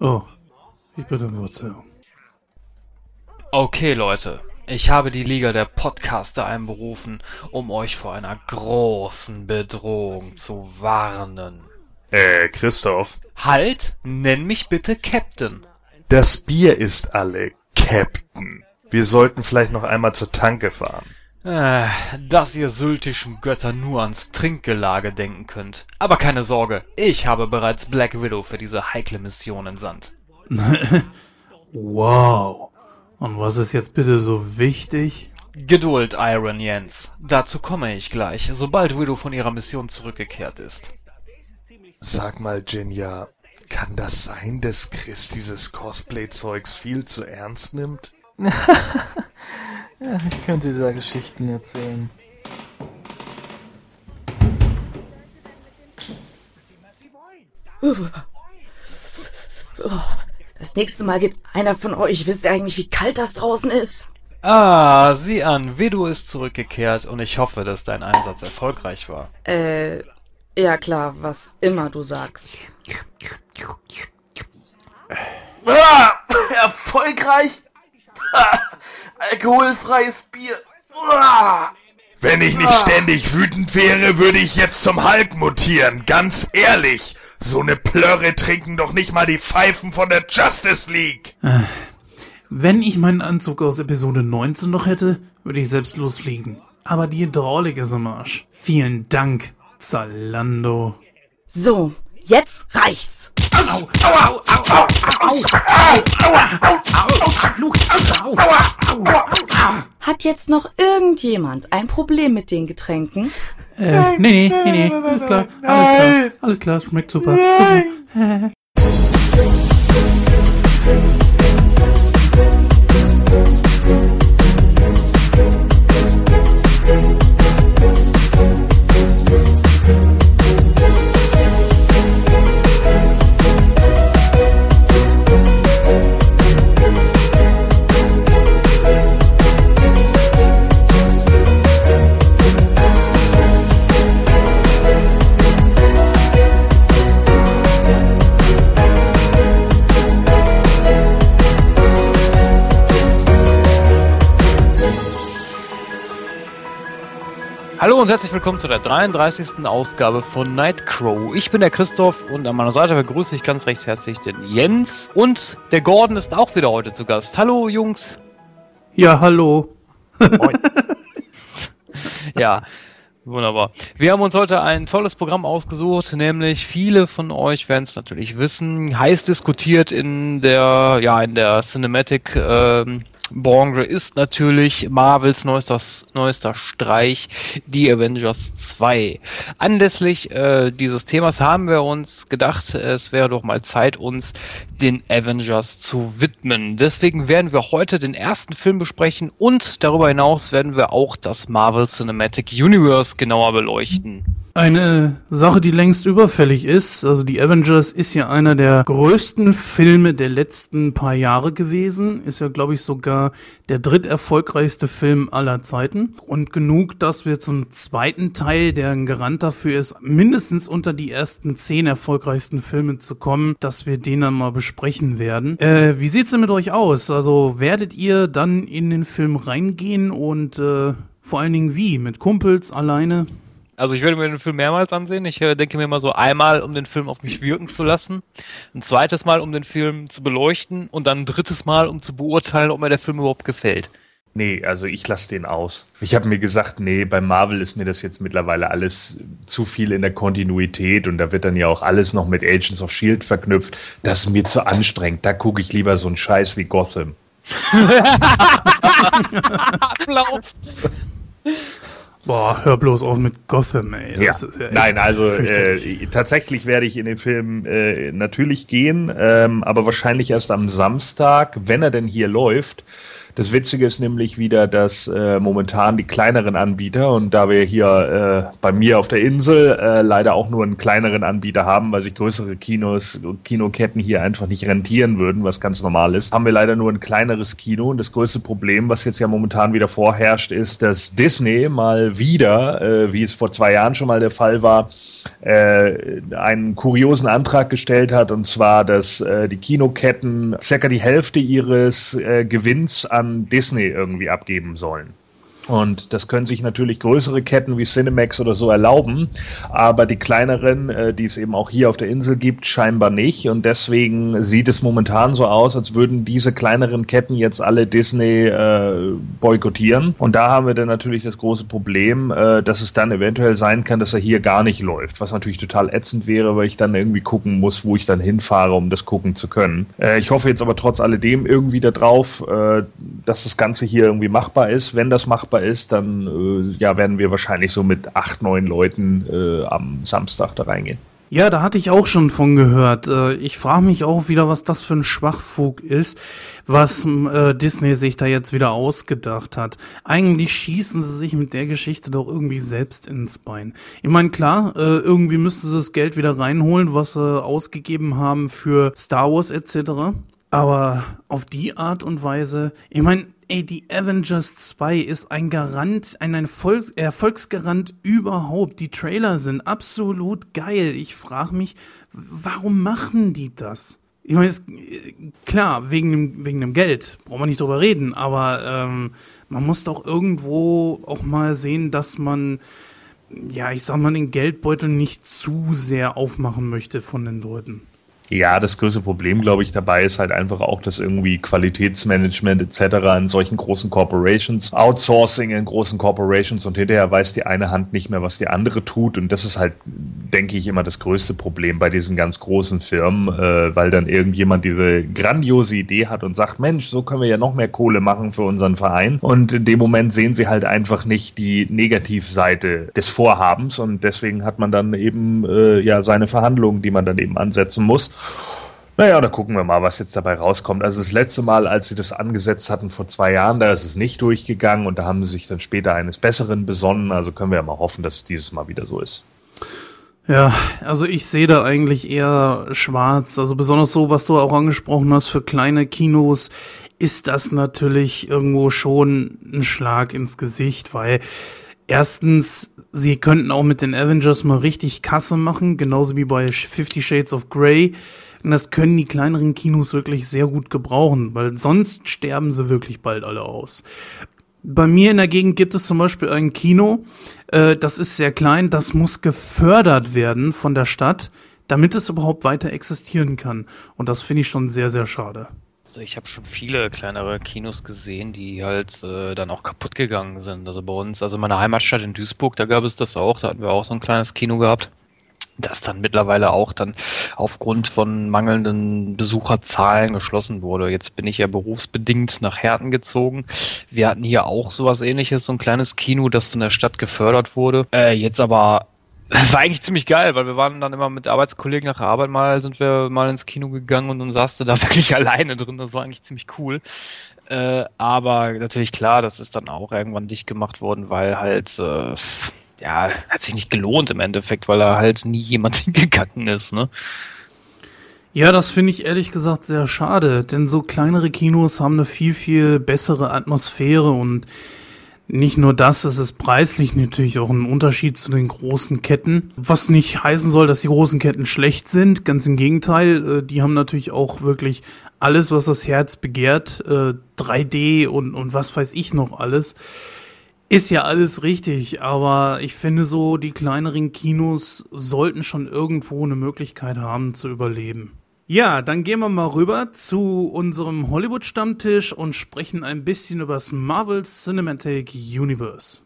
Oh, ich bitte um Verzeihung. Okay, Leute. Ich habe die Liga der Podcaster einberufen, um euch vor einer großen Bedrohung zu warnen. Äh, Christoph. Halt, nenn mich bitte Captain. Das Bier ist alle, Captain. Wir sollten vielleicht noch einmal zur Tanke fahren. Äh, dass ihr syltischen Götter nur ans Trinkgelage denken könnt. Aber keine Sorge, ich habe bereits Black Widow für diese heikle Mission entsandt. wow. Und was ist jetzt bitte so wichtig? Geduld, Iron Jens. Dazu komme ich gleich, sobald Widow von ihrer Mission zurückgekehrt ist. Sag mal, Jinja, kann das sein, dass Chris dieses Cosplay-Zeugs viel zu ernst nimmt? ja, ich könnte dir da Geschichten erzählen. Das nächste Mal geht einer von euch. Wisst ihr eigentlich, wie kalt das draußen ist? Ah, sieh an, Vido ist zurückgekehrt und ich hoffe, dass dein Einsatz erfolgreich war. Äh, ja klar, was immer du sagst. Ah, erfolgreich? Alkoholfreies Bier. Ah. Wenn ich nicht ständig wütend wäre, würde ich jetzt zum Hulk mutieren. Ganz ehrlich. So eine Plörre trinken doch nicht mal die Pfeifen von der Justice League. Wenn ich meinen Anzug aus Episode 19 noch hätte, würde ich selbst losfliegen. Aber die Hydraulik ist im Arsch. Vielen Dank, Zalando. So, jetzt reicht's. Au, au, au, au, au, au, au, Hat jetzt noch irgendjemand ein Problem mit den Getränken? Äh, nee, nee, nee, nee, alles klar, alles klar, alles klar, schmeckt super, super. Hallo und herzlich willkommen zu der 33. Ausgabe von Nightcrow. Ich bin der Christoph und an meiner Seite begrüße ich ganz recht herzlich den Jens und der Gordon ist auch wieder heute zu Gast. Hallo Jungs. Ja, hallo. Moin. ja, wunderbar. Wir haben uns heute ein tolles Programm ausgesucht, nämlich viele von euch werden es natürlich wissen, heiß diskutiert in der, ja, in der Cinematic ähm, Branche ist natürlich Marvels neuester, neuester Streich, die Avengers 2. Anlässlich äh, dieses Themas haben wir uns gedacht, es wäre doch mal Zeit, uns den Avengers zu widmen. Deswegen werden wir heute den ersten Film besprechen und darüber hinaus werden wir auch das Marvel Cinematic Universe genauer beleuchten. Eine Sache, die längst überfällig ist, also die Avengers ist ja einer der größten Filme der letzten paar Jahre gewesen, ist ja glaube ich sogar der dritterfolgreichste Film aller Zeiten und genug, dass wir zum zweiten Teil, der ein Garant dafür ist, mindestens unter die ersten zehn erfolgreichsten Filme zu kommen, dass wir den dann mal besprechen werden. Äh, wie sieht's denn mit euch aus? Also werdet ihr dann in den Film reingehen und äh, vor allen Dingen wie? Mit Kumpels, alleine? Also ich werde mir den Film mehrmals ansehen. Ich äh, denke mir mal so einmal, um den Film auf mich wirken zu lassen, ein zweites Mal, um den Film zu beleuchten und dann ein drittes Mal, um zu beurteilen, ob mir der Film überhaupt gefällt. Nee, also ich lasse den aus. Ich habe mir gesagt, nee, bei Marvel ist mir das jetzt mittlerweile alles zu viel in der Kontinuität und da wird dann ja auch alles noch mit Agents of Shield verknüpft. Das ist mir zu anstrengend. Da gucke ich lieber so einen Scheiß wie Gotham. Applaus! Boah, hör bloß auf mit Gotham, ey. Ja. Ja Nein, also äh, tatsächlich werde ich in den Film äh, natürlich gehen, ähm, aber wahrscheinlich erst am Samstag, wenn er denn hier läuft. Das Witzige ist nämlich wieder, dass äh, momentan die kleineren Anbieter und da wir hier äh, bei mir auf der Insel äh, leider auch nur einen kleineren Anbieter haben, weil sich größere Kinos, Kinoketten hier einfach nicht rentieren würden, was ganz normal ist, haben wir leider nur ein kleineres Kino. Und das größte Problem, was jetzt ja momentan wieder vorherrscht, ist, dass Disney mal wieder, äh, wie es vor zwei Jahren schon mal der Fall war, äh, einen kuriosen Antrag gestellt hat, und zwar, dass äh, die Kinoketten circa die Hälfte ihres Gewinns an Disney irgendwie abgeben sollen. Und das können sich natürlich größere Ketten wie Cinemax oder so erlauben, aber die kleineren, äh, die es eben auch hier auf der Insel gibt, scheinbar nicht. Und deswegen sieht es momentan so aus, als würden diese kleineren Ketten jetzt alle Disney äh, boykottieren. Und da haben wir dann natürlich das große Problem, äh, dass es dann eventuell sein kann, dass er hier gar nicht läuft, was natürlich total ätzend wäre, weil ich dann irgendwie gucken muss, wo ich dann hinfahre, um das gucken zu können. Äh, ich hoffe jetzt aber trotz alledem irgendwie darauf, äh, dass das Ganze hier irgendwie machbar ist. Wenn das machbar machbar ist, dann äh, ja, werden wir wahrscheinlich so mit acht, neun Leuten äh, am Samstag da reingehen. Ja, da hatte ich auch schon von gehört. Äh, ich frage mich auch wieder, was das für ein Schwachfug ist, was äh, Disney sich da jetzt wieder ausgedacht hat. Eigentlich schießen sie sich mit der Geschichte doch irgendwie selbst ins Bein. Ich meine, klar, äh, irgendwie müssten sie das Geld wieder reinholen, was sie ausgegeben haben für Star Wars etc. Aber auf die Art und Weise, ich meine, ey, die Avengers 2 ist ein Garant, ein Erfolgs Erfolgsgarant überhaupt. Die Trailer sind absolut geil. Ich frage mich, warum machen die das? Ich meine, klar, wegen dem, wegen dem Geld, brauchen wir nicht drüber reden, aber ähm, man muss doch irgendwo auch mal sehen, dass man, ja, ich sag mal, den Geldbeutel nicht zu sehr aufmachen möchte von den Leuten. Ja, das größte Problem, glaube ich, dabei ist halt einfach auch, dass irgendwie Qualitätsmanagement etc. in solchen großen Corporations, Outsourcing in großen Corporations und hinterher weiß die eine Hand nicht mehr, was die andere tut. Und das ist halt, denke ich, immer das größte Problem bei diesen ganz großen Firmen, äh, weil dann irgendjemand diese grandiose Idee hat und sagt, Mensch, so können wir ja noch mehr Kohle machen für unseren Verein. Und in dem Moment sehen sie halt einfach nicht die Negativseite des Vorhabens und deswegen hat man dann eben äh, ja seine Verhandlungen, die man dann eben ansetzen muss. Naja, da gucken wir mal, was jetzt dabei rauskommt. Also das letzte Mal, als sie das angesetzt hatten vor zwei Jahren, da ist es nicht durchgegangen und da haben sie sich dann später eines Besseren besonnen. Also können wir ja mal hoffen, dass es dieses Mal wieder so ist. Ja, also ich sehe da eigentlich eher schwarz. Also besonders so, was du auch angesprochen hast, für kleine Kinos ist das natürlich irgendwo schon ein Schlag ins Gesicht, weil erstens, sie könnten auch mit den Avengers mal richtig Kasse machen, genauso wie bei Fifty Shades of Grey. Und das können die kleineren Kinos wirklich sehr gut gebrauchen, weil sonst sterben sie wirklich bald alle aus. Bei mir in der Gegend gibt es zum Beispiel ein Kino, äh, das ist sehr klein, das muss gefördert werden von der Stadt, damit es überhaupt weiter existieren kann. Und das finde ich schon sehr, sehr schade. Also ich habe schon viele kleinere Kinos gesehen, die halt äh, dann auch kaputt gegangen sind. Also bei uns, also meine Heimatstadt in Duisburg, da gab es das auch, da hatten wir auch so ein kleines Kino gehabt das dann mittlerweile auch dann aufgrund von mangelnden Besucherzahlen geschlossen wurde. Jetzt bin ich ja berufsbedingt nach Herten gezogen. Wir hatten hier auch sowas ähnliches, so ein kleines Kino, das von der Stadt gefördert wurde. Äh, jetzt aber war eigentlich ziemlich geil, weil wir waren dann immer mit Arbeitskollegen nach der Arbeit mal, sind wir mal ins Kino gegangen und dann saß du da wirklich alleine drin. Das war eigentlich ziemlich cool. Äh, aber natürlich klar, das ist dann auch irgendwann dicht gemacht worden, weil halt äh, ja, hat sich nicht gelohnt im Endeffekt, weil da halt nie jemand hingegangen ist, ne? Ja, das finde ich ehrlich gesagt sehr schade, denn so kleinere Kinos haben eine viel, viel bessere Atmosphäre und nicht nur das, es ist preislich natürlich auch ein Unterschied zu den großen Ketten. Was nicht heißen soll, dass die großen Ketten schlecht sind. Ganz im Gegenteil, äh, die haben natürlich auch wirklich alles, was das Herz begehrt. 3D äh, und, und was weiß ich noch alles. Ist ja alles richtig, aber ich finde so, die kleineren Kinos sollten schon irgendwo eine Möglichkeit haben zu überleben. Ja, dann gehen wir mal rüber zu unserem Hollywood-Stammtisch und sprechen ein bisschen über das Marvel Cinematic Universe.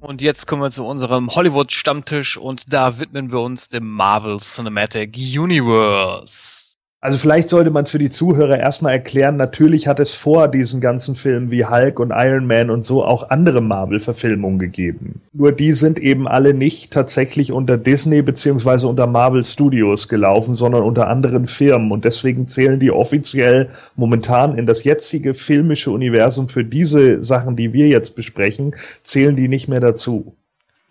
Und jetzt kommen wir zu unserem Hollywood-Stammtisch und da widmen wir uns dem Marvel Cinematic Universe. Also vielleicht sollte man es für die Zuhörer erstmal erklären, natürlich hat es vor diesen ganzen Filmen wie Hulk und Iron Man und so auch andere Marvel-Verfilmungen gegeben. Nur die sind eben alle nicht tatsächlich unter Disney beziehungsweise unter Marvel Studios gelaufen, sondern unter anderen Firmen. Und deswegen zählen die offiziell momentan in das jetzige filmische Universum für diese Sachen, die wir jetzt besprechen, zählen die nicht mehr dazu.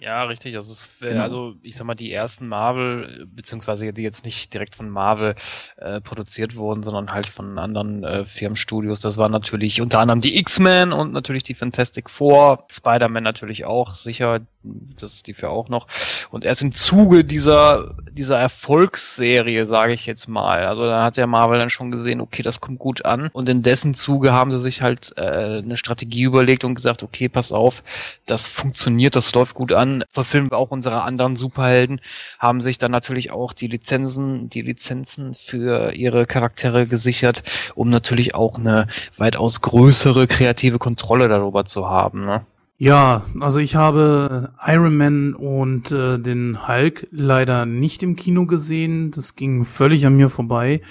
Ja, richtig. Also, es genau. also ich sag mal, die ersten Marvel, beziehungsweise die jetzt nicht direkt von Marvel äh, produziert wurden, sondern halt von anderen äh, Firmenstudios. Das waren natürlich unter anderem die X-Men und natürlich die Fantastic Four, Spider-Man natürlich auch, sicher, das ist die für auch noch. Und erst im Zuge dieser, dieser Erfolgsserie, sage ich jetzt mal, also da hat der Marvel dann schon gesehen, okay, das kommt gut an. Und in dessen Zuge haben sie sich halt äh, eine Strategie überlegt und gesagt, okay, pass auf, das funktioniert, das läuft gut an verfilmen wir auch unsere anderen Superhelden, haben sich dann natürlich auch die Lizenzen, die Lizenzen für ihre Charaktere gesichert, um natürlich auch eine weitaus größere kreative Kontrolle darüber zu haben. Ne? Ja, also ich habe Iron Man und äh, den Hulk leider nicht im Kino gesehen. Das ging völlig an mir vorbei,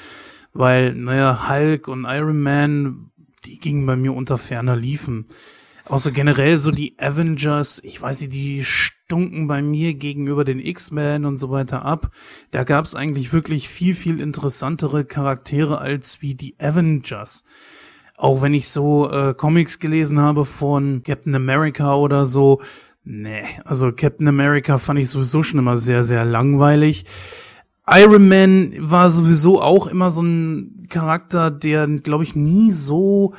weil, naja, Hulk und Iron Man, die gingen bei mir unter ferner Liefen. Außer generell so die Avengers, ich weiß nicht, die stunken bei mir gegenüber den X-Men und so weiter ab. Da gab es eigentlich wirklich viel, viel interessantere Charaktere als wie die Avengers. Auch wenn ich so äh, Comics gelesen habe von Captain America oder so. Nee, also Captain America fand ich sowieso schon immer sehr, sehr langweilig. Iron Man war sowieso auch immer so ein Charakter, der, glaube ich, nie so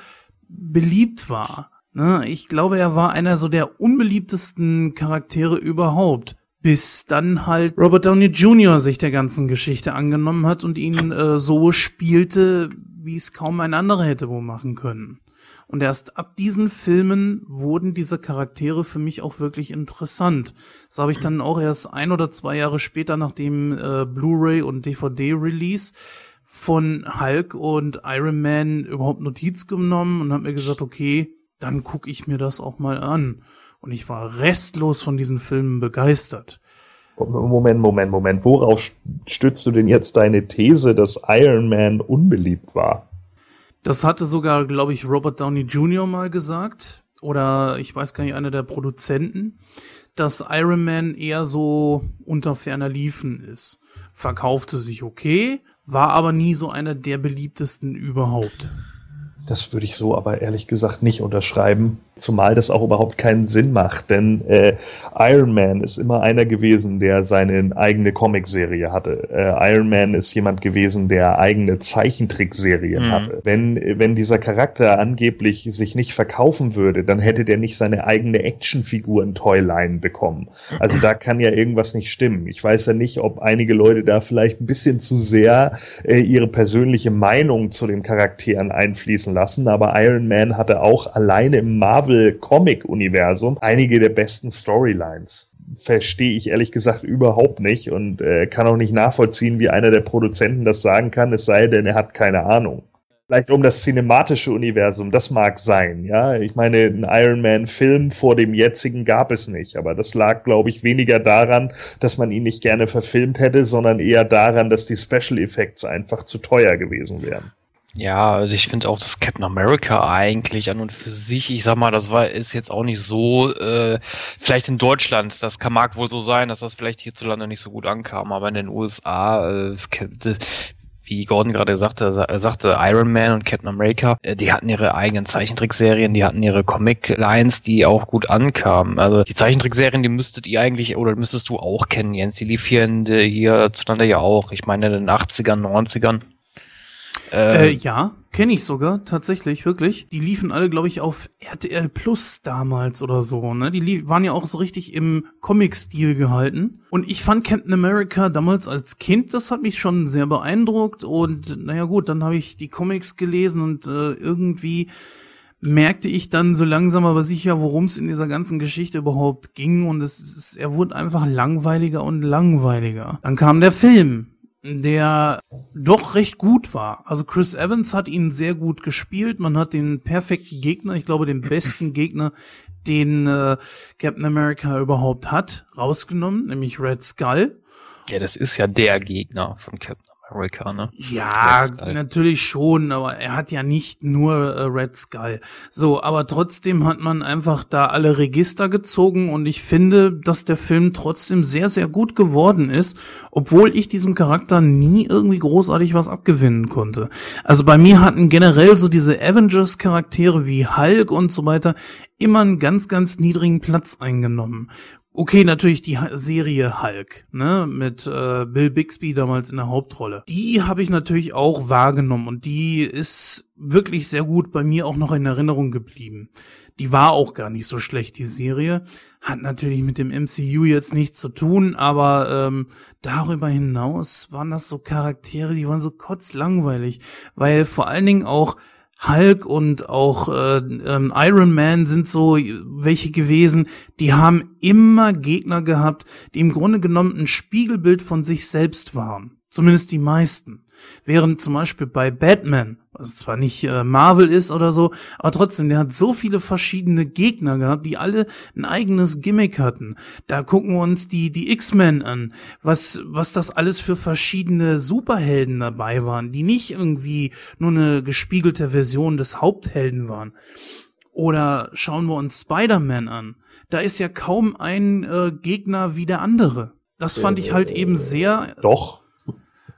beliebt war. Ne, ich glaube, er war einer so der unbeliebtesten Charaktere überhaupt. Bis dann halt Robert Downey Jr. sich der ganzen Geschichte angenommen hat und ihn äh, so spielte, wie es kaum ein anderer hätte wo machen können. Und erst ab diesen Filmen wurden diese Charaktere für mich auch wirklich interessant. So habe ich dann auch erst ein oder zwei Jahre später nach dem äh, Blu-ray und DVD-Release von Hulk und Iron Man überhaupt Notiz genommen und habe mir gesagt, okay, dann gucke ich mir das auch mal an. Und ich war restlos von diesen Filmen begeistert. Moment, Moment, Moment. Worauf stützt du denn jetzt deine These, dass Iron Man unbeliebt war? Das hatte sogar, glaube ich, Robert Downey Jr. mal gesagt. Oder ich weiß gar nicht, einer der Produzenten, dass Iron Man eher so unter ferner Liefen ist. Verkaufte sich okay, war aber nie so einer der beliebtesten überhaupt. Das würde ich so aber ehrlich gesagt nicht unterschreiben. Zumal das auch überhaupt keinen Sinn macht, denn äh, Iron Man ist immer einer gewesen, der seine eigene Comicserie hatte. Äh, Iron Man ist jemand gewesen, der eigene Zeichentrickserien mhm. hatte. Wenn, wenn dieser Charakter angeblich sich nicht verkaufen würde, dann hätte der nicht seine eigene Actionfiguren-Toyline bekommen. Also da kann ja irgendwas nicht stimmen. Ich weiß ja nicht, ob einige Leute da vielleicht ein bisschen zu sehr äh, ihre persönliche Meinung zu den Charakteren einfließen lassen, aber Iron Man hatte auch alleine im Marvel Marvel-Comic-Universum einige der besten Storylines. Verstehe ich ehrlich gesagt überhaupt nicht und äh, kann auch nicht nachvollziehen, wie einer der Produzenten das sagen kann, es sei denn, er hat keine Ahnung. Vielleicht um das cinematische Universum, das mag sein, ja. Ich meine, einen Iron Man-Film vor dem jetzigen gab es nicht, aber das lag, glaube ich, weniger daran, dass man ihn nicht gerne verfilmt hätte, sondern eher daran, dass die Special Effects einfach zu teuer gewesen wären. Ja, also ich finde auch das Captain America eigentlich an und für sich, ich sag mal, das war ist jetzt auch nicht so, äh, vielleicht in Deutschland, das kann mag wohl so sein, dass das vielleicht hierzulande nicht so gut ankam, aber in den USA, äh, wie Gordon gerade sagte, sagte Iron Man und Captain America, äh, die hatten ihre eigenen Zeichentrickserien, die hatten ihre Comic-Lines, die auch gut ankamen. Also die Zeichentrickserien, die müsstet ihr eigentlich, oder müsstest du auch kennen, Jens, die lief hier, in, hierzulande ja auch. Ich meine in den 80ern, 90ern. Äh, äh, ja, kenne ich sogar, tatsächlich, wirklich. Die liefen alle, glaube ich, auf RTL Plus damals oder so, ne? Die waren ja auch so richtig im Comic-Stil gehalten. Und ich fand Captain America damals als Kind, das hat mich schon sehr beeindruckt. Und naja gut, dann habe ich die Comics gelesen und äh, irgendwie merkte ich dann so langsam aber sicher, worum es in dieser ganzen Geschichte überhaupt ging. Und es ist, er wurde einfach langweiliger und langweiliger. Dann kam der Film der doch recht gut war. Also Chris Evans hat ihn sehr gut gespielt. Man hat den perfekten Gegner, ich glaube den besten Gegner, den äh, Captain America überhaupt hat, rausgenommen, nämlich Red Skull. Ja, das ist ja der Gegner von Captain America, ne? Ja, natürlich schon, aber er hat ja nicht nur äh, Red Skull. So, aber trotzdem hat man einfach da alle Register gezogen und ich finde, dass der Film trotzdem sehr, sehr gut geworden ist, obwohl ich diesem Charakter nie irgendwie großartig was abgewinnen konnte. Also bei mir hatten generell so diese Avengers-Charaktere wie Hulk und so weiter immer einen ganz, ganz niedrigen Platz eingenommen. Okay, natürlich die Serie Hulk, ne, mit äh, Bill Bixby damals in der Hauptrolle. Die habe ich natürlich auch wahrgenommen und die ist wirklich sehr gut bei mir auch noch in Erinnerung geblieben. Die war auch gar nicht so schlecht, die Serie. Hat natürlich mit dem MCU jetzt nichts zu tun, aber ähm, darüber hinaus waren das so Charaktere, die waren so kotzlangweilig, weil vor allen Dingen auch Hulk und auch äh, ähm, Iron Man sind so welche gewesen, die haben immer Gegner gehabt, die im Grunde genommen ein Spiegelbild von sich selbst waren. Zumindest die meisten. Während zum Beispiel bei Batman, was zwar nicht äh, Marvel ist oder so, aber trotzdem, der hat so viele verschiedene Gegner gehabt, die alle ein eigenes Gimmick hatten. Da gucken wir uns die, die X-Men an, was, was das alles für verschiedene Superhelden dabei waren, die nicht irgendwie nur eine gespiegelte Version des Haupthelden waren. Oder schauen wir uns Spider-Man an. Da ist ja kaum ein äh, Gegner wie der andere. Das fand ich halt eben sehr. Doch.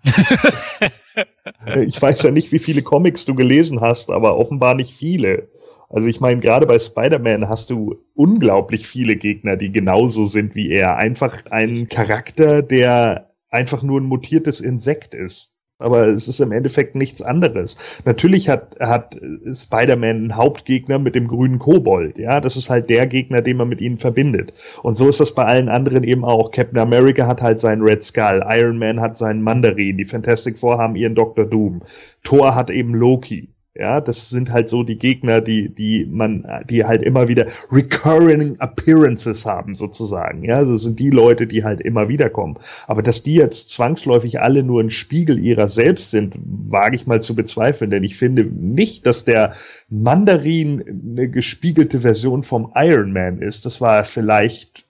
ich weiß ja nicht, wie viele Comics du gelesen hast, aber offenbar nicht viele. Also ich meine, gerade bei Spider-Man hast du unglaublich viele Gegner, die genauso sind wie er. Einfach ein Charakter, der einfach nur ein mutiertes Insekt ist aber es ist im Endeffekt nichts anderes. Natürlich hat, hat Spider-Man einen Hauptgegner mit dem grünen Kobold, ja, das ist halt der Gegner, den man mit ihnen verbindet. Und so ist das bei allen anderen eben auch. Captain America hat halt seinen Red Skull, Iron Man hat seinen Mandarin, die Fantastic Four haben ihren Dr. Doom, Thor hat eben Loki. Ja, das sind halt so die Gegner, die, die man, die halt immer wieder recurring appearances haben, sozusagen. Ja, so sind die Leute, die halt immer wieder kommen. Aber dass die jetzt zwangsläufig alle nur ein Spiegel ihrer selbst sind, wage ich mal zu bezweifeln, denn ich finde nicht, dass der Mandarin eine gespiegelte Version vom Iron Man ist. Das war vielleicht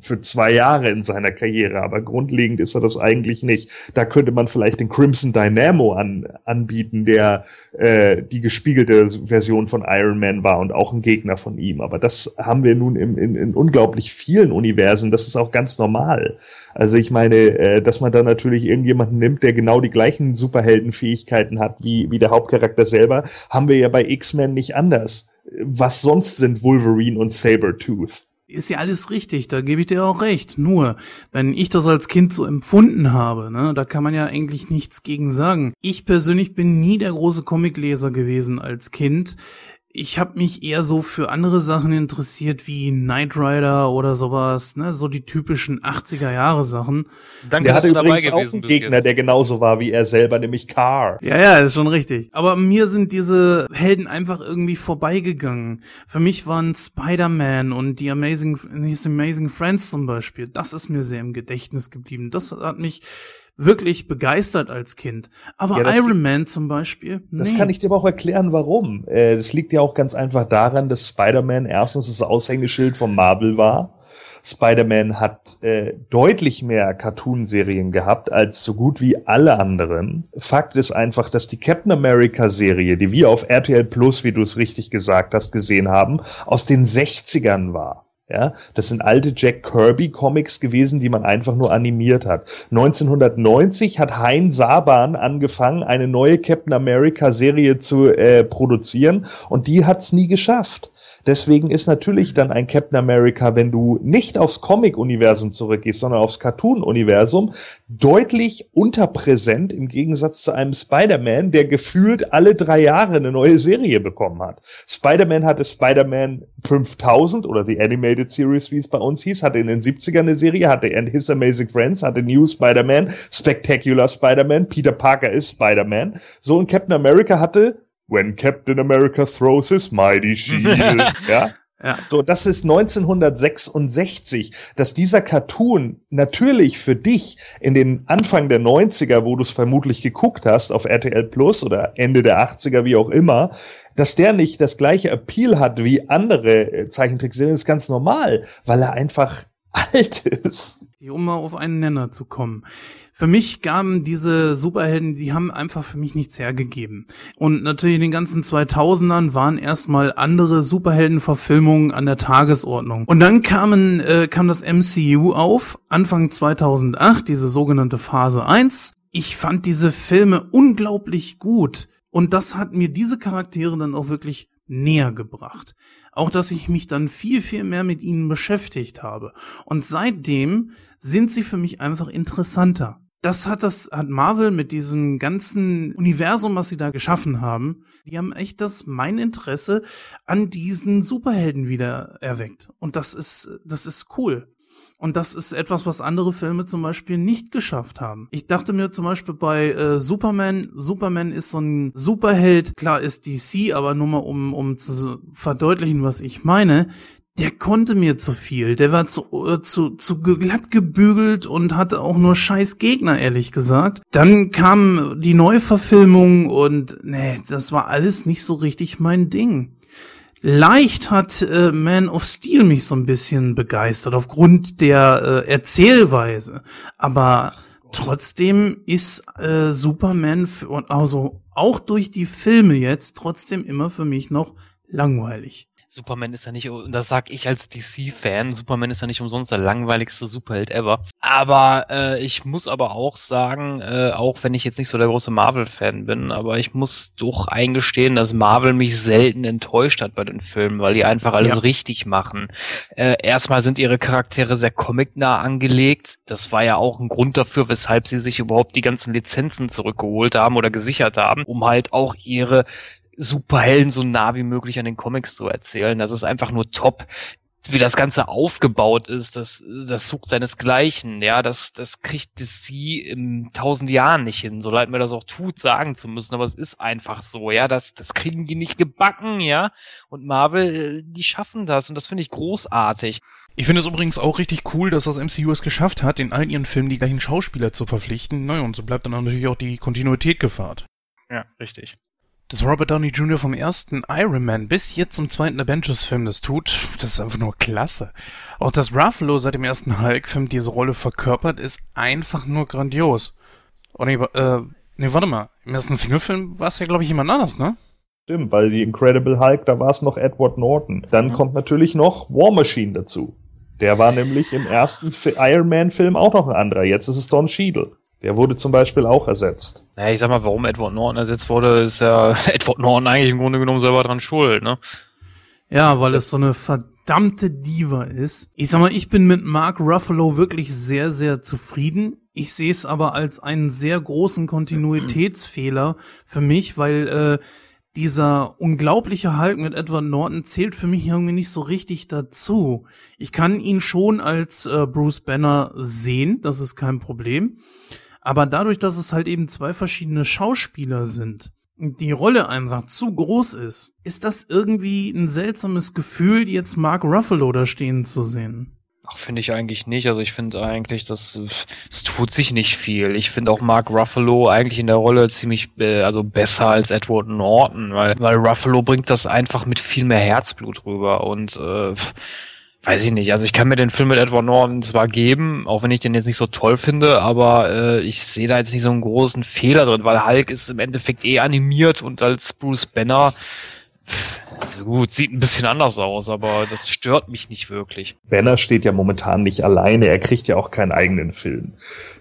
für zwei Jahre in seiner Karriere, aber grundlegend ist er das eigentlich nicht. Da könnte man vielleicht den Crimson Dynamo an, anbieten, der äh, die gespiegelte Version von Iron Man war und auch ein Gegner von ihm. Aber das haben wir nun im, in, in unglaublich vielen Universen. Das ist auch ganz normal. Also ich meine, äh, dass man da natürlich irgendjemanden nimmt, der genau die gleichen Superheldenfähigkeiten hat wie, wie der Hauptcharakter selber, haben wir ja bei X-Men nicht anders. Was sonst sind Wolverine und Sabretooth? Ist ja alles richtig, da gebe ich dir auch recht. Nur, wenn ich das als Kind so empfunden habe, ne, da kann man ja eigentlich nichts gegen sagen. Ich persönlich bin nie der große Comicleser gewesen als Kind ich habe mich eher so für andere Sachen interessiert, wie Knight Rider oder sowas, ne, so die typischen 80er Jahre Sachen. Danke, der hatte übrigens auch einen Gegner, der genauso war wie er selber, nämlich Car. Ja, ja, ist schon richtig. Aber mir sind diese Helden einfach irgendwie vorbeigegangen. Für mich waren Spider-Man und die Amazing, die Amazing Friends zum Beispiel, das ist mir sehr im Gedächtnis geblieben. Das hat mich wirklich begeistert als Kind. Aber ja, Iron Man zum Beispiel. Nee. Das kann ich dir aber auch erklären, warum. Äh, das liegt ja auch ganz einfach daran, dass Spider-Man erstens das Aushängeschild von Marvel war. Spider-Man hat äh, deutlich mehr Cartoon-Serien gehabt als so gut wie alle anderen. Fakt ist einfach, dass die Captain America-Serie, die wir auf RTL Plus, wie du es richtig gesagt hast, gesehen haben, aus den 60ern war. Ja, das sind alte Jack Kirby Comics gewesen, die man einfach nur animiert hat. 1990 hat Hein Saban angefangen, eine neue Captain America Serie zu äh, produzieren und die hat's nie geschafft. Deswegen ist natürlich dann ein Captain America, wenn du nicht aufs Comic-Universum zurückgehst, sondern aufs Cartoon-Universum, deutlich unterpräsent im Gegensatz zu einem Spider-Man, der gefühlt alle drei Jahre eine neue Serie bekommen hat. Spider-Man hatte Spider-Man 5000 oder die Animated Series, wie es bei uns hieß, hatte in den 70ern eine Serie, hatte And His Amazing Friends, hatte New Spider-Man, Spectacular Spider-Man, Peter Parker ist Spider-Man. So ein Captain America hatte When Captain America throws his mighty shield. ja? Ja. So, das ist 1966, dass dieser Cartoon natürlich für dich in den Anfang der 90er, wo du es vermutlich geguckt hast, auf RTL Plus oder Ende der 80er, wie auch immer, dass der nicht das gleiche Appeal hat wie andere äh, Zeichentrickserien, ist ganz normal, weil er einfach alt ist. um mal auf einen Nenner zu kommen. Für mich gaben diese Superhelden, die haben einfach für mich nichts hergegeben. Und natürlich in den ganzen 2000ern waren erstmal andere Superheldenverfilmungen an der Tagesordnung. Und dann kamen, äh, kam das MCU auf, Anfang 2008, diese sogenannte Phase 1. Ich fand diese Filme unglaublich gut. Und das hat mir diese Charaktere dann auch wirklich näher gebracht. Auch, dass ich mich dann viel, viel mehr mit ihnen beschäftigt habe. Und seitdem sind sie für mich einfach interessanter. Das hat das, hat Marvel mit diesem ganzen Universum, was sie da geschaffen haben, die haben echt das, mein Interesse an diesen Superhelden wieder erweckt. Und das ist, das ist cool. Und das ist etwas, was andere Filme zum Beispiel nicht geschafft haben. Ich dachte mir zum Beispiel bei äh, Superman, Superman ist so ein Superheld, klar ist DC, aber nur mal um, um zu verdeutlichen, was ich meine, der konnte mir zu viel. Der war zu, äh, zu, zu glatt gebügelt und hatte auch nur scheiß Gegner, ehrlich gesagt. Dann kam die Neuverfilmung und nee, das war alles nicht so richtig mein Ding. Leicht hat äh, Man of Steel mich so ein bisschen begeistert aufgrund der äh, Erzählweise, aber trotzdem ist äh, Superman und also auch durch die Filme jetzt trotzdem immer für mich noch langweilig. Superman ist ja nicht, und das sag ich als DC-Fan, Superman ist ja nicht umsonst der langweiligste Superheld ever. Aber äh, ich muss aber auch sagen, äh, auch wenn ich jetzt nicht so der große Marvel-Fan bin, aber ich muss doch eingestehen, dass Marvel mich selten enttäuscht hat bei den Filmen, weil die einfach alles ja. richtig machen. Äh, erstmal sind ihre Charaktere sehr comicnah angelegt. Das war ja auch ein Grund dafür, weshalb sie sich überhaupt die ganzen Lizenzen zurückgeholt haben oder gesichert haben, um halt auch ihre Superhelden so nah wie möglich an den Comics zu erzählen. Das ist einfach nur top wie das Ganze aufgebaut ist, das, das sucht seinesgleichen, ja, das, das kriegt DC in tausend Jahren nicht hin, so leid mir das auch tut, sagen zu müssen, aber es ist einfach so, ja, das, das kriegen die nicht gebacken, ja, und Marvel, die schaffen das. Und das finde ich großartig. Ich finde es übrigens auch richtig cool, dass das MCU es geschafft hat, in all ihren Filmen die gleichen Schauspieler zu verpflichten, naja, und so bleibt dann natürlich auch die Kontinuität gewahrt. Ja, richtig dass Robert Downey Jr. vom ersten Iron Man bis jetzt zum zweiten Avengers-Film das tut, das ist einfach nur klasse. Auch dass Ruffalo seit dem ersten Hulk-Film diese Rolle verkörpert, ist einfach nur grandios. Oh nee, äh, nee, warte mal. Im ersten Single-Film war es ja, glaube ich, jemand anders, ne? Stimmt, weil die Incredible Hulk, da war es noch Edward Norton. Dann mhm. kommt natürlich noch War Machine dazu. Der war nämlich im ersten Iron Man-Film auch noch ein anderer. Jetzt ist es Don Cheadle. Der wurde zum Beispiel auch ersetzt. Naja, ich sag mal, warum Edward Norton ersetzt wurde, ist ja Edward Norton eigentlich im Grunde genommen selber dran schuld, ne? Ja, weil es so eine verdammte Diva ist. Ich sag mal, ich bin mit Mark Ruffalo wirklich sehr, sehr zufrieden. Ich sehe es aber als einen sehr großen Kontinuitätsfehler für mich, weil äh, dieser unglaubliche Hulk mit Edward Norton zählt für mich irgendwie nicht so richtig dazu. Ich kann ihn schon als äh, Bruce Banner sehen, das ist kein Problem. Aber dadurch, dass es halt eben zwei verschiedene Schauspieler sind, die Rolle einfach zu groß ist, ist das irgendwie ein seltsames Gefühl, jetzt Mark Ruffalo da stehen zu sehen. Ach, finde ich eigentlich nicht. Also ich finde eigentlich, dass es tut sich nicht viel. Ich finde auch Mark Ruffalo eigentlich in der Rolle ziemlich äh, also besser als Edward Norton, weil, weil Ruffalo bringt das einfach mit viel mehr Herzblut rüber und äh, weiß ich nicht. Also ich kann mir den Film mit Edward Norton zwar geben, auch wenn ich den jetzt nicht so toll finde, aber äh, ich sehe da jetzt nicht so einen großen Fehler drin, weil Hulk ist im Endeffekt eh animiert und als Bruce Banner Gut, sieht ein bisschen anders aus, aber das stört mich nicht wirklich. Banner steht ja momentan nicht alleine, er kriegt ja auch keinen eigenen Film.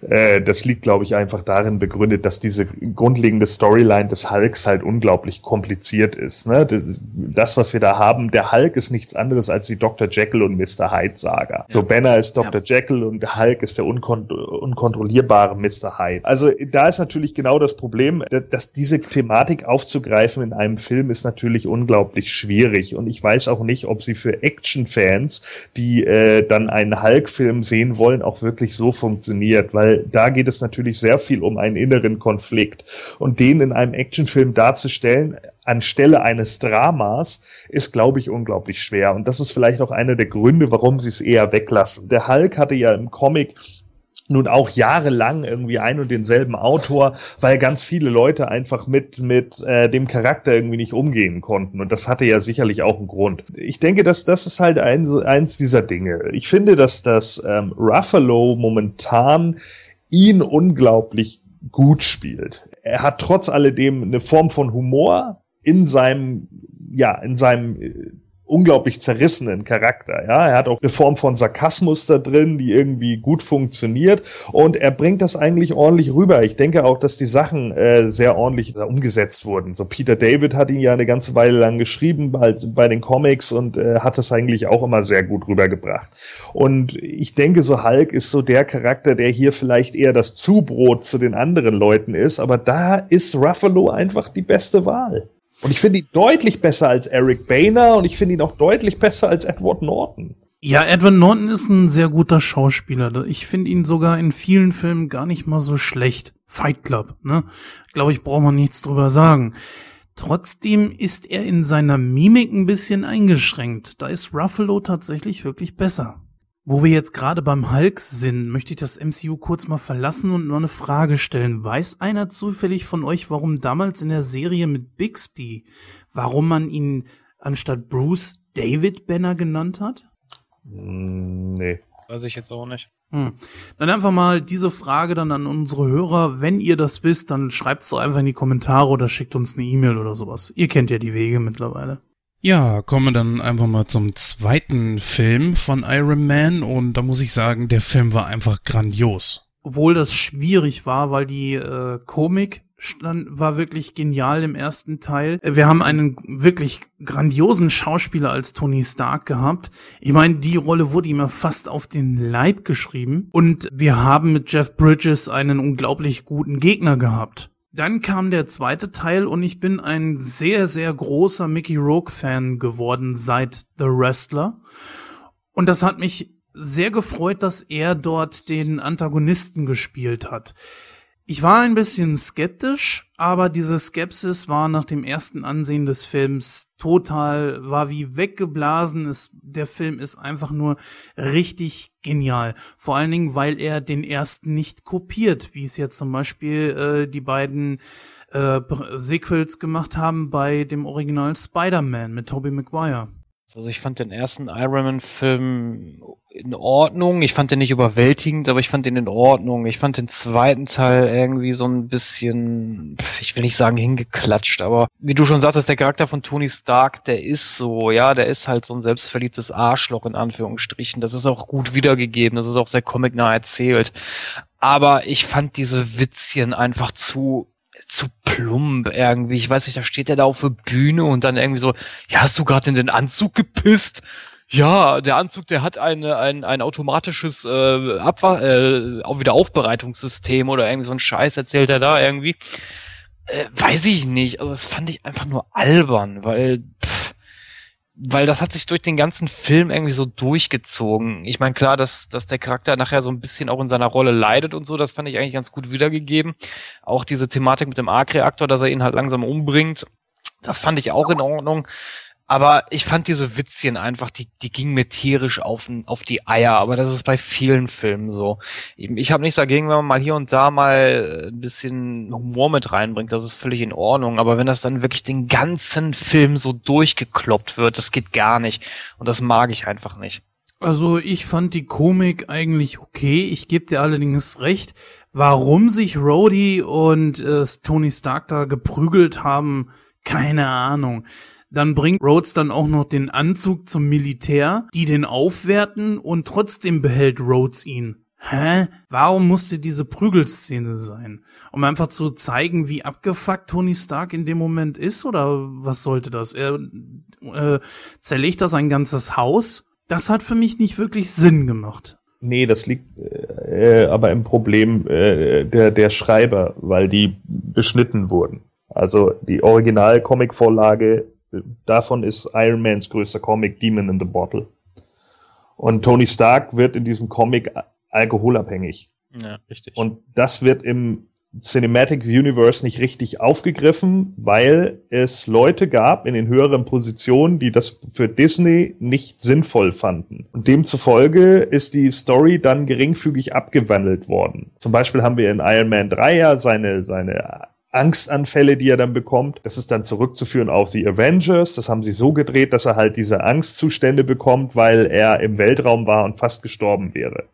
Äh, das liegt, glaube ich, einfach darin begründet, dass diese grundlegende Storyline des Hulks halt unglaublich kompliziert ist. Ne? Das, was wir da haben, der Hulk ist nichts anderes als die Dr. Jekyll und Mr. Hyde Saga. Ja. So, Banner ist Dr. Ja. Jekyll und Hulk ist der unkont unkontrollierbare Mr. Hyde. Also da ist natürlich genau das Problem, dass diese Thematik aufzugreifen in einem Film ist natürlich unglaublich schwierig. Und ich weiß auch nicht, ob sie für Action-Fans, die äh, dann einen Hulk-Film sehen wollen, auch wirklich so funktioniert. Weil da geht es natürlich sehr viel um einen inneren Konflikt. Und den in einem Actionfilm darzustellen, anstelle eines Dramas, ist, glaube ich, unglaublich schwer. Und das ist vielleicht auch einer der Gründe, warum sie es eher weglassen. Der Hulk hatte ja im Comic nun auch jahrelang irgendwie ein und denselben Autor, weil ganz viele Leute einfach mit mit äh, dem Charakter irgendwie nicht umgehen konnten und das hatte ja sicherlich auch einen Grund. Ich denke, dass das ist halt ein, eins dieser Dinge. Ich finde, dass das ähm, Ruffalo momentan ihn unglaublich gut spielt. Er hat trotz alledem eine Form von Humor in seinem ja in seinem äh, unglaublich zerrissenen Charakter. Ja, er hat auch eine Form von Sarkasmus da drin, die irgendwie gut funktioniert und er bringt das eigentlich ordentlich rüber. Ich denke auch, dass die Sachen äh, sehr ordentlich umgesetzt wurden. So Peter David hat ihn ja eine ganze Weile lang geschrieben bei, bei den Comics und äh, hat das eigentlich auch immer sehr gut rübergebracht. Und ich denke, so Hulk ist so der Charakter, der hier vielleicht eher das Zubrot zu den anderen Leuten ist, aber da ist Ruffalo einfach die beste Wahl. Und ich finde ihn deutlich besser als Eric Boehner und ich finde ihn auch deutlich besser als Edward Norton. Ja, Edward Norton ist ein sehr guter Schauspieler. Ich finde ihn sogar in vielen Filmen gar nicht mal so schlecht. Fight Club, ne? Glaube ich, braucht man nichts drüber sagen. Trotzdem ist er in seiner Mimik ein bisschen eingeschränkt. Da ist Ruffalo tatsächlich wirklich besser. Wo wir jetzt gerade beim Hulk sind, möchte ich das MCU kurz mal verlassen und noch eine Frage stellen. Weiß einer zufällig von euch, warum damals in der Serie mit Bixby, warum man ihn anstatt Bruce David Banner genannt hat? Hm, nee. Weiß ich jetzt auch nicht. Hm. Dann einfach mal diese Frage dann an unsere Hörer. Wenn ihr das wisst, dann schreibt es doch einfach in die Kommentare oder schickt uns eine E-Mail oder sowas. Ihr kennt ja die Wege mittlerweile. Ja, kommen wir dann einfach mal zum zweiten Film von Iron Man und da muss ich sagen, der Film war einfach grandios. Obwohl das schwierig war, weil die äh, Komik stand, war wirklich genial im ersten Teil. Wir haben einen wirklich grandiosen Schauspieler als Tony Stark gehabt. Ich meine, die Rolle wurde ihm ja fast auf den Leib geschrieben. Und wir haben mit Jeff Bridges einen unglaublich guten Gegner gehabt. Dann kam der zweite Teil und ich bin ein sehr, sehr großer Mickey Rourke-Fan geworden seit The Wrestler. Und das hat mich sehr gefreut, dass er dort den Antagonisten gespielt hat. Ich war ein bisschen skeptisch, aber diese Skepsis war nach dem ersten Ansehen des Films total, war wie weggeblasen. Es, der Film ist einfach nur richtig genial. Vor allen Dingen, weil er den ersten nicht kopiert, wie es jetzt zum Beispiel äh, die beiden äh, Sequels gemacht haben bei dem Original Spider-Man mit Tobey Maguire. Also ich fand den ersten Iron Man-Film in Ordnung. Ich fand den nicht überwältigend, aber ich fand den in Ordnung. Ich fand den zweiten Teil irgendwie so ein bisschen, ich will nicht sagen hingeklatscht, aber wie du schon sagtest, der Charakter von Tony Stark, der ist so, ja, der ist halt so ein selbstverliebtes Arschloch in Anführungsstrichen. Das ist auch gut wiedergegeben, das ist auch sehr comicnah erzählt. Aber ich fand diese Witzchen einfach zu zu plump irgendwie. Ich weiß nicht, da steht er da auf der Bühne und dann irgendwie so, ja, hast du gerade in den Anzug gepisst? Ja, der Anzug, der hat eine, ein, ein automatisches äh, Abwa äh, auch Wiederaufbereitungssystem oder irgendwie so ein Scheiß erzählt er da irgendwie. Äh, weiß ich nicht. Also das fand ich einfach nur albern, weil pff, weil das hat sich durch den ganzen Film irgendwie so durchgezogen. Ich meine, klar, dass, dass der Charakter nachher so ein bisschen auch in seiner Rolle leidet und so, das fand ich eigentlich ganz gut wiedergegeben. Auch diese Thematik mit dem Arc-Reaktor, dass er ihn halt langsam umbringt, das fand ich auch in Ordnung. Aber ich fand diese Witzchen einfach, die, die gingen mir tierisch auf, auf die Eier. Aber das ist bei vielen Filmen so. Ich habe nichts dagegen, wenn man mal hier und da mal ein bisschen Humor mit reinbringt. Das ist völlig in Ordnung. Aber wenn das dann wirklich den ganzen Film so durchgekloppt wird, das geht gar nicht. Und das mag ich einfach nicht. Also ich fand die Komik eigentlich okay. Ich gebe dir allerdings recht. Warum sich Rhodey und äh, Tony Stark da geprügelt haben, keine Ahnung. Dann bringt Rhodes dann auch noch den Anzug zum Militär, die den aufwerten und trotzdem behält Rhodes ihn. Hä? Warum musste diese Prügelszene sein? Um einfach zu zeigen, wie abgefuckt Tony Stark in dem Moment ist? Oder was sollte das? Er äh, zerlegt da sein ganzes Haus? Das hat für mich nicht wirklich Sinn gemacht. Nee, das liegt äh, aber im Problem äh, der, der Schreiber, weil die beschnitten wurden. Also die Original-Comic-Vorlage davon ist Iron Mans größter Comic Demon in the Bottle. Und Tony Stark wird in diesem Comic alkoholabhängig. Ja, richtig. Und das wird im Cinematic Universe nicht richtig aufgegriffen, weil es Leute gab in den höheren Positionen, die das für Disney nicht sinnvoll fanden. Und demzufolge ist die Story dann geringfügig abgewandelt worden. Zum Beispiel haben wir in Iron Man 3 ja seine, seine Angstanfälle, die er dann bekommt. Das ist dann zurückzuführen auf The Avengers. Das haben sie so gedreht, dass er halt diese Angstzustände bekommt, weil er im Weltraum war und fast gestorben wäre.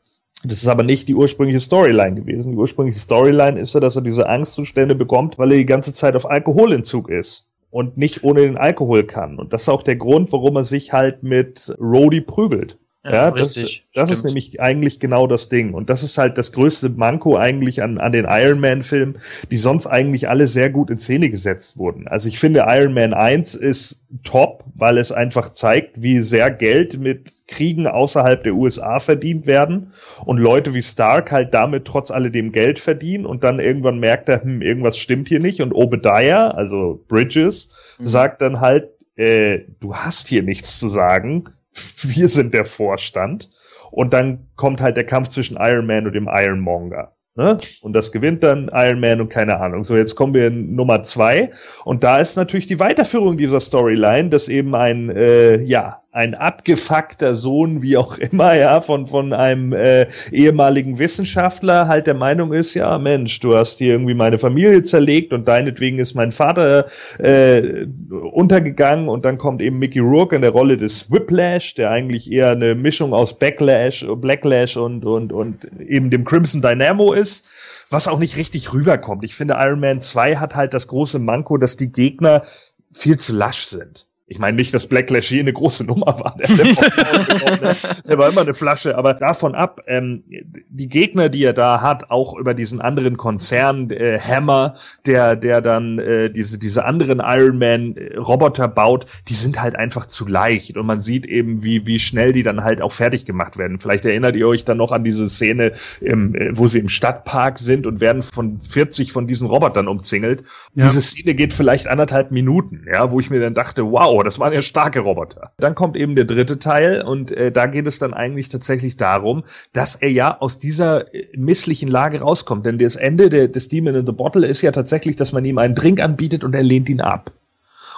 Das ist aber nicht die ursprüngliche Storyline gewesen. Die ursprüngliche Storyline ist ja, dass er diese Angstzustände bekommt, weil er die ganze Zeit auf Alkoholentzug ist und nicht ohne den Alkohol kann. Und das ist auch der Grund, warum er sich halt mit Rhodey prügelt. Ja, ja das, das ist nämlich eigentlich genau das Ding. Und das ist halt das größte Manko eigentlich an, an den Iron Man-Filmen, die sonst eigentlich alle sehr gut in Szene gesetzt wurden. Also ich finde Iron Man 1 ist top, weil es einfach zeigt, wie sehr Geld mit Kriegen außerhalb der USA verdient werden und Leute wie Stark halt damit trotz alledem Geld verdienen und dann irgendwann merkt er, hm, irgendwas stimmt hier nicht und Obadiah, also Bridges, mhm. sagt dann halt, äh, du hast hier nichts zu sagen, wir sind der Vorstand. Und dann kommt halt der Kampf zwischen Iron Man und dem Ironmonger. Ne? Und das gewinnt dann Iron Man und keine Ahnung. So, jetzt kommen wir in Nummer zwei. Und da ist natürlich die Weiterführung dieser Storyline, dass eben ein, äh, ja, ein abgefuckter Sohn, wie auch immer, ja, von, von einem äh, ehemaligen Wissenschaftler halt der Meinung ist, ja, Mensch, du hast hier irgendwie meine Familie zerlegt und deinetwegen ist mein Vater äh, untergegangen und dann kommt eben Mickey Rourke in der Rolle des Whiplash, der eigentlich eher eine Mischung aus Backlash, Blacklash und, und, und eben dem Crimson Dynamo ist was auch nicht richtig rüberkommt. Ich finde, Iron Man 2 hat halt das große Manko, dass die Gegner viel zu lasch sind. Ich meine nicht, dass Blacklash je eine große Nummer war. Der, der, der, war immer eine Flasche. Aber davon ab, ähm, die Gegner, die er da hat, auch über diesen anderen Konzern, äh, Hammer, der, der dann äh, diese, diese anderen Iron Man äh, Roboter baut, die sind halt einfach zu leicht. Und man sieht eben, wie, wie schnell die dann halt auch fertig gemacht werden. Vielleicht erinnert ihr euch dann noch an diese Szene, im, äh, wo sie im Stadtpark sind und werden von 40 von diesen Robotern umzingelt. Ja. Diese Szene geht vielleicht anderthalb Minuten, ja, wo ich mir dann dachte, wow, das waren ja starke Roboter. Dann kommt eben der dritte Teil und äh, da geht es dann eigentlich tatsächlich darum, dass er ja aus dieser äh, misslichen Lage rauskommt. Denn das Ende der, des Demon in the Bottle ist ja tatsächlich, dass man ihm einen Drink anbietet und er lehnt ihn ab.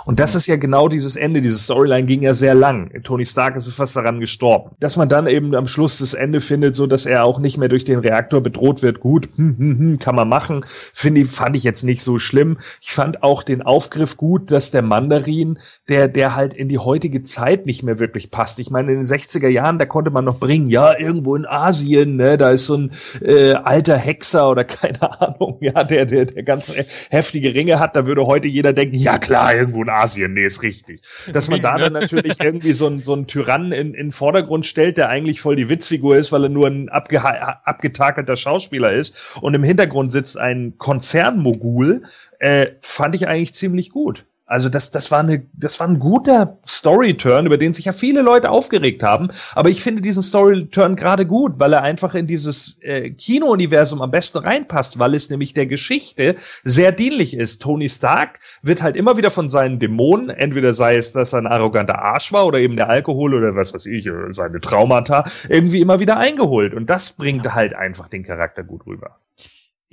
Und das ist ja genau dieses Ende. Diese Storyline ging ja sehr lang. Tony Stark ist fast daran gestorben. Dass man dann eben am Schluss das Ende findet, so dass er auch nicht mehr durch den Reaktor bedroht wird. Gut, hm, hm, hm, kann man machen. Finde ich, fand ich jetzt nicht so schlimm. Ich fand auch den Aufgriff gut, dass der Mandarin, der, der halt in die heutige Zeit nicht mehr wirklich passt. Ich meine, in den 60er Jahren, da konnte man noch bringen, ja, irgendwo in Asien, ne, da ist so ein äh, alter Hexer oder keine Ahnung, ja, der, der, der ganz heftige Ringe hat. Da würde heute jeder denken, ja klar, irgendwo in Asien, nee, ist richtig. Dass man da dann natürlich irgendwie so, ein, so einen Tyrannen in, in Vordergrund stellt, der eigentlich voll die Witzfigur ist, weil er nur ein abgetakelter Schauspieler ist und im Hintergrund sitzt ein Konzernmogul, äh, fand ich eigentlich ziemlich gut. Also das, das, war eine, das war ein guter Story-Turn, über den sich ja viele Leute aufgeregt haben. Aber ich finde diesen Story-Turn gerade gut, weil er einfach in dieses äh, Kino-Universum am besten reinpasst, weil es nämlich der Geschichte sehr dienlich ist. Tony Stark wird halt immer wieder von seinen Dämonen, entweder sei es, dass er ein arroganter Arsch war oder eben der Alkohol oder was weiß ich, seine Traumata, irgendwie immer wieder eingeholt. Und das bringt halt einfach den Charakter gut rüber.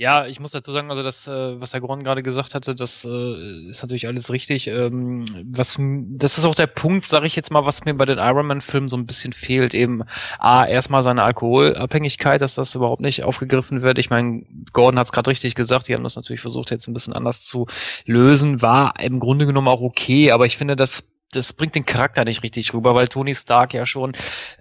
Ja, ich muss dazu sagen, also das, äh, was Herr Gron gerade gesagt hatte, das äh, ist natürlich alles richtig. Ähm, was, das ist auch der Punkt, sage ich jetzt mal, was mir bei den Iron Man-Filmen so ein bisschen fehlt. Eben A, erstmal seine Alkoholabhängigkeit, dass das überhaupt nicht aufgegriffen wird. Ich meine, Gordon hat es gerade richtig gesagt, die haben das natürlich versucht, jetzt ein bisschen anders zu lösen. War im Grunde genommen auch okay, aber ich finde, das das bringt den Charakter nicht richtig rüber, weil Tony Stark ja schon,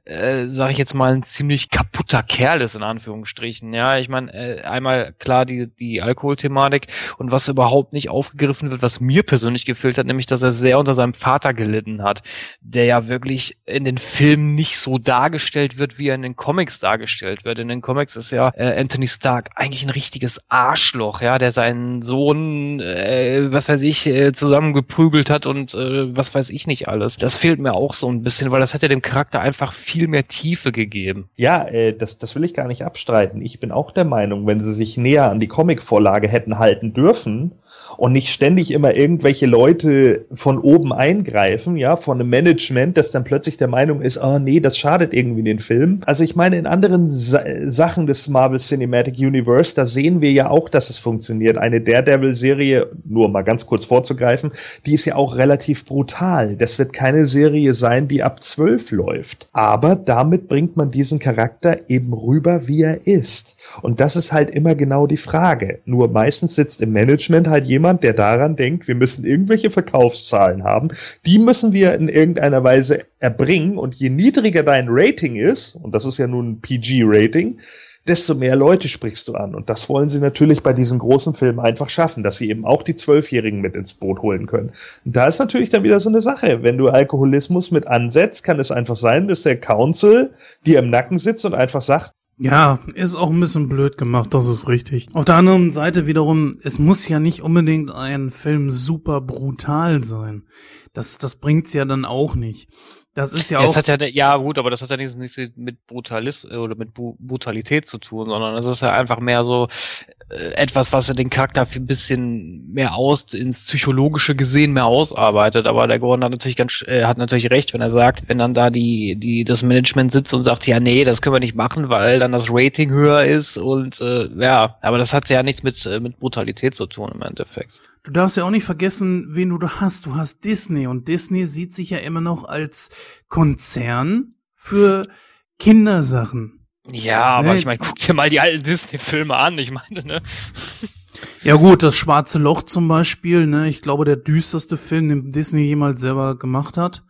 äh, sage ich jetzt mal, ein ziemlich kaputter Kerl ist in Anführungsstrichen. Ja, ich meine, äh, einmal klar die die Alkoholthematik und was überhaupt nicht aufgegriffen wird, was mir persönlich gefehlt hat, nämlich, dass er sehr unter seinem Vater gelitten hat, der ja wirklich in den Filmen nicht so dargestellt wird, wie er in den Comics dargestellt wird. In den Comics ist ja äh, Anthony Stark eigentlich ein richtiges Arschloch, ja, der seinen Sohn, äh, was weiß ich, äh, zusammengeprügelt hat und äh, was weiß ich ich nicht alles. Das fehlt mir auch so ein bisschen, weil das hat ja dem Charakter einfach viel mehr Tiefe gegeben. Ja, äh, das, das will ich gar nicht abstreiten. Ich bin auch der Meinung, wenn sie sich näher an die Comicvorlage hätten halten dürfen, und nicht ständig immer irgendwelche Leute von oben eingreifen, ja, von einem Management, das dann plötzlich der Meinung ist, oh nee, das schadet irgendwie den Film. Also ich meine, in anderen Sa Sachen des Marvel Cinematic Universe, da sehen wir ja auch, dass es funktioniert. Eine Daredevil-Serie, nur mal ganz kurz vorzugreifen, die ist ja auch relativ brutal. Das wird keine Serie sein, die ab zwölf läuft. Aber damit bringt man diesen Charakter eben rüber, wie er ist. Und das ist halt immer genau die Frage. Nur meistens sitzt im Management halt jemand, der daran denkt, wir müssen irgendwelche Verkaufszahlen haben. Die müssen wir in irgendeiner Weise erbringen. Und je niedriger dein Rating ist, und das ist ja nun ein PG-Rating, desto mehr Leute sprichst du an. Und das wollen sie natürlich bei diesen großen Filmen einfach schaffen, dass sie eben auch die Zwölfjährigen mit ins Boot holen können. Und da ist natürlich dann wieder so eine Sache. Wenn du Alkoholismus mit ansetzt, kann es einfach sein, dass der Council dir im Nacken sitzt und einfach sagt, ja, ist auch ein bisschen blöd gemacht, das ist richtig. Auf der anderen Seite wiederum, es muss ja nicht unbedingt ein Film super brutal sein. Das, das bringt's ja dann auch nicht. Das ist ja, ja auch. Hat ja, ja, gut, aber das hat ja nichts, nichts mit Brutalismus oder mit Brutalität zu tun, sondern es ist ja einfach mehr so äh, etwas, was ja den Charakter ein bisschen mehr aus, ins Psychologische gesehen mehr ausarbeitet. Aber der Gordon hat natürlich ganz, äh, hat natürlich recht, wenn er sagt, wenn dann da die, die, das Management sitzt und sagt, ja, nee, das können wir nicht machen, weil dann das Rating höher ist und, äh, ja, aber das hat ja nichts mit, äh, mit Brutalität zu tun im Endeffekt. Du darfst ja auch nicht vergessen, wen du da hast. Du hast Disney und Disney sieht sich ja immer noch als Konzern für Kindersachen. Ja, aber ne? ich meine, guck dir mal die alten Disney-Filme an, ich meine, ne? Ja gut, das Schwarze Loch zum Beispiel, ne? Ich glaube, der düsterste Film, den Disney jemals selber gemacht hat.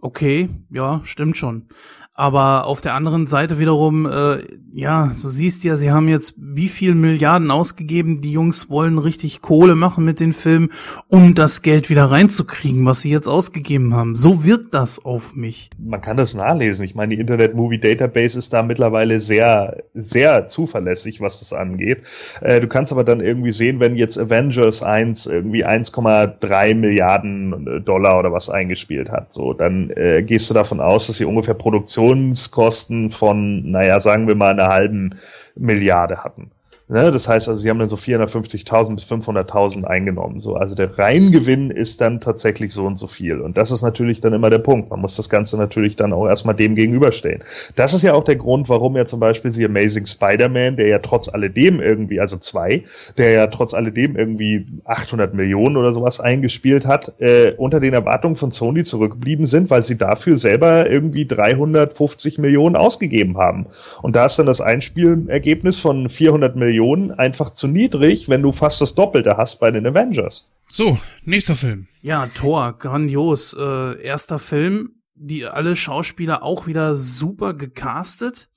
Okay, ja, stimmt schon. Aber auf der anderen Seite wiederum, äh, ja, so siehst ja, sie haben jetzt wie viel Milliarden ausgegeben. Die Jungs wollen richtig Kohle machen mit den Filmen, um das Geld wieder reinzukriegen, was sie jetzt ausgegeben haben. So wirkt das auf mich. Man kann das nachlesen. Ich meine, die Internet Movie Database ist da mittlerweile sehr, sehr zuverlässig, was das angeht. Äh, du kannst aber dann irgendwie sehen, wenn jetzt Avengers 1 irgendwie 1,3 Milliarden Dollar oder was eingespielt hat, so, dann äh, gehst du davon aus, dass sie ungefähr Produktion Produktionskosten von, naja, sagen wir mal einer halben Milliarde hatten. Ne? Das heißt also, sie haben dann so 450.000 bis 500.000 eingenommen. So, also der Reingewinn ist dann tatsächlich so und so viel. Und das ist natürlich dann immer der Punkt. Man muss das Ganze natürlich dann auch erstmal dem gegenüberstellen. Das ist ja auch der Grund, warum ja zum Beispiel The Amazing Spider-Man, der ja trotz alledem irgendwie, also zwei, der ja trotz alledem irgendwie 800 Millionen oder sowas eingespielt hat, äh, unter den Erwartungen von Sony zurückgeblieben sind, weil sie dafür selber irgendwie 350 Millionen ausgegeben haben. Und da ist dann das Einspielergebnis von 400 Millionen Millionen einfach zu niedrig, wenn du fast das Doppelte hast bei den Avengers. So, nächster Film. Ja, Thor, grandios. Äh, erster Film, die alle Schauspieler auch wieder super gecastet.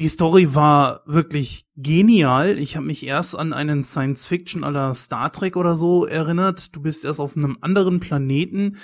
Die Story war wirklich genial. Ich habe mich erst an einen Science-Fiction aller Star Trek oder so erinnert. Du bist erst auf einem anderen Planeten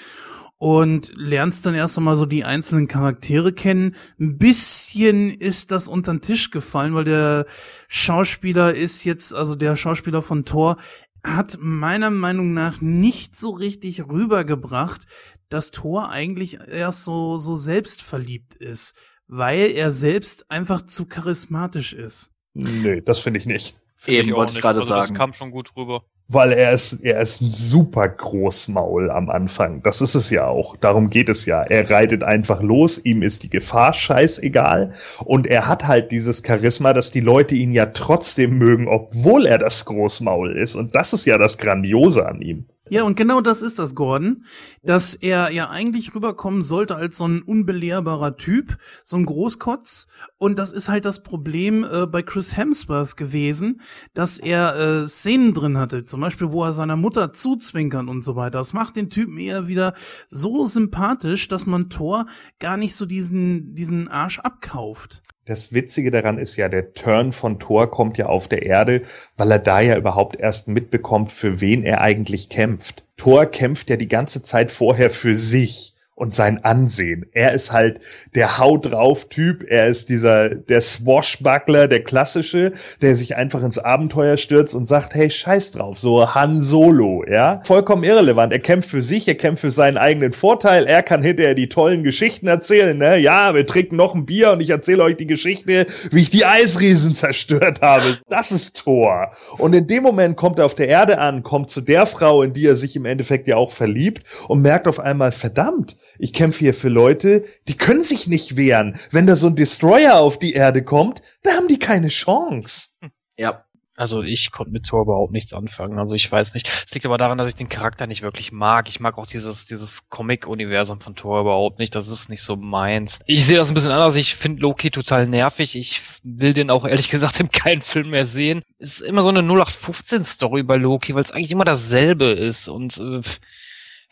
und lernst dann erst einmal so die einzelnen Charaktere kennen. Ein bisschen ist das unter den Tisch gefallen, weil der Schauspieler ist jetzt, also der Schauspieler von Thor, hat meiner Meinung nach nicht so richtig rübergebracht, dass Thor eigentlich erst so, so selbstverliebt ist, weil er selbst einfach zu charismatisch ist. Nee, das finde ich nicht. Find Eben, wollte ich gerade also sagen. Das kam schon gut rüber weil er ist, er ist ein super Großmaul am Anfang. Das ist es ja auch. Darum geht es ja. Er reitet einfach los, ihm ist die Gefahr scheißegal und er hat halt dieses Charisma, dass die Leute ihn ja trotzdem mögen, obwohl er das Großmaul ist. Und das ist ja das Grandiose an ihm. Ja, und genau das ist das, Gordon, dass er ja eigentlich rüberkommen sollte als so ein unbelehrbarer Typ, so ein Großkotz. Und das ist halt das Problem äh, bei Chris Hemsworth gewesen, dass er äh, Szenen drin hatte, zum Beispiel, wo er seiner Mutter zuzwinkern und so weiter. Das macht den Typen eher wieder so sympathisch, dass man Thor gar nicht so diesen, diesen Arsch abkauft das Witzige daran ist ja, der Turn von Thor kommt ja auf der Erde, weil er da ja überhaupt erst mitbekommt, für wen er eigentlich kämpft. Thor kämpft ja die ganze Zeit vorher für sich und sein Ansehen. Er ist halt der Haut drauf Typ, er ist dieser der Swashbuckler, der klassische, der sich einfach ins Abenteuer stürzt und sagt, hey, scheiß drauf, so Han Solo, ja? Vollkommen irrelevant. Er kämpft für sich, er kämpft für seinen eigenen Vorteil, er kann hinterher die tollen Geschichten erzählen, ne? Ja, wir trinken noch ein Bier und ich erzähle euch die Geschichte, wie ich die Eisriesen zerstört habe. Das ist Thor. Und in dem Moment kommt er auf der Erde an, kommt zu der Frau, in die er sich im Endeffekt ja auch verliebt und merkt auf einmal, verdammt, ich kämpfe hier für Leute, die können sich nicht wehren. Wenn da so ein Destroyer auf die Erde kommt, da haben die keine Chance. Ja. Also ich konnte mit Thor überhaupt nichts anfangen. Also ich weiß nicht. Es liegt aber daran, dass ich den Charakter nicht wirklich mag. Ich mag auch dieses, dieses Comic-Universum von Thor überhaupt nicht. Das ist nicht so meins. Ich sehe das ein bisschen anders. Ich finde Loki total nervig. Ich will den auch ehrlich gesagt in keinen Film mehr sehen. Es ist immer so eine 0815-Story bei Loki, weil es eigentlich immer dasselbe ist. Und äh,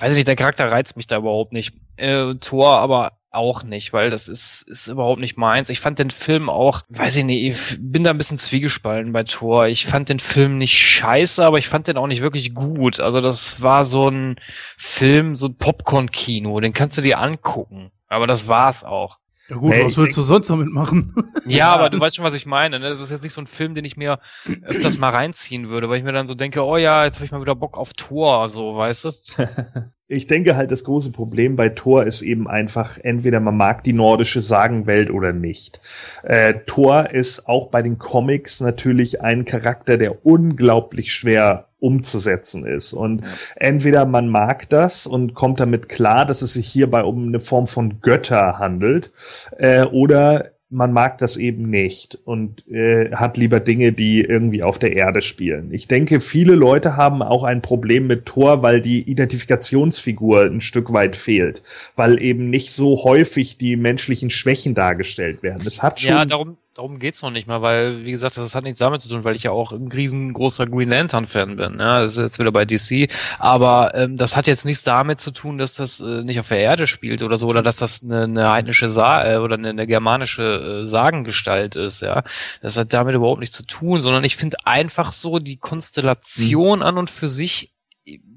weiß ich nicht, der Charakter reizt mich da überhaupt nicht. Äh, Thor aber auch nicht, weil das ist, ist überhaupt nicht meins. Ich fand den Film auch, weiß ich nicht, ich bin da ein bisschen zwiegespalten bei Thor. Ich fand den Film nicht scheiße, aber ich fand den auch nicht wirklich gut. Also das war so ein Film, so ein Popcorn-Kino, den kannst du dir angucken. Aber das war's auch. Ja gut, Nee, was willst du sonst damit machen? Ja, aber du weißt schon, was ich meine. Ne? Das ist jetzt nicht so ein Film, den ich mir öfters mal reinziehen würde, weil ich mir dann so denke, oh ja, jetzt habe ich mal wieder Bock auf Thor, so, weißt du? Ich denke halt, das große Problem bei Thor ist eben einfach, entweder man mag die nordische Sagenwelt oder nicht. Äh, Thor ist auch bei den Comics natürlich ein Charakter, der unglaublich schwer umzusetzen ist. Und entweder man mag das und kommt damit klar, dass es sich hierbei um eine Form von Götter handelt, äh, oder man mag das eben nicht und äh, hat lieber Dinge, die irgendwie auf der Erde spielen. Ich denke, viele Leute haben auch ein Problem mit Thor, weil die Identifikationsfigur ein Stück weit fehlt, weil eben nicht so häufig die menschlichen Schwächen dargestellt werden. Es hat schon Ja, darum, darum geht's noch nicht mal, weil, wie gesagt, das hat nichts damit zu tun, weil ich ja auch ein riesengroßer Green Lantern-Fan bin. Ja, das ist jetzt wieder bei DC. Aber ähm, das hat jetzt nichts damit zu tun, dass das äh, nicht auf der Erde spielt oder so, oder dass das eine, eine heidnische Sa äh, oder eine, eine germanische äh, Sagengestalt ist, ja. Das hat damit überhaupt nichts zu tun, sondern ich finde einfach so die Konstellation an und für sich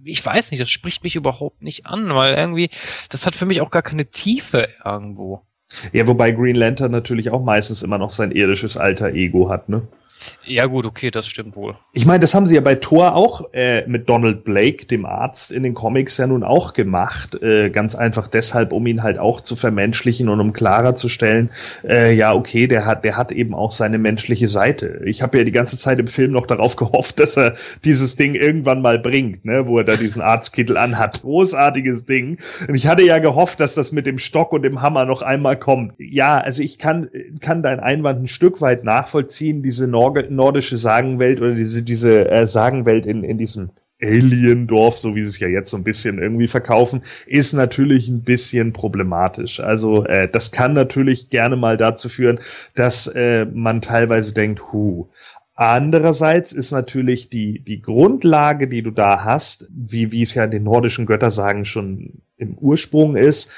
ich weiß nicht, das spricht mich überhaupt nicht an, weil irgendwie, das hat für mich auch gar keine Tiefe irgendwo. Ja, wobei Green Lantern natürlich auch meistens immer noch sein irdisches alter Ego hat, ne? Ja gut, okay, das stimmt wohl. Ich meine, das haben sie ja bei Thor auch äh, mit Donald Blake, dem Arzt, in den Comics ja nun auch gemacht. Äh, ganz einfach deshalb, um ihn halt auch zu vermenschlichen und um klarer zu stellen, äh, ja, okay, der hat, der hat eben auch seine menschliche Seite. Ich habe ja die ganze Zeit im Film noch darauf gehofft, dass er dieses Ding irgendwann mal bringt, ne, wo er da diesen Arztkittel anhat. Großartiges Ding. Und ich hatte ja gehofft, dass das mit dem Stock und dem Hammer noch einmal kommt. Ja, also ich kann, kann dein Einwand ein Stück weit nachvollziehen, diese Nor nordische Sagenwelt oder diese, diese äh, Sagenwelt in, in diesem Aliendorf, so wie sie es ja jetzt so ein bisschen irgendwie verkaufen, ist natürlich ein bisschen problematisch. Also äh, das kann natürlich gerne mal dazu führen, dass äh, man teilweise denkt, hu. Andererseits ist natürlich die, die Grundlage, die du da hast, wie, wie es ja in den nordischen Göttersagen schon im Ursprung ist,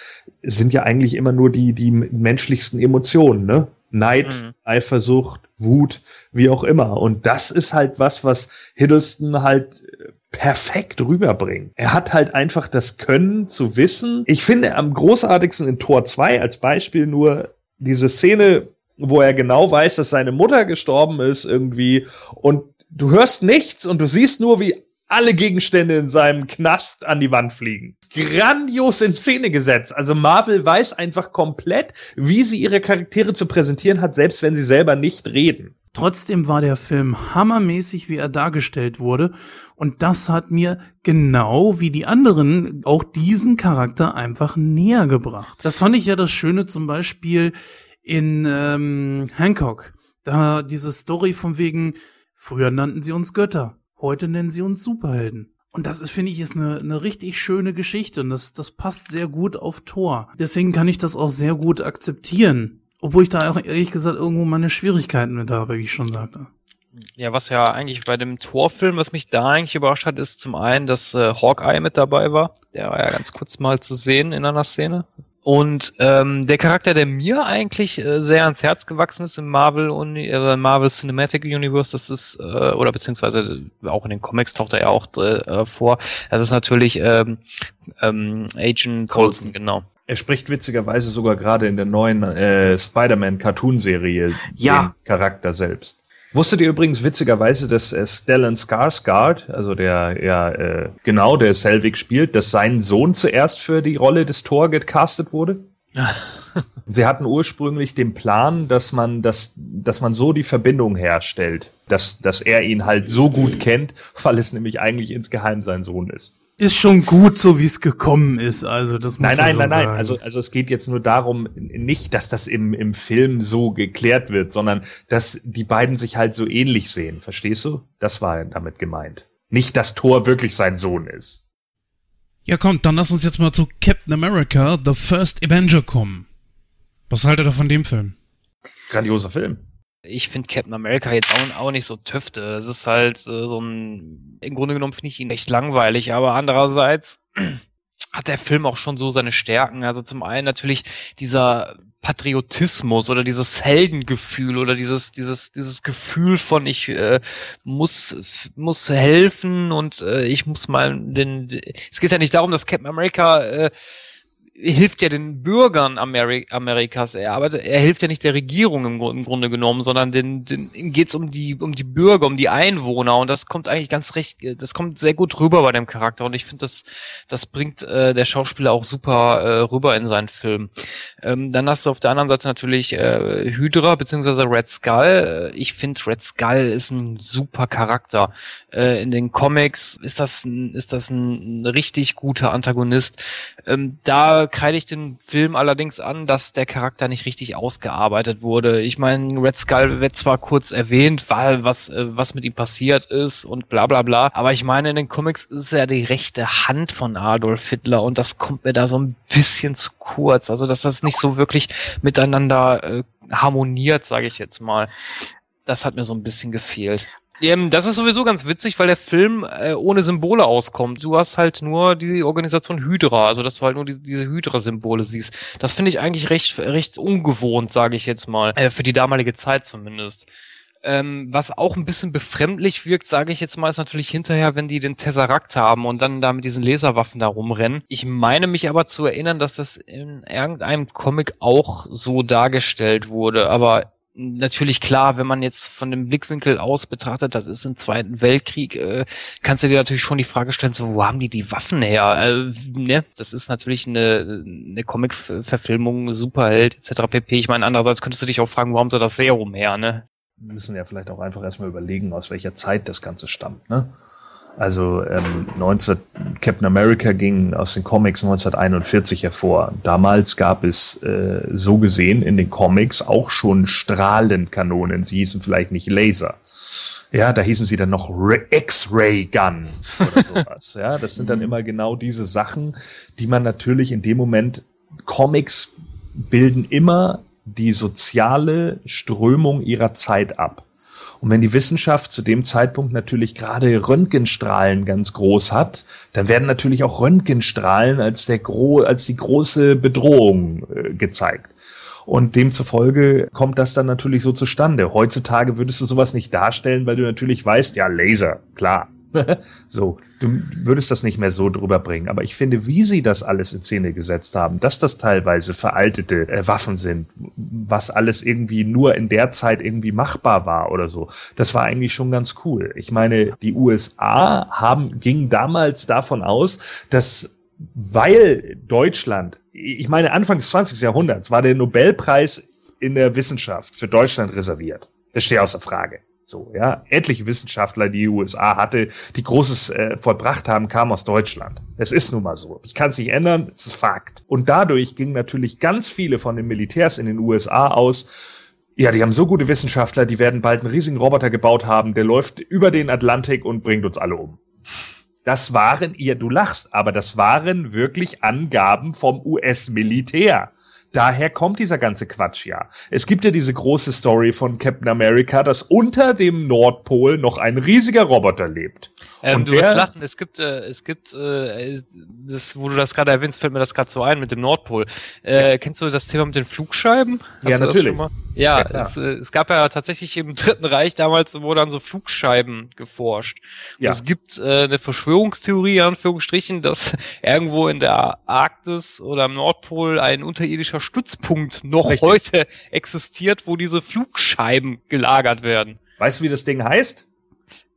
sind ja eigentlich immer nur die, die menschlichsten Emotionen, ne? Neid, Mhm. Eifersucht, Wut, wie auch immer. Und das ist halt was, was Hiddleston halt äh, perfekt rüberbringt. Er hat halt einfach das Können zu wissen. Ich finde am großartigsten in Tor 2 als Beispiel nur diese Szene, wo er genau weiß, dass seine Mutter gestorben ist irgendwie und du hörst nichts und du siehst nur, wie alle Gegenstände in seinem Knast an die Wand fliegen. Grandios in Szene gesetzt. Also Marvel weiß einfach komplett, wie sie ihre Charaktere zu präsentieren hat, selbst wenn sie selber nicht reden. Trotzdem war der Film hammermäßig, wie er dargestellt wurde. Und das hat mir genau wie die anderen auch diesen Charakter einfach näher gebracht. Das fand ich ja das Schöne zum Beispiel in ähm, Hancock. Da diese Story von wegen, früher nannten sie uns Götter, heute nennen sie uns Superhelden. Und das ist, finde ich, ist eine, eine richtig schöne Geschichte und das, das passt sehr gut auf Thor. Deswegen kann ich das auch sehr gut akzeptieren. Obwohl ich da auch ehrlich gesagt irgendwo meine Schwierigkeiten mit habe, wie ich schon sagte. Ja, was ja eigentlich bei dem Torfilm, was mich da eigentlich überrascht hat, ist zum einen, dass äh, Hawkeye mit dabei war. Der war ja ganz kurz mal zu sehen in einer Szene. Und ähm, der Charakter, der mir eigentlich äh, sehr ans Herz gewachsen ist im Marvel und äh, Marvel Cinematic Universe, das ist äh, oder beziehungsweise auch in den Comics taucht er ja auch äh, vor. Das ist natürlich ähm, ähm, Agent Coulson, genau. Er spricht witzigerweise sogar gerade in der neuen äh, Spider-Man-Cartoon-Serie Ja. den Charakter selbst. Wusstet ihr übrigens witzigerweise, dass äh, Stellan Skarsgård, also der ja äh, genau der Selvig spielt, dass sein Sohn zuerst für die Rolle des Thor gecastet wurde? Sie hatten ursprünglich den Plan, dass man, das, dass man so die Verbindung herstellt, dass, dass er ihn halt so gut kennt, weil es nämlich eigentlich insgeheim sein Sohn ist. Ist schon gut, so wie es gekommen ist. Also das muss Nein, man nein, so nein, nein. Also, also es geht jetzt nur darum, nicht, dass das im, im Film so geklärt wird, sondern dass die beiden sich halt so ähnlich sehen. Verstehst du? Das war damit gemeint. Nicht, dass Thor wirklich sein Sohn ist. Ja, kommt, dann lass uns jetzt mal zu Captain America, The First Avenger kommen. Was haltet ihr von dem Film? Grandioser Film. Ich finde Captain America jetzt auch, auch nicht so tüfte. Es ist halt äh, so ein. Im Grunde genommen finde ich ihn echt langweilig, aber andererseits hat der Film auch schon so seine Stärken. Also zum einen natürlich dieser Patriotismus oder dieses Heldengefühl oder dieses dieses dieses Gefühl von ich äh, muss muss helfen und äh, ich muss mal den es geht ja nicht darum, dass Captain America äh, hilft ja den Bürgern Ameri Amerikas, er arbeitet, er hilft ja nicht der Regierung im, im Grunde genommen, sondern den, den ihm geht's um die um die Bürger, um die Einwohner und das kommt eigentlich ganz recht, das kommt sehr gut rüber bei dem Charakter und ich finde das das bringt äh, der Schauspieler auch super äh, rüber in seinen Film. Ähm, dann hast du auf der anderen Seite natürlich äh, Hydra beziehungsweise Red Skull. Äh, Ich finde Red Skull ist ein super Charakter. Äh, in den Comics ist das ein, ist das ein richtig guter Antagonist. Ähm, da kreide ich den Film allerdings an, dass der Charakter nicht richtig ausgearbeitet wurde. Ich meine, Red Skull wird zwar kurz erwähnt, weil was, äh, was mit ihm passiert ist und bla bla bla, aber ich meine, in den Comics ist er die rechte Hand von Adolf Hitler und das kommt mir da so ein bisschen zu kurz. Also, dass das nicht so wirklich miteinander äh, harmoniert, sage ich jetzt mal. Das hat mir so ein bisschen gefehlt. Ähm, das ist sowieso ganz witzig, weil der Film äh, ohne Symbole auskommt. Du hast halt nur die Organisation Hydra, also dass du halt nur die, diese Hydra-Symbole siehst. Das finde ich eigentlich recht, recht ungewohnt, sage ich jetzt mal, äh, für die damalige Zeit zumindest. Ähm, was auch ein bisschen befremdlich wirkt, sage ich jetzt mal, ist natürlich hinterher, wenn die den Tesseract haben und dann da mit diesen Laserwaffen da rumrennen. Ich meine mich aber zu erinnern, dass das in irgendeinem Comic auch so dargestellt wurde, aber natürlich klar, wenn man jetzt von dem Blickwinkel aus betrachtet, das ist im Zweiten Weltkrieg, äh, kannst du dir natürlich schon die Frage stellen, so, wo haben die die Waffen her? Äh, ne? Das ist natürlich eine, eine Comic-Verfilmung, Superheld etc. pp. Ich meine, andererseits könntest du dich auch fragen, wo haben sie das Serum her, ne? Wir müssen ja vielleicht auch einfach erstmal überlegen, aus welcher Zeit das Ganze stammt. Ne? Also ähm, 19, Captain America ging aus den Comics 1941 hervor. Damals gab es äh, so gesehen in den Comics auch schon Strahlenkanonen. Sie hießen vielleicht nicht Laser. Ja, da hießen sie dann noch Ra- X-Ray Gun oder sowas. ja, das sind dann immer genau diese Sachen, die man natürlich in dem Moment Comics bilden immer die soziale Strömung ihrer Zeit ab. Und wenn die Wissenschaft zu dem Zeitpunkt natürlich gerade Röntgenstrahlen ganz groß hat, dann werden natürlich auch Röntgenstrahlen als, der gro als die große Bedrohung äh, gezeigt. Und demzufolge kommt das dann natürlich so zustande. Heutzutage würdest du sowas nicht darstellen, weil du natürlich weißt, ja, Laser, klar. so, du würdest das nicht mehr so drüber bringen. Aber ich finde, wie sie das alles in Szene gesetzt haben, dass das teilweise veraltete äh, Waffen sind, was alles irgendwie nur in der Zeit irgendwie machbar war oder so, das war eigentlich schon ganz cool. Ich meine, die USA haben, gingen damals davon aus, dass weil Deutschland, ich meine, Anfang des 20. Jahrhunderts war der Nobelpreis in der Wissenschaft für Deutschland reserviert. Das steht außer Frage. So, ja. Etliche Wissenschaftler, die die USA hatte, die Großes äh, vollbracht haben, kamen aus Deutschland. Es ist nun mal so. Ich kann es nicht ändern, es ist Fakt. Und dadurch gingen natürlich ganz viele von den Militärs in den USA aus, ja, die haben so gute Wissenschaftler, die werden bald einen riesigen Roboter gebaut haben, der läuft über den Atlantik und bringt uns alle um. Das waren, ihr, du lachst, aber das waren wirklich Angaben vom US-Militär. Daher kommt dieser ganze Quatsch ja. Es gibt ja diese große Story von Captain America, dass unter dem Nordpol noch ein riesiger Roboter lebt. Ähm, Und du wirst lachen, es gibt, äh, es gibt, äh, das, wo du das gerade erwähnst, fällt mir das gerade so ein mit dem Nordpol. Äh, Kennst du das Thema mit den Flugscheiben? Ja, du das natürlich. schon mal? Ja, Ja, es, äh, es gab ja tatsächlich im Dritten Reich damals, wo dann so Flugscheiben geforscht. Ja. Und es gibt äh, eine Verschwörungstheorie, in Anführungsstrichen, dass irgendwo in der Arktis oder am Nordpol ein unterirdischer Stützpunkt noch Richtig. heute existiert, wo diese Flugscheiben gelagert werden. Weißt du, wie das Ding heißt?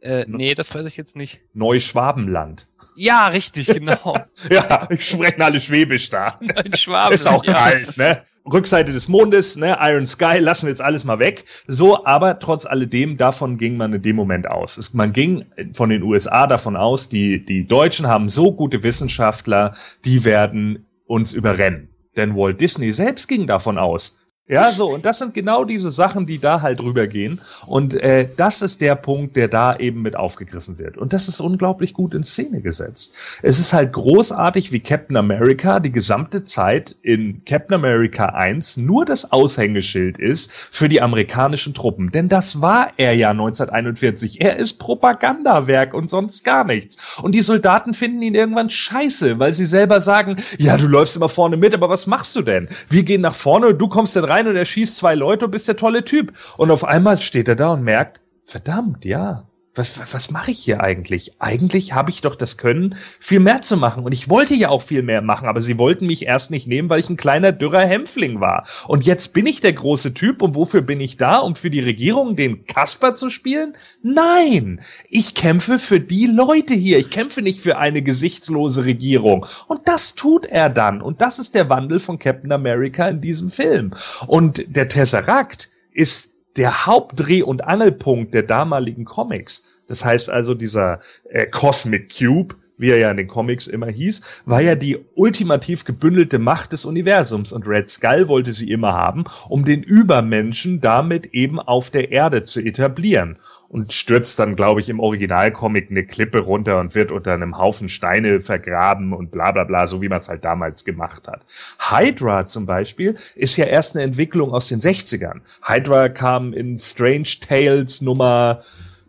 Äh, nee, das weiß ich jetzt nicht. Neuschwabenland. Ja, richtig, genau. Ja, ich sprechen alle Schwäbisch da. Ein Schwaben. Ist auch ja. kalt, ne? Rückseite des Mondes, ne? Iron Sky, lassen wir jetzt alles mal weg. So, aber trotz alledem, davon ging man in dem Moment aus. Es, man ging von den USA davon aus, die, die Deutschen haben so gute Wissenschaftler, die werden uns überrennen. Denn Walt Disney selbst ging davon aus. Ja, so, und das sind genau diese Sachen, die da halt rübergehen. Und äh, das ist der Punkt, der da eben mit aufgegriffen wird. Und das ist unglaublich gut in Szene gesetzt. Es ist halt großartig, wie Captain America die gesamte Zeit in Captain America 1 nur das Aushängeschild ist für die amerikanischen Truppen. Denn das war er ja 1941. Er ist Propagandawerk und sonst gar nichts. Und die Soldaten finden ihn irgendwann scheiße, weil sie selber sagen, ja, du läufst immer vorne mit, aber was machst du denn? Wir gehen nach vorne, du kommst dann rein und er schießt zwei Leute und bist der tolle Typ. Und auf einmal steht er da und merkt, verdammt, ja, was, was, mache ich hier eigentlich? Eigentlich habe ich doch das Können, viel mehr zu machen. Und ich wollte ja auch viel mehr machen, aber sie wollten mich erst nicht nehmen, weil ich ein kleiner, dürrer Hämpfling war. Und jetzt bin ich der große Typ und wofür bin ich da? Um für die Regierung den Kasper zu spielen? Nein! Ich kämpfe für die Leute hier. Ich kämpfe nicht für eine gesichtslose Regierung. Und das tut er dann. Und das ist der Wandel von Captain America in diesem Film. Und der Tesseract ist der Hauptdreh- und Angelpunkt der damaligen Comics. Das heißt also, dieser äh, Cosmic Cube, wie er ja in den Comics immer hieß, war ja die ultimativ gebündelte Macht des Universums und Red Skull wollte sie immer haben, um den Übermenschen damit eben auf der Erde zu etablieren und stürzt dann, glaube ich, im Originalcomic eine Klippe runter und wird unter einem Haufen Steine vergraben und bla bla bla, so wie man es halt damals gemacht hat. Hydra zum Beispiel ist ja erst eine Entwicklung aus den 60ern. Hydra kam in Strange Tales Nummer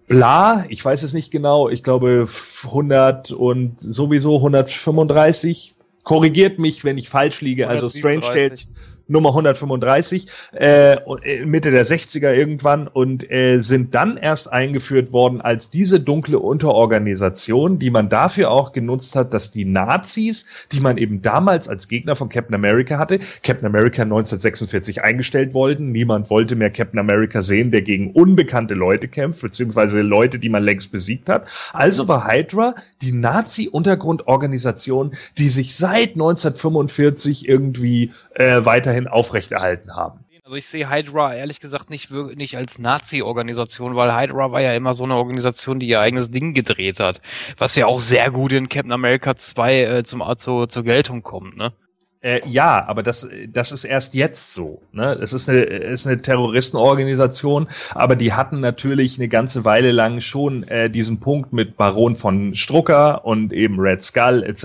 bla, ich weiß es nicht genau, ich glaube 100 und sowieso 135. Korrigiert mich, wenn ich falsch liege. Also Strange 137. Nummer 135, äh, äh, Mitte der 60er irgendwann und äh, sind dann erst eingeführt worden als diese dunkle Unterorganisation, die man dafür auch genutzt hat, dass die Nazis, die man eben damals als Gegner von Captain America hatte, Captain America 1946 eingestellt wollten. Niemand wollte mehr Captain America sehen, der gegen unbekannte Leute kämpft, beziehungsweise Leute, die man längst besiegt hat. Also war Hydra die Nazi-Untergrundorganisation, die sich seit 1945 irgendwie äh, weiterhin aufrechterhalten haben. Also ich sehe Hydra ehrlich gesagt nicht, nicht als Nazi-Organisation, weil Hydra war ja immer so eine Organisation, die ihr eigenes Ding gedreht hat. Was ja auch sehr gut in Captain America 2 äh, zum, zu, zur Geltung kommt, ne? Äh, ja, aber das, das ist erst jetzt so. Ne? Es ist eine, ist eine Terroristenorganisation, aber die hatten natürlich eine ganze Weile lang schon äh, diesen Punkt mit Baron von Strucker und eben Red Skull etc.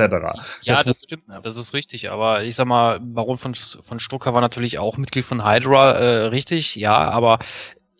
Ja, das, muss- stimmt, das ist richtig. Aber ich sag mal, Baron von, von Strucker war natürlich auch Mitglied von Hydra, äh, richtig, ja, aber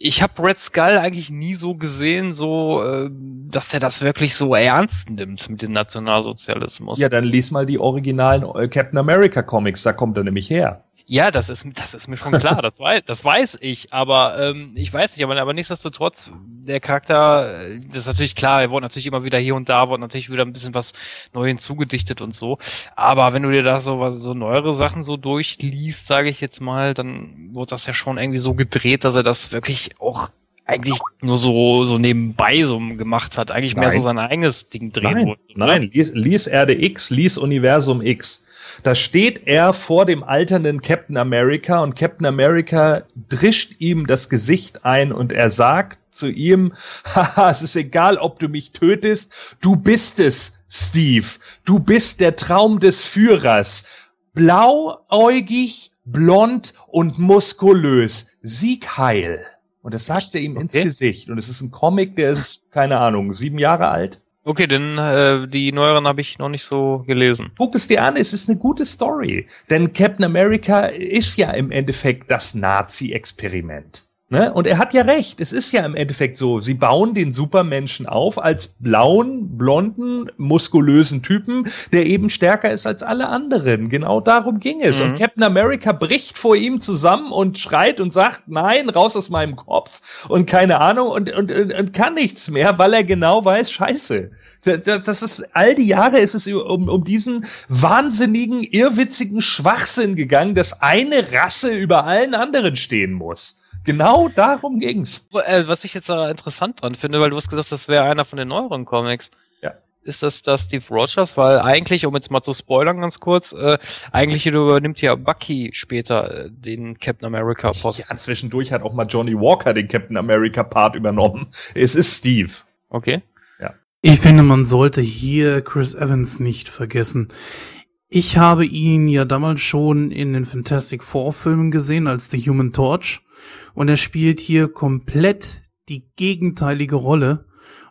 ich habe Red Skull eigentlich nie so gesehen, so, äh, dass er das wirklich so ernst nimmt mit dem Nationalsozialismus. Ja, dann lies mal die originalen äh, Captain America Comics, da kommt er nämlich her. Ja, das ist, das ist mir schon klar, das weiß, das weiß ich, aber ähm, ich weiß nicht, aber, aber nichtsdestotrotz, der Charakter, äh, das ist natürlich klar, er wurde natürlich immer wieder hier und da, wurde natürlich wieder ein bisschen was neu hinzugedichtet und so, aber wenn du dir da so, was- so neuere Sachen so durchliest, sage ich jetzt mal, dann wurde das ja schon irgendwie so gedreht, dass er das wirklich auch eigentlich nur so, so nebenbei so gemacht hat, eigentlich mehr Nein. so sein eigenes Ding drehen Nein, wollte. oder? nein, lies, lies Erde X, lies Universum X. Da steht er vor dem alternden Captain America und Captain America drischt ihm das Gesicht ein und er sagt zu ihm, haha, es ist egal, ob du mich tötest, du bist es, Steve. Du bist der Traum des Führers. Blauäugig, blond und muskulös. Sieg heil. Und das sagt er ihm ins Okay. Gesicht. Und es ist ein Comic, der ist, keine Ahnung, sieben Jahre alt. Okay, denn äh, die neueren habe ich noch nicht so gelesen. Guck es dir an, es ist eine gute Story. Denn Captain America ist ja im Endeffekt das Nazi-Experiment. Ne? Und er hat ja recht. Es ist ja im Endeffekt so. Sie bauen den Supermenschen auf als blauen, blonden, muskulösen Typen, der eben stärker ist als alle anderen. Genau darum ging es. Mhm. Und Captain America bricht vor ihm zusammen und schreit und sagt, nein, raus aus meinem Kopf und keine Ahnung und, und, und, und kann nichts mehr, weil er genau weiß, scheiße. Das ist, all die Jahre ist es um, um diesen wahnsinnigen, irrwitzigen Schwachsinn gegangen, dass eine Rasse über allen anderen stehen muss. Genau darum ging's. Äh, was ich jetzt da interessant dran finde, weil du hast gesagt, das wäre einer von den neueren Comics. Ja. Ist das das Steve Rogers? Weil eigentlich, um jetzt mal zu spoilern ganz kurz, äh, eigentlich übernimmt ja Bucky später äh, den Captain America Post. Ja, zwischendurch hat auch mal Johnny Walker den Captain America Part übernommen. Es ist Steve. Okay. Ja. Ich finde, man sollte hier Chris Evans nicht vergessen. Ich habe ihn ja damals schon in den Fantastic Four Filmen gesehen als The Human Torch. Und er spielt hier komplett die gegenteilige Rolle.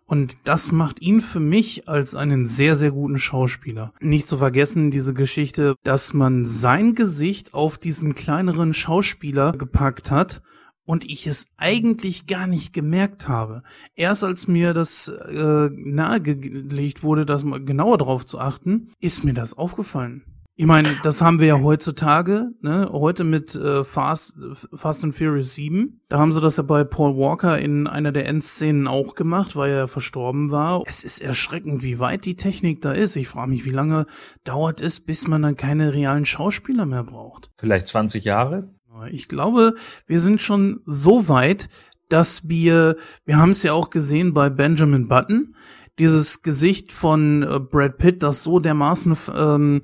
Und das macht ihn für mich als einen sehr, sehr guten Schauspieler. Nicht zu vergessen diese Geschichte, dass man sein Gesicht auf diesen kleineren Schauspieler gepackt hat und ich es eigentlich gar nicht gemerkt habe. Erst als mir das äh, nahegelegt wurde, das mal genauer drauf zu achten, ist mir das aufgefallen. Ich meine, das haben wir ja heutzutage, ne? Heute mit äh, Fast, Fast and Furious 7. Da haben sie das ja bei Paul Walker in einer der Endszenen auch gemacht, weil er verstorben war. Es ist erschreckend, wie weit die Technik da ist. Ich frage mich, wie lange dauert es, bis man dann keine realen Schauspieler mehr braucht. Vielleicht 20 Jahre? Ich glaube, wir sind schon so weit, dass wir, wir haben es ja auch gesehen bei Benjamin Button, dieses Gesicht von äh, Brad Pitt, das so dermaßen ähm,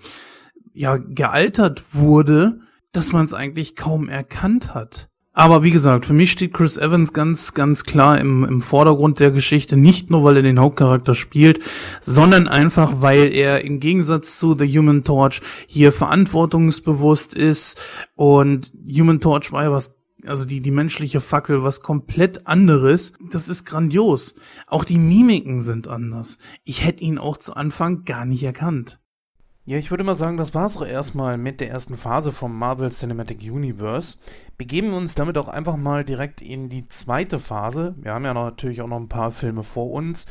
ja gealtert wurde, dass man es eigentlich kaum erkannt hat. Aber wie gesagt, für mich steht Chris Evans ganz, ganz klar im, im Vordergrund der Geschichte, nicht nur weil er den Hauptcharakter spielt, sondern einfach weil er im Gegensatz zu The Human Torch hier verantwortungsbewusst ist und Human Torch war ja was also die, die menschliche Fackel, was komplett anderes. Das ist grandios. Auch die Mimiken sind anders. Ich hätte ihn auch zu Anfang gar nicht erkannt. Ja, ich würde mal sagen, das war's auch erstmal mit der ersten Phase vom Marvel Cinematic Universe. Begeben wir uns damit auch einfach mal direkt in die zweite Phase. Wir haben ja natürlich auch noch ein paar Filme vor uns.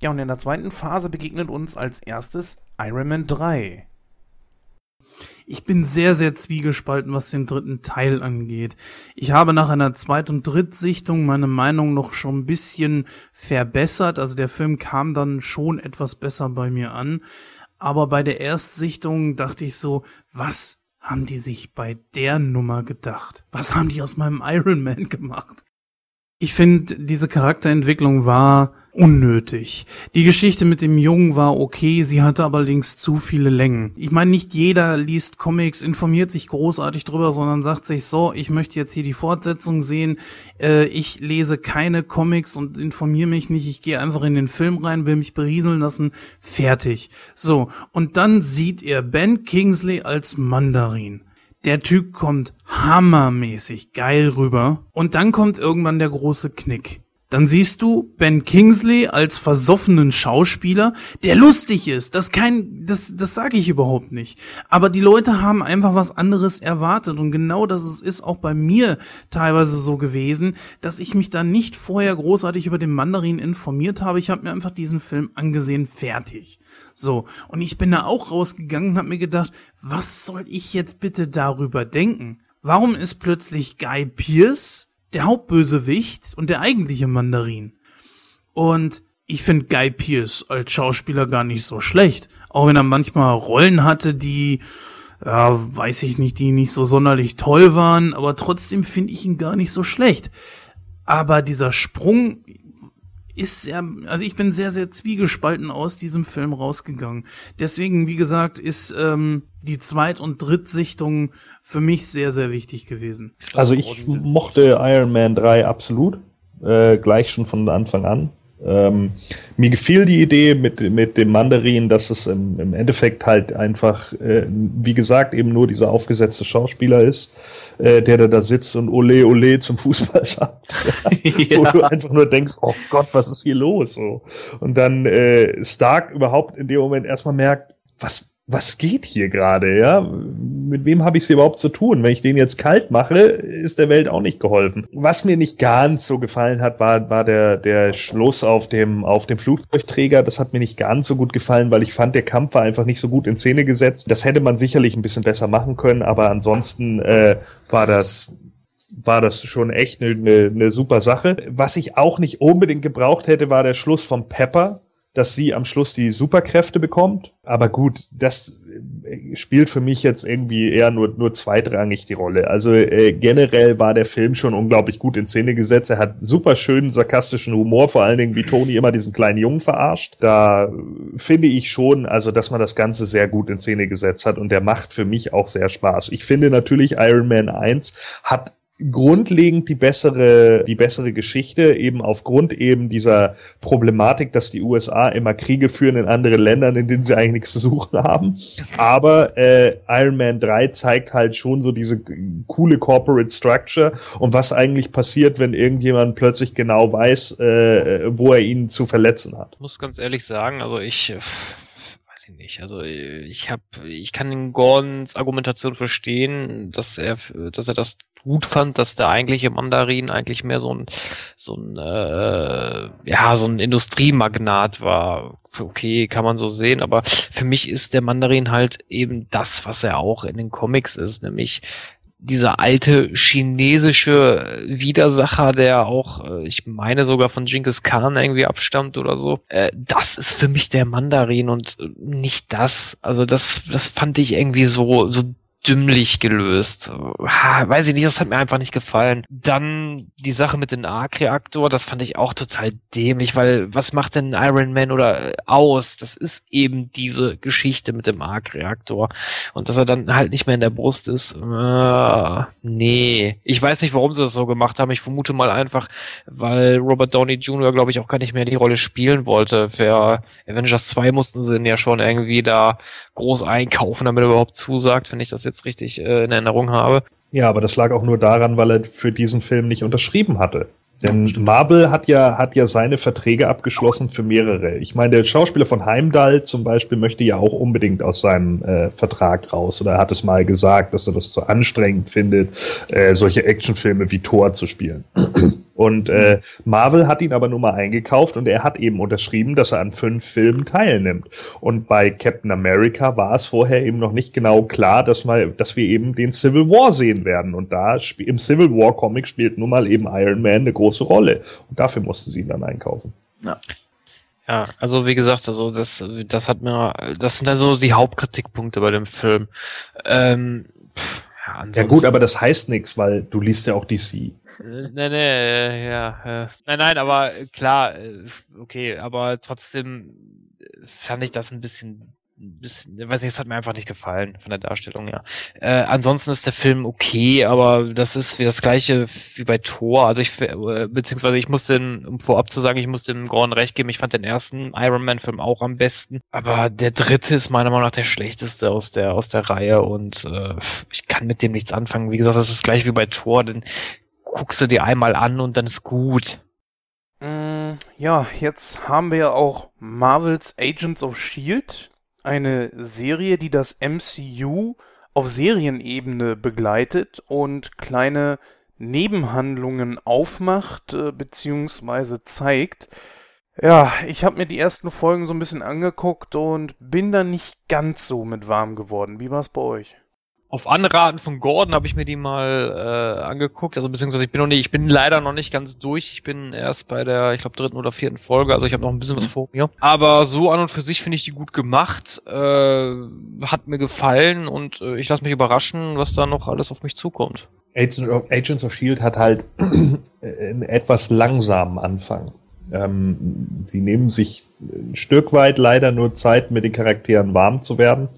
Ja, und in der zweiten Phase begegnet uns als erstes Iron Man 3. Ich bin sehr, sehr zwiegespalten, was den dritten Teil angeht. Ich habe nach einer Zweit- und Drittsichtung meine Meinung noch schon ein bisschen verbessert. Also der Film kam dann schon etwas besser bei mir an. Aber bei der Erstsichtung dachte ich so, was haben die sich bei der Nummer gedacht? Was haben die aus meinem Iron Man gemacht? Ich finde, diese Charakterentwicklung war unnötig. Die Geschichte mit dem Jungen war okay, sie hatte allerdings zu viele Längen. Ich meine, nicht jeder liest Comics, informiert sich großartig drüber, sondern sagt sich so, ich möchte jetzt hier die Fortsetzung sehen, äh, ich lese keine Comics und informiere mich nicht, ich gehe einfach in den Film rein, will mich berieseln lassen, fertig. So, und dann sieht er Ben Kingsley als Mandarin. Der Typ kommt hammermäßig geil rüber. Und dann kommt irgendwann der große Knick. Dann siehst du Ben Kingsley als versoffenen Schauspieler, der lustig ist. Das kein, das, das sage ich überhaupt nicht. Aber die Leute haben einfach was anderes erwartet und genau das ist auch bei mir teilweise so gewesen, dass ich mich da nicht vorher großartig über den Mandarin informiert habe. Ich habe mir einfach diesen Film angesehen, fertig. So und ich bin da auch rausgegangen und habe mir gedacht, was soll ich jetzt bitte darüber denken? Warum ist plötzlich Guy Pierce der Hauptbösewicht und der eigentliche Mandarin. Und ich finde Guy Pierce als Schauspieler gar nicht so schlecht. Auch wenn er manchmal Rollen hatte, die, ja, weiß ich nicht, die nicht so sonderlich toll waren, aber trotzdem finde ich ihn gar nicht so schlecht. Aber dieser Sprung ist sehr, also ich bin sehr, sehr zwiegespalten aus diesem Film rausgegangen. Deswegen, wie gesagt, ist ähm, die Zweit- und Drittsichtung für mich sehr, sehr wichtig gewesen. Also ich mochte Iron Man 3 absolut, äh, gleich schon von Anfang an. Ähm, mir gefiel die Idee mit, mit dem Mandarin, dass es im, im Endeffekt halt einfach, äh, wie gesagt, eben nur dieser aufgesetzte Schauspieler ist, äh, der da, da sitzt und Ole Ole zum Fußball sagt. ja. Wo du einfach nur denkst, oh Gott, was ist hier los? So. Und dann äh, Stark überhaupt in dem Moment erstmal merkt, was, was geht hier gerade, ja? Mit wem habe ich es überhaupt zu tun? Wenn ich den jetzt kalt mache, ist der Welt auch nicht geholfen. Was mir nicht ganz so gefallen hat, war, war der, der Schluss auf dem, auf dem Flugzeugträger. Das hat mir nicht ganz so gut gefallen, weil ich fand, der Kampf war einfach nicht so gut in Szene gesetzt. Das hätte man sicherlich ein bisschen besser machen können, aber ansonsten äh, war das war das schon echt eine, eine, eine super Sache. Was ich auch nicht unbedingt gebraucht hätte, war der Schluss von Pepper dass sie am Schluss die Superkräfte bekommt. Aber gut, das äh, spielt für mich jetzt irgendwie eher nur, nur zweitrangig die Rolle. Also äh, generell war der Film schon unglaublich gut in Szene gesetzt. Er hat super schönen sarkastischen Humor, vor allen Dingen wie Tony immer diesen kleinen Jungen verarscht. Da finde ich schon, also dass man das Ganze sehr gut in Szene gesetzt hat und der macht für mich auch sehr Spaß. Ich finde natürlich Iron Man 1 hat grundlegend die bessere, die bessere Geschichte, eben aufgrund eben dieser Problematik, dass die USA immer Kriege führen in anderen Ländern, in denen sie eigentlich nichts zu suchen haben. Aber äh, Iron Man 3 zeigt halt schon so diese coole Corporate Structure und was eigentlich passiert, wenn irgendjemand plötzlich genau weiß, äh, wo er ihn zu verletzen hat. Ich muss ganz ehrlich sagen, also ich äh, nicht. Also ich habe, ich kann Gordons Argumentation verstehen, dass er, dass er das gut fand, dass der eigentliche Mandarin eigentlich mehr so ein, so ein, äh, ja, so ein Industriemagnat war. Okay, kann man so sehen, aber für mich ist der Mandarin halt eben das, was er auch in den Comics ist, nämlich dieser alte chinesische Widersacher, der auch, äh, ich meine sogar von Genghis Khan irgendwie abstammt oder so, äh, das ist für mich der Mandarin und nicht das. Also das, das fand ich irgendwie so, so dümmlich gelöst. Weiß ich nicht, das hat mir einfach nicht gefallen. Dann die Sache mit dem Arc-Reaktor, das fand ich auch total dämlich, weil was macht denn Iron Man oder äh, aus? Das ist eben diese Geschichte mit dem Arc-Reaktor. Und dass er dann halt nicht mehr in der Brust ist, äh, nee. Ich weiß nicht, warum sie das so gemacht haben. Ich vermute mal einfach, weil Robert Downey Jr., glaube ich, auch gar nicht mehr die Rolle spielen wollte. Für Avengers 2 mussten sie ihn ja schon irgendwie da groß einkaufen, damit er überhaupt zusagt, wenn ich das jetzt richtig äh, in Erinnerung habe. Ja, aber das lag auch nur daran, weil er für diesen Film nicht unterschrieben hatte. Denn Marvel hat ja, hat ja seine Verträge abgeschlossen für mehrere. Ich meine, der Schauspieler von Heimdall zum Beispiel möchte ja auch unbedingt aus seinem äh, Vertrag raus. Oder er hat es mal gesagt, dass er das zu anstrengend findet, äh, solche Actionfilme wie Thor zu spielen. Und äh, Marvel hat ihn aber nur mal eingekauft und er hat eben unterschrieben, dass er an fünf Filmen teilnimmt. Und bei Captain America war es vorher eben noch nicht genau klar, dass, mal, dass wir eben den Civil War sehen werden. Und da im Civil War Comic spielt nun mal eben Iron Man eine große Rolle. Und dafür mussten sie ihn dann einkaufen. Ja. Ja, also wie gesagt, also das, das hat mir, das sind also die Hauptkritikpunkte bei dem Film. Ähm, ja, ja gut, aber das heißt nichts, weil du liest ja auch DC. Äh, nee, nee, ja. Äh, nein, nein, aber äh, klar, okay, aber trotzdem fand ich das ein bisschen bisschen, weiß nicht, es hat mir einfach nicht gefallen von der Darstellung, ja. Äh, ansonsten ist der Film okay, aber das ist wie das gleiche wie bei Thor. Also ich, äh, beziehungsweise ich muss den, um vorab zu sagen, ich muss dem Gordon recht geben, ich fand den ersten Iron Man Film auch am besten. Aber der dritte ist meiner Meinung nach der schlechteste aus der, aus der Reihe und äh, ich kann mit dem nichts anfangen. Wie gesagt, das ist gleich wie bei Thor, den guckst du dir einmal an und dann ist gut. Mm, ja, jetzt haben wir ja auch Marvels Agents of Shield eine Serie, die das MCU auf Serienebene begleitet und kleine Nebenhandlungen aufmacht äh, bzw. zeigt. Ja, ich habe mir die ersten Folgen so ein bisschen angeguckt und bin da nicht ganz so mit warm geworden. Wie war es bei euch? Auf Anraten von Gordon habe ich mir die mal äh, angeguckt. Also beziehungsweise ich bin noch nicht, ich bin leider noch nicht ganz durch. Ich bin erst bei der, ich glaube, dritten oder vierten Folge. Also ich habe noch ein bisschen was vor mir. Aber so an und für sich finde ich die gut gemacht. Äh, hat mir gefallen und äh, ich lasse mich überraschen, was da noch alles auf mich zukommt. Agents of, Agents of Shield hat halt einen etwas langsamen Anfang. Ähm, sie nehmen sich ein Stück weit leider nur Zeit, mit den Charakteren warm zu werden.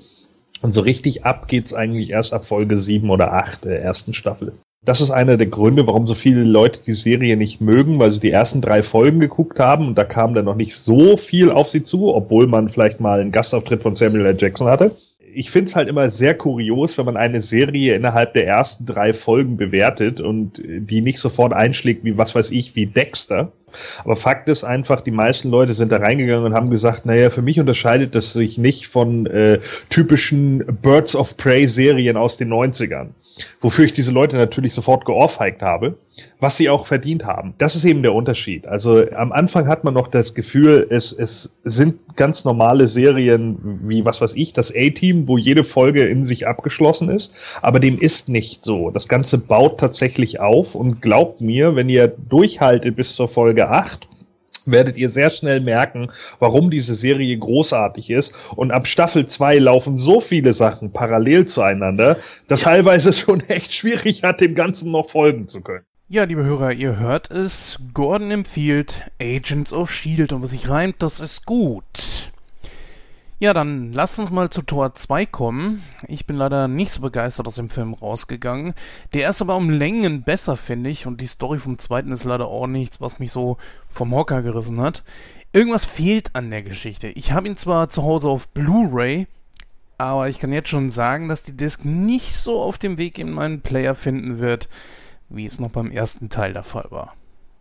Und so richtig ab geht's eigentlich erst ab Folge 7 oder 8 der ersten Staffel. Das ist einer der Gründe, warum so viele Leute die Serie nicht mögen, weil sie die ersten drei Folgen geguckt haben und da kam dann noch nicht so viel auf sie zu, obwohl man vielleicht mal einen Gastauftritt von Samuel L. Jackson hatte ich finde es halt immer sehr kurios, wenn man eine Serie innerhalb der ersten drei Folgen bewertet und die nicht sofort einschlägt, wie was weiß ich, wie Dexter. Aber Fakt ist einfach, die meisten Leute sind da reingegangen und haben gesagt, naja, für mich unterscheidet das sich nicht von äh, typischen Birds of Prey Serien aus den 90ern. Wofür ich diese Leute natürlich sofort geohrfeigt habe was sie auch verdient haben. Das ist eben der Unterschied. Also am Anfang hat man noch das Gefühl, es, es sind ganz normale Serien wie, was weiß ich, das A-Team, wo jede Folge in sich abgeschlossen ist. Aber dem ist nicht so. Das Ganze baut tatsächlich auf und glaubt mir, wenn ihr durchhaltet bis zur Folge 8, werdet ihr sehr schnell merken, warum diese Serie großartig ist. Und ab Staffel 2 laufen so viele Sachen parallel zueinander, dass ja. teilweise schon echt schwierig hat, dem Ganzen noch folgen zu können. Ja, liebe Hörer, ihr hört es. Gordon empfiehlt Agents of Shield und was sich reimt, das ist gut. Ja, dann lasst uns mal zu Tor 2 kommen. Ich bin leider nicht so begeistert aus dem Film rausgegangen. Der ist aber um Längen besser, finde ich, und die Story vom zweiten ist leider auch nichts, was mich so vom Hocker gerissen hat. Irgendwas fehlt an der Geschichte. Ich habe ihn zwar zu Hause auf Blu-ray, aber ich kann jetzt schon sagen, dass die Disc nicht so auf dem Weg in meinen Player finden wird wie es noch beim ersten Teil der Fall war.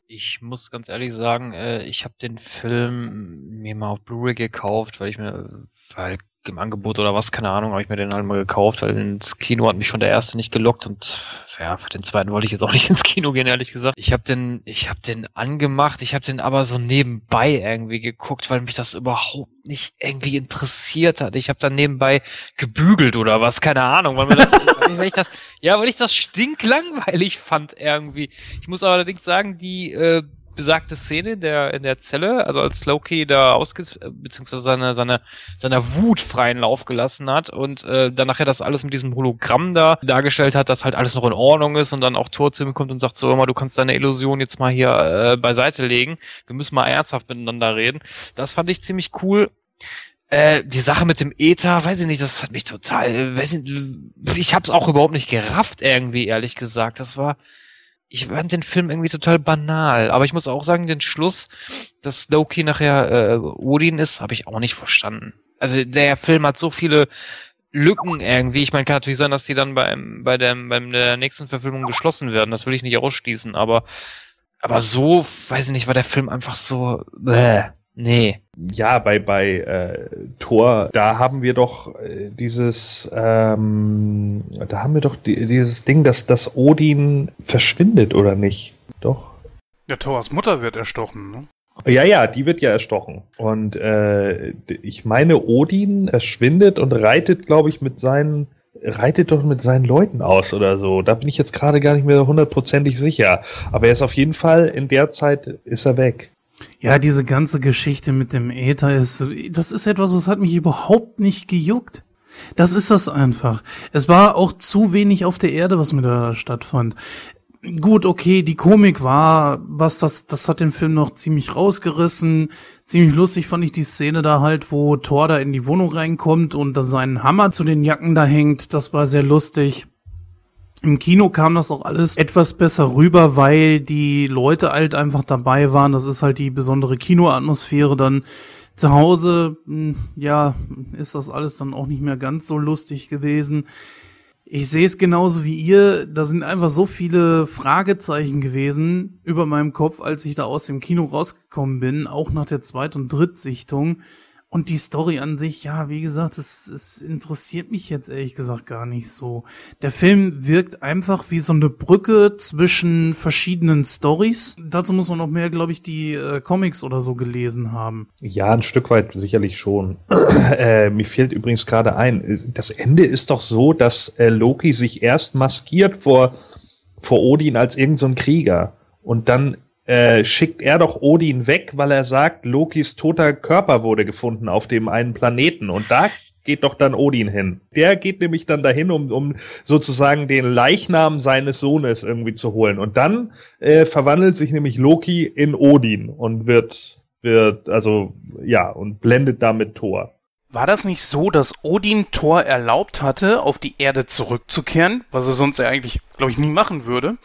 Ich muss ganz ehrlich sagen, äh, ich habe den Film mir mal auf Blu-ray gekauft, weil ich mir, weil im Angebot oder was, keine Ahnung, habe ich mir den halt mal gekauft, weil ins Kino hat mich schon der erste nicht gelockt und ja, für den zweiten wollte ich jetzt auch nicht ins Kino gehen, ehrlich gesagt. Ich habe den, ich habe den angemacht, ich habe den aber so nebenbei irgendwie geguckt, weil mich das überhaupt nicht irgendwie interessiert hat. Ich habe dann nebenbei gebügelt oder was, keine Ahnung, weil mir das, weil ich das, ja, weil ich das stinklangweilig fand irgendwie. Ich muss allerdings sagen, die äh, besagte Szene in der, in der Zelle, also als Loki da ausge, beziehungsweise seine, seine, seiner Wut freien Lauf gelassen hat und äh, dann nachher das alles mit diesem Hologramm da dargestellt hat, dass halt alles noch in Ordnung ist und dann auch Thor zu ihm kommt und sagt so immer, du kannst deine Illusion jetzt mal hier äh, beiseite legen, wir müssen mal ernsthaft miteinander reden. Das fand ich ziemlich cool. Äh, die Sache mit dem Ether, weiß ich nicht, das hat mich total, weiß nicht, ich hab's auch überhaupt nicht gerafft irgendwie, ehrlich gesagt. Das war, ich fand den Film irgendwie total banal. Aber ich muss auch sagen, den Schluss, dass Loki nachher äh, Odin ist, habe ich auch nicht verstanden. Also der Film hat so viele Lücken irgendwie. Ich meine, kann natürlich sein, dass die dann beim, bei, dem, bei der nächsten Verfilmung geschlossen werden. Das will ich nicht ausschließen. Aber, aber so, weiß ich nicht, war der Film einfach so. Bäh. Nee. Ja, bei, bei äh, Thor, da haben wir doch äh, dieses, ähm, da haben wir doch die, dieses Ding, dass, dass Odin verschwindet, oder nicht? Doch. Ja, Thors Mutter wird erstochen, ne? Ja, ja, die wird ja erstochen. Und äh, ich meine, Odin verschwindet und reitet, glaube ich, mit seinen reitet doch mit seinen Leuten aus oder so. Da bin ich jetzt gerade gar nicht mehr hundertprozentig sicher. Aber er ist auf jeden Fall in der Zeit ist er weg. Ja, diese ganze Geschichte mit dem Äther ist, das ist etwas, was hat mich überhaupt nicht gejuckt. Das ist das einfach. Es war auch zu wenig auf der Erde, was mir da stattfand. Gut, okay, die Komik war, was das, das hat den Film noch ziemlich rausgerissen. Ziemlich lustig fand ich die Szene da halt, wo Thor da in die Wohnung reinkommt und da seinen Hammer zu den Jacken da hängt. Das war sehr lustig. Im Kino kam das auch alles etwas besser rüber, weil die Leute halt einfach dabei waren. Das ist halt die besondere Kinoatmosphäre. Dann zu Hause, hm, ja, ist das alles dann auch nicht mehr ganz so lustig gewesen. Ich sehe es genauso wie ihr. Da sind einfach so viele Fragezeichen gewesen über meinem Kopf, als ich da aus dem Kino rausgekommen bin, auch nach der Zweit- und Drittsichtung. Und die Story an sich, ja, wie gesagt, es, es interessiert mich jetzt ehrlich gesagt gar nicht so. Der Film wirkt einfach wie so eine Brücke zwischen verschiedenen Stories. Dazu muss man noch mehr, glaube ich, die äh, Comics oder so gelesen haben. Ja, ein Stück weit sicherlich schon. äh, mir fehlt übrigens gerade ein, das Ende ist doch so, dass äh, Loki sich erst maskiert vor, vor Odin als irgendein so Krieger und dann äh, schickt er doch Odin weg, weil er sagt, Lokis toter Körper wurde gefunden auf dem einen Planeten. Und da geht doch dann Odin hin. Der geht nämlich dann dahin, um, um sozusagen den Leichnam seines Sohnes irgendwie zu holen. Und dann äh, verwandelt sich nämlich Loki in Odin und wird, wird, also ja, und blendet damit Thor. War das nicht so, dass Odin Thor erlaubt hatte, auf die Erde zurückzukehren, was er sonst ja eigentlich, glaube ich, nie machen würde?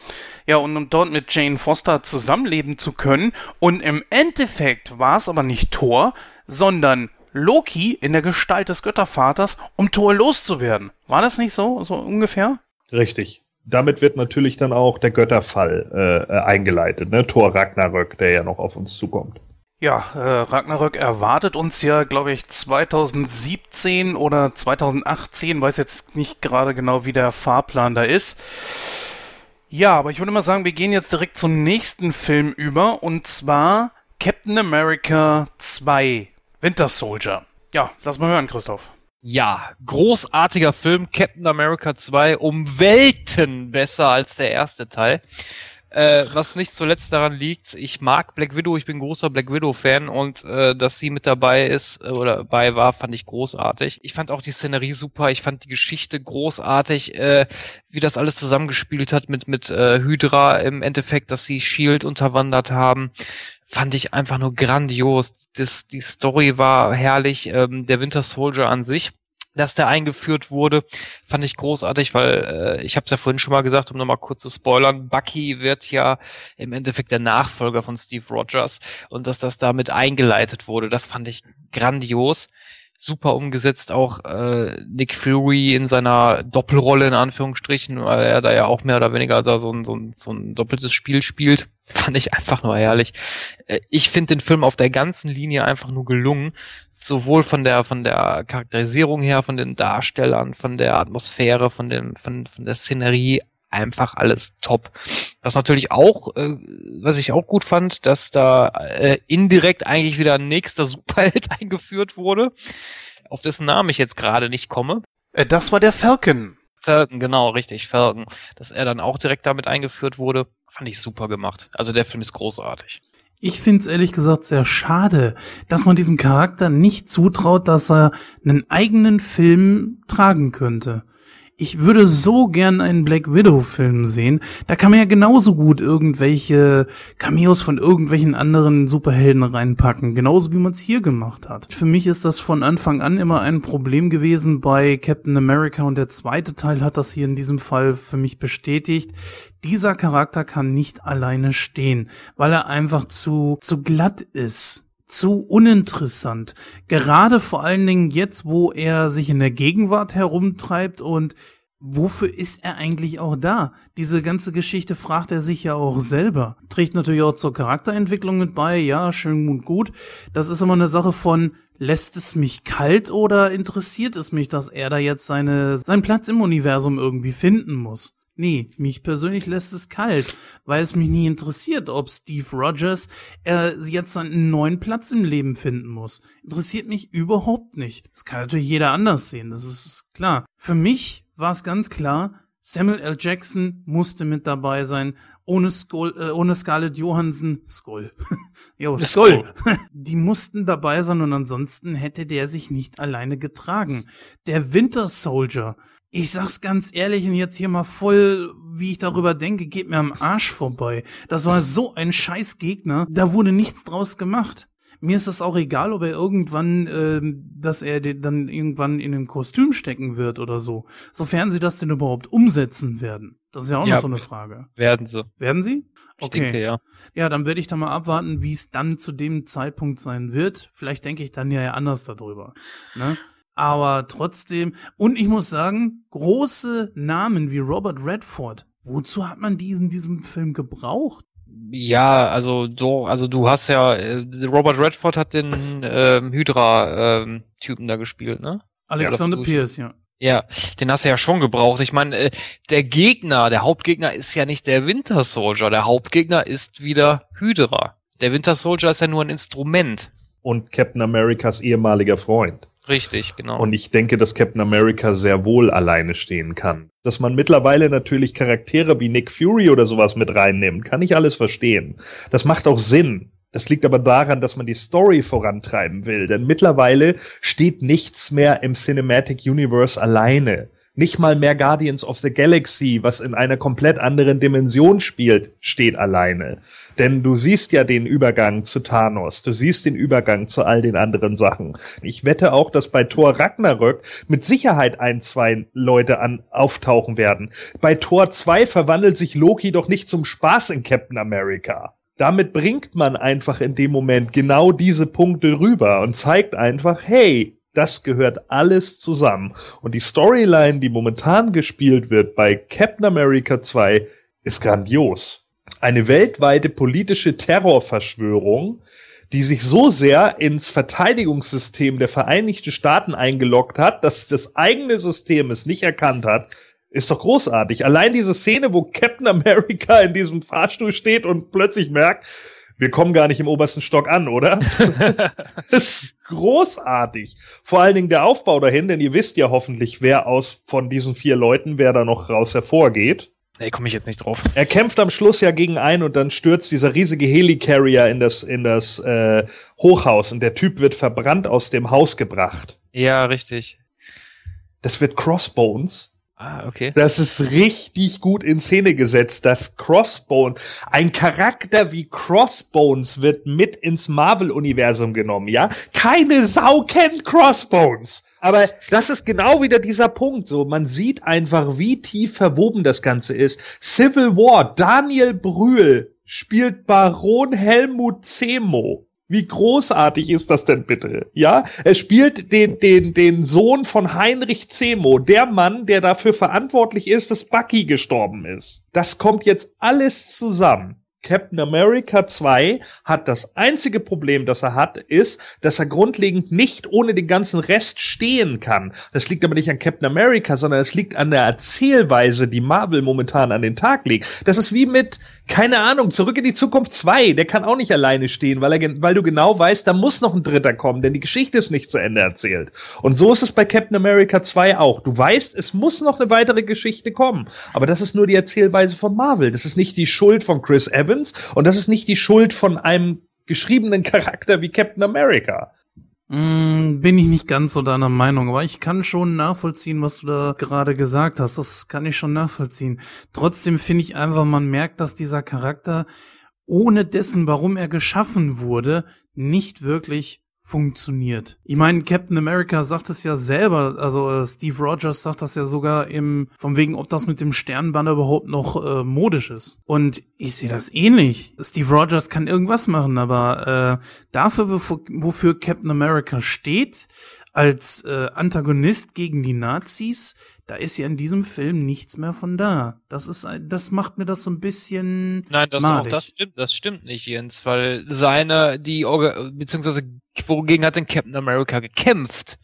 Ja, und um dort mit Jane Foster zusammenleben zu können. Und im Endeffekt war es aber nicht Thor, sondern Loki in der Gestalt des Göttervaters, um Thor loszuwerden. War das nicht so, so ungefähr? Richtig. Damit wird natürlich dann auch der Götterfall äh, eingeleitet, ne? Thor Ragnarök, der ja noch auf uns zukommt. Ja, äh, Ragnarök erwartet uns ja, glaube ich, 2017 oder 2018, weiß jetzt nicht gerade genau, wie der Fahrplan da ist. Ja, aber ich würde mal sagen, wir gehen jetzt direkt zum nächsten Film über und zwar Captain America 2 Winter Soldier. Ja, lass mal hören, Christoph. Ja, großartiger Film, Captain America 2, um Welten besser als der erste Teil. Äh, was nicht zuletzt daran liegt, ich mag Black Widow, ich bin großer Black Widow-Fan und äh, dass sie mit dabei ist äh, oder dabei war, fand ich großartig. Ich fand auch die Szenerie super, ich fand die Geschichte großartig, äh, wie das alles zusammengespielt hat mit, mit äh, Hydra im Endeffekt, dass sie Shield unterwandert haben fand ich einfach nur grandios. Das, die Story war herrlich, ähm, der Winter Soldier an sich dass der eingeführt wurde, fand ich großartig, weil äh, ich habe es ja vorhin schon mal gesagt, um nochmal kurz zu spoilern, Bucky wird ja im Endeffekt der Nachfolger von Steve Rogers und dass das damit eingeleitet wurde, das fand ich grandios. Super umgesetzt, auch äh, Nick Fury in seiner Doppelrolle in Anführungsstrichen, weil er da ja auch mehr oder weniger da so ein, so ein, so ein doppeltes Spiel spielt. Fand ich einfach nur herrlich. Äh, ich finde den Film auf der ganzen Linie einfach nur gelungen sowohl von der von der Charakterisierung her, von den Darstellern, von der Atmosphäre, von dem von von der Szenerie einfach alles top. Was natürlich auch, äh, was ich auch gut fand, dass da äh, indirekt eigentlich wieder ein nächster Superheld eingeführt wurde, auf dessen Namen ich jetzt gerade nicht komme. Äh, das war der Falcon. Falcon, genau, richtig, Falcon. Dass er dann auch direkt damit eingeführt wurde, fand ich super gemacht. Also der Film ist großartig. Ich finde es ehrlich gesagt sehr schade, dass man diesem Charakter nicht zutraut, dass er einen eigenen Film tragen könnte. Ich würde so gern einen Black Widow-Film sehen. Da kann man ja genauso gut irgendwelche Cameos von irgendwelchen anderen Superhelden reinpacken, genauso wie man es hier gemacht hat. Für mich ist das von Anfang an immer ein Problem gewesen bei Captain America und der zweite Teil hat das hier in diesem Fall für mich bestätigt. Dieser Charakter kann nicht alleine stehen, weil er einfach zu, zu glatt ist zu uninteressant. Gerade vor allen Dingen jetzt, wo er sich in der Gegenwart herumtreibt und wofür ist er eigentlich auch da? Diese ganze Geschichte fragt er sich ja auch selber. Trägt natürlich auch zur Charakterentwicklung mit bei, ja, schön und gut. Das ist immer eine Sache von, lässt es mich kalt oder interessiert es mich, dass er da jetzt seine, seinen Platz im Universum irgendwie finden muss? Nee, mich persönlich lässt es kalt, weil es mich nie interessiert, ob Steve Rogers äh, jetzt einen neuen Platz im Leben finden muss. Interessiert mich überhaupt nicht. Das kann natürlich jeder anders sehen, das ist klar. Für mich war es ganz klar, Samuel L. Jackson musste mit dabei sein. Ohne, Skull, äh, ohne Scarlett Johansson, Skull. jo, Skull. Die mussten dabei sein und ansonsten hätte der sich nicht alleine getragen. Der Winter Soldier, ich sag's ganz ehrlich und jetzt hier mal voll, wie ich darüber denke, geht mir am Arsch vorbei. Das war so ein scheiß Gegner, da wurde nichts draus gemacht. Mir ist es auch egal, ob er irgendwann, äh, dass er dann irgendwann in ein Kostüm stecken wird oder so. Sofern sie das denn überhaupt umsetzen werden. Das ist ja auch ja, noch so eine Frage. Werden sie. Werden sie? Okay. Denke, ja. Ja, dann werde ich da mal abwarten, wie es dann zu dem Zeitpunkt sein wird. Vielleicht denke ich dann ja anders darüber. Ne? Aber trotzdem, und ich muss sagen, große Namen wie Robert Redford, wozu hat man diesen diesem Film gebraucht? Ja, also so, also du hast ja, äh, Robert Redford hat den ähm, Hydra-Typen ähm, da gespielt, ne? Alexander ja, Pierce, ja. Ja, den hast du ja schon gebraucht. Ich meine, äh, der Gegner, der Hauptgegner ist ja nicht der Winter Soldier. Der Hauptgegner ist wieder Hydra. Der Winter Soldier ist ja nur ein Instrument. Und Captain Americas ehemaliger Freund. Richtig, genau. Und ich denke, dass Captain America sehr wohl alleine stehen kann. Dass man mittlerweile natürlich Charaktere wie Nick Fury oder sowas mit reinnimmt, kann ich alles verstehen. Das macht auch Sinn. Das liegt aber daran, dass man die Story vorantreiben will. Denn mittlerweile steht nichts mehr im Cinematic Universe alleine. Nicht mal mehr Guardians of the Galaxy, was in einer komplett anderen Dimension spielt, steht alleine. Denn du siehst ja den Übergang zu Thanos, du siehst den Übergang zu all den anderen Sachen. Ich wette auch, dass bei Thor Ragnarök mit Sicherheit ein, zwei Leute an, auftauchen werden. Bei Thor 2 verwandelt sich Loki doch nicht zum Spaß in Captain America damit bringt man einfach in dem Moment genau diese Punkte rüber und zeigt einfach, hey, das gehört alles zusammen. Und die Storyline, die momentan gespielt wird bei Captain America 2, ist grandios. Eine weltweite politische Terrorverschwörung, die sich so sehr ins Verteidigungssystem der Vereinigten Staaten eingeloggt hat, dass das eigene System es nicht erkannt hat, ist doch großartig. Allein diese Szene, wo Captain America in diesem Fahrstuhl steht und plötzlich merkt, wir kommen gar nicht im obersten Stock an, oder? das ist großartig. Vor allen Dingen der Aufbau dahin, denn ihr wisst ja hoffentlich, wer aus von diesen vier Leuten, wer da noch raus hervorgeht. Nee, komme ich jetzt nicht drauf. Er kämpft am Schluss ja gegen einen und dann stürzt dieser riesige Helicarrier in das, in das äh, Hochhaus und der Typ wird verbrannt aus dem Haus gebracht. Ja, richtig. Das wird Crossbones Ah, okay. Das ist richtig gut in Szene gesetzt, dass Crossbone, ein Charakter wie Crossbones wird mit ins Marvel-Universum genommen, ja? Keine Sau kennt Crossbones. Aber das ist genau wieder dieser Punkt, so. Man sieht einfach, wie tief verwoben das Ganze ist. Civil War, Daniel Brühl spielt Baron Helmut Zemo. Wie großartig ist das denn bitte? Ja, er spielt den, den, den Sohn von Heinrich Zemo, der Mann, der dafür verantwortlich ist, dass Bucky gestorben ist. Das kommt jetzt alles zusammen. Captain America 2 hat das einzige Problem, das er hat, ist, dass er grundlegend nicht ohne den ganzen Rest stehen kann. Das liegt aber nicht an Captain America, sondern es liegt an der Erzählweise, die Marvel momentan an den Tag legt. Das ist wie mit, keine Ahnung, zurück in die Zukunft 2. Der kann auch nicht alleine stehen, weil, er, weil du genau weißt, da muss noch ein Dritter kommen, denn die Geschichte ist nicht zu Ende erzählt. Und so ist es bei Captain America 2 auch. Du weißt, es muss noch eine weitere Geschichte kommen. Aber das ist nur die Erzählweise von Marvel. Das ist nicht die Schuld von Chris Evans Evans und das ist nicht die Schuld von einem geschriebenen Charakter wie Captain America. Mm, bin ich nicht ganz so deiner Meinung, aber ich kann schon nachvollziehen, was du da gerade gesagt hast. Das kann ich schon nachvollziehen. Trotzdem finde ich einfach, man merkt, dass dieser Charakter ohne dessen, warum er geschaffen wurde, nicht wirklich funktioniert. Ich meine, Captain America sagt es ja selber, also äh, Steve Rogers sagt das ja sogar im, von wegen, ob das mit dem Sternbanner überhaupt noch äh, modisch ist. Und ich sehe das ähnlich. Steve Rogers kann irgendwas machen, aber äh, dafür, wofür, wofür Captain America steht, als äh, Antagonist gegen die Nazis, da ist ja in diesem Film nichts mehr von da. Das ist, das macht mir das so ein bisschen. Nein, das, auch, das stimmt, das stimmt nicht, Jens, weil seine, die, beziehungsweise, wogegen hat denn Captain America gekämpft?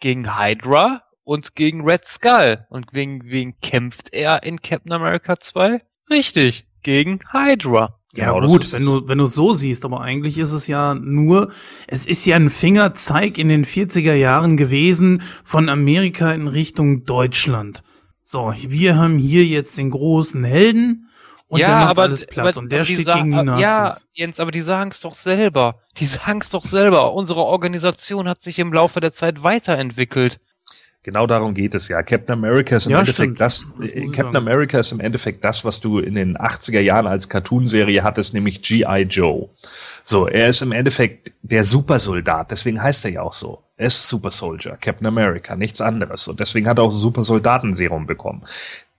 Gegen Hydra und gegen Red Skull. Und wegen, wegen kämpft er in Captain America 2? Richtig, gegen Hydra. Ja, genau, gut, wenn du, wenn du so siehst, aber eigentlich ist es ja nur, es ist ja ein Fingerzeig in den 40er Jahren gewesen von Amerika in Richtung Deutschland. So, wir haben hier jetzt den großen Helden und ja, der macht aber, alles platt aber, und der steht gegen die Nazis. Ja, Jens, aber die sagen's doch selber. Die sagen's doch selber. Unsere Organisation hat sich im Laufe der Zeit weiterentwickelt. Genau darum geht es ja. Captain America ist im Ja, Endeffekt stimmt. das, äh, Captain sagen. America ist im Endeffekt das, was du in den 80er Jahren als Cartoonserie hattest, nämlich G.I. Joe. So, er ist im Endeffekt der Supersoldat, deswegen heißt er ja auch so. Er ist Super Soldier, Captain America, nichts anderes. Und deswegen hat er auch Super Soldatenserum bekommen.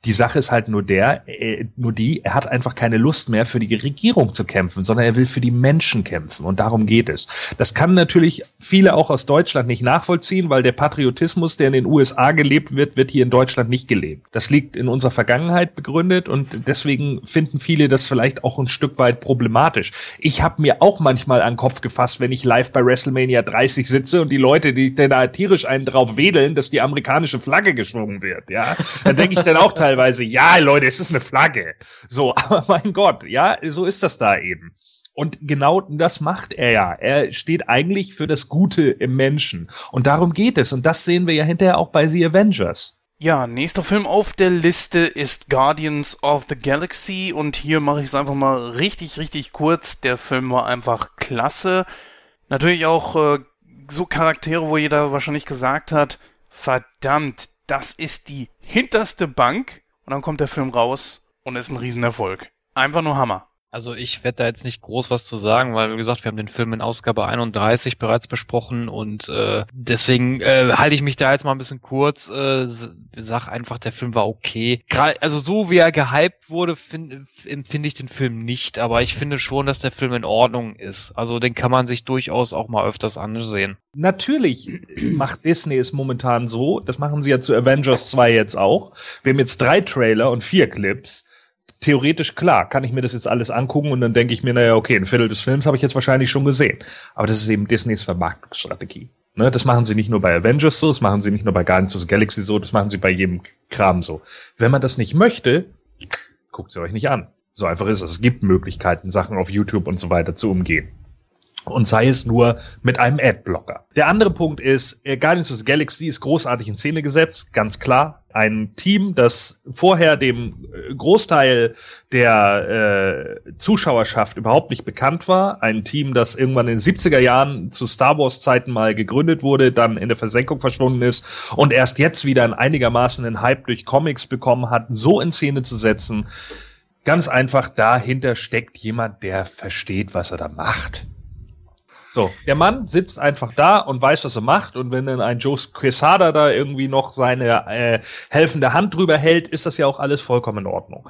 Die Sache ist halt nur der, äh, nur die, er hat einfach keine Lust mehr für die Regierung zu kämpfen, sondern er will für die Menschen kämpfen und darum geht es. Das kann natürlich viele auch aus Deutschland nicht nachvollziehen, weil der Patriotismus, der in den USA gelebt wird, wird hier in Deutschland nicht gelebt. Das liegt in unserer Vergangenheit begründet und deswegen finden viele das vielleicht auch ein Stück weit problematisch. Ich habe mir auch manchmal an den Kopf gefasst, wenn ich live bei WrestleMania 30 sitze und die Leute, die da tierisch einen drauf wedeln, dass die amerikanische Flagge geschwungen wird, ja. Dann denke ich dann auch teilweise, ja, Leute, es ist eine Flagge. So, aber mein Gott, ja, so ist das da eben. Und genau das macht er ja. Er steht eigentlich für das Gute im Menschen. Und darum geht es. Und das sehen wir ja hinterher auch bei The Avengers. Ja, nächster Film auf der Liste ist Guardians of the Galaxy und hier mache ich es einfach mal richtig, richtig kurz. Der Film war einfach klasse. Natürlich auch äh, so Charaktere, wo jeder wahrscheinlich gesagt hat, verdammt, das ist die hinterste Bank und dann kommt der Film raus und ist ein Riesenerfolg. Einfach nur Hammer. Also ich werde da jetzt nicht groß was zu sagen, weil wie gesagt, wir haben den Film in Ausgabe 31 bereits besprochen und äh, deswegen äh, halte ich mich da jetzt mal ein bisschen kurz. Äh, sag einfach, der Film war okay. Gra also so wie er gehypt wurde, empfinde ich den Film nicht, aber ich finde schon, dass der Film in Ordnung ist. Also den kann man sich durchaus auch mal öfters ansehen. Natürlich macht Disney es momentan so, das machen sie ja zu Avengers 2 jetzt auch. Wir haben jetzt drei Trailer und vier Clips theoretisch klar, kann ich mir das jetzt alles angucken und dann denke ich mir, naja, okay, ein Viertel des Films habe ich jetzt wahrscheinlich schon gesehen. Aber das ist eben Disneys Vermarktungsstrategie. Ne, das machen sie nicht nur bei Avengers so, das machen sie nicht nur bei Guardians of the Galaxy so, das machen sie bei jedem Kram so. Wenn man das nicht möchte, guckt sie euch nicht an. So einfach ist es. Es gibt Möglichkeiten, Sachen auf YouTube und so weiter zu umgehen. Und sei es nur mit einem Adblocker. Der andere Punkt ist, äh, Guardians of the Galaxy ist großartig in Szene gesetzt, ganz klar. Ein Team, das vorher dem äh, Großteil der äh, Zuschauerschaft überhaupt nicht bekannt war. Ein Team, das irgendwann in den 70er Jahren zu Star Wars Zeiten mal gegründet wurde, dann in der Versenkung verschwunden ist und erst jetzt wieder einen einigermaßen einen Hype durch Comics bekommen hat, so in Szene zu setzen. Ganz einfach, dahinter steckt jemand, der versteht, was er da macht. So, der Mann sitzt einfach da und weiß, was er macht. Und wenn dann ein Joe Quesada da irgendwie noch seine äh, helfende Hand drüber hält, ist das ja auch alles vollkommen in Ordnung.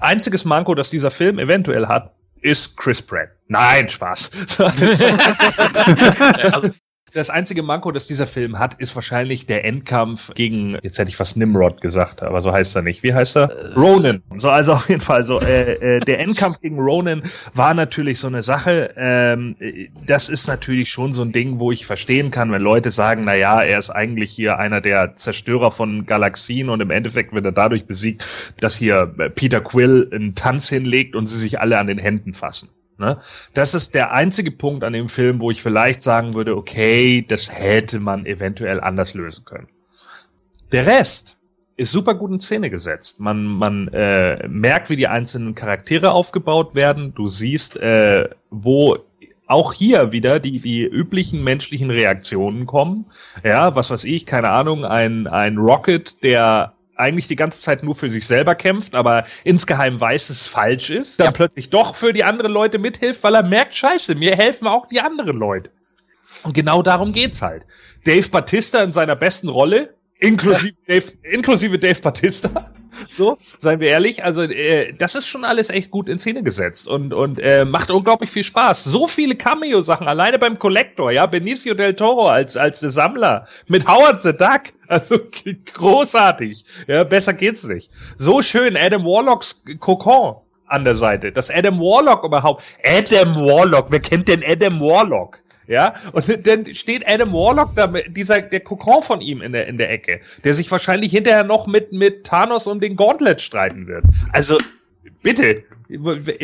Einziges Manko, das dieser Film eventuell hat, ist Chris Pratt. Nein, Spaß. also, das einzige Manko, das dieser Film hat, ist wahrscheinlich der Endkampf gegen, jetzt hätte ich fast Nimrod gesagt, aber so heißt er nicht. Wie heißt er? Äh. Ronan. So, also auf jeden Fall so. Äh, äh, der Endkampf gegen Ronan war natürlich so eine Sache. Ähm, das ist natürlich schon so ein Ding, wo ich verstehen kann, wenn Leute sagen, na ja, er ist eigentlich hier einer der Zerstörer von Galaxien und im Endeffekt wird er dadurch besiegt, dass hier Peter Quill einen Tanz hinlegt und sie sich alle an den Händen fassen. Ne? Das ist der einzige Punkt an dem Film, wo ich vielleicht sagen würde, okay, das hätte man eventuell anders lösen können. Der Rest ist super gut in Szene gesetzt. Man, man äh, merkt, wie die einzelnen Charaktere aufgebaut werden. Du siehst, äh, wo auch hier wieder die, die üblichen menschlichen Reaktionen kommen. Ja, was weiß ich, keine Ahnung, ein, ein Rocket, der eigentlich die ganze Zeit nur für sich selber kämpft, aber insgeheim weiß, es falsch ist, dann ja. plötzlich doch für die anderen Leute mithilft, weil er merkt, scheiße, mir helfen auch die anderen Leute. Und genau darum geht's halt. Dave Batista in seiner besten Rolle, inklusive, Dave, inklusive Dave Batista, so, seien wir ehrlich, also äh, das ist schon alles echt gut in Szene gesetzt und, und äh, macht unglaublich viel Spaß. So viele Cameo-Sachen, alleine beim Collector, ja, Benicio del Toro als, als der Sammler, mit Howard the Duck, also großartig, ja, besser geht's nicht. So schön, Adam Warlocks Kokon an der Seite, dass Adam Warlock überhaupt, Adam Warlock, wer kennt denn Adam Warlock? Ja, und dann steht Adam Warlock da, dieser, der Kokon von ihm in der, in der Ecke, der sich wahrscheinlich hinterher noch mit, mit Thanos um den Gauntlet streiten wird. Also, bitte,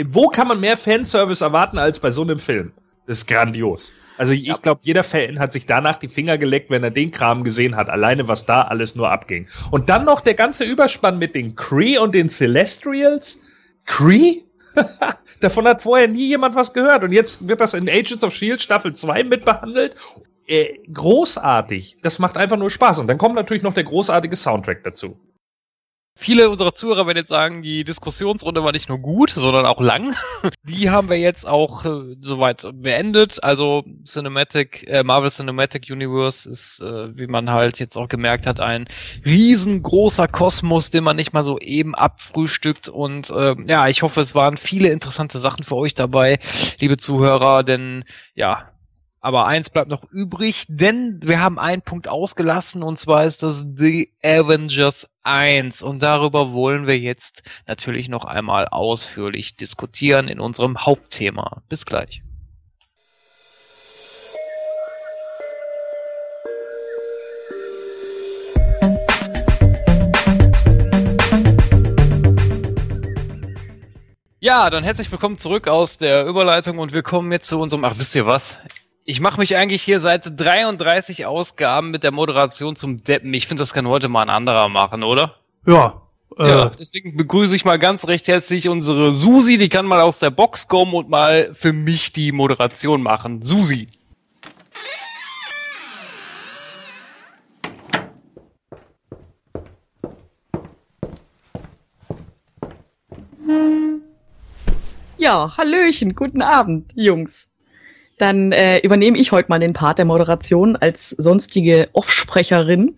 wo kann man mehr Fanservice erwarten als bei so einem Film? Das ist grandios. Also ich ja. glaube, jeder Fan hat sich danach die Finger geleckt, wenn er den Kram gesehen hat, alleine was da alles nur abging. Und dann noch der ganze Überspann mit den Kree und den Celestials. Kree? Davon hat vorher nie jemand was gehört. Und jetzt wird das in Agents of Shield Staffel 2 mitbehandelt. Äh, großartig. Das macht einfach nur Spaß. Und dann kommt natürlich noch der großartige Soundtrack dazu. Viele unserer Zuhörer werden jetzt sagen, die Diskussionsrunde war nicht nur gut, sondern auch lang. Die haben wir jetzt auch äh, soweit beendet. Also Cinematic, äh, Marvel Cinematic Universe ist, äh, wie man halt jetzt auch gemerkt hat, ein riesengroßer Kosmos, den man nicht mal so eben abfrühstückt. Und äh, ja, ich hoffe, es waren viele interessante Sachen für euch dabei, liebe Zuhörer, denn ja, aber eins bleibt noch übrig, denn wir haben einen Punkt ausgelassen und zwar ist das The Avengers 1 und darüber wollen wir jetzt natürlich noch einmal ausführlich diskutieren in unserem Hauptthema. Bis gleich. Ja, dann herzlich willkommen zurück aus der Überleitung und wir kommen jetzt zu unserem, ach wisst ihr was, ich mache mich eigentlich hier seit 33 Ausgaben mit der Moderation zum Deppen. Ich finde, das kann heute mal ein anderer machen, oder? Ja. Äh ja, deswegen begrüße ich mal ganz recht herzlich unsere Susi, die kann mal aus der Box kommen und mal für mich die Moderation machen. Susi. Ja, Hallöchen, guten Abend, Jungs. Dann äh, übernehme ich heute mal den Part der Moderation als sonstige Offsprecherin.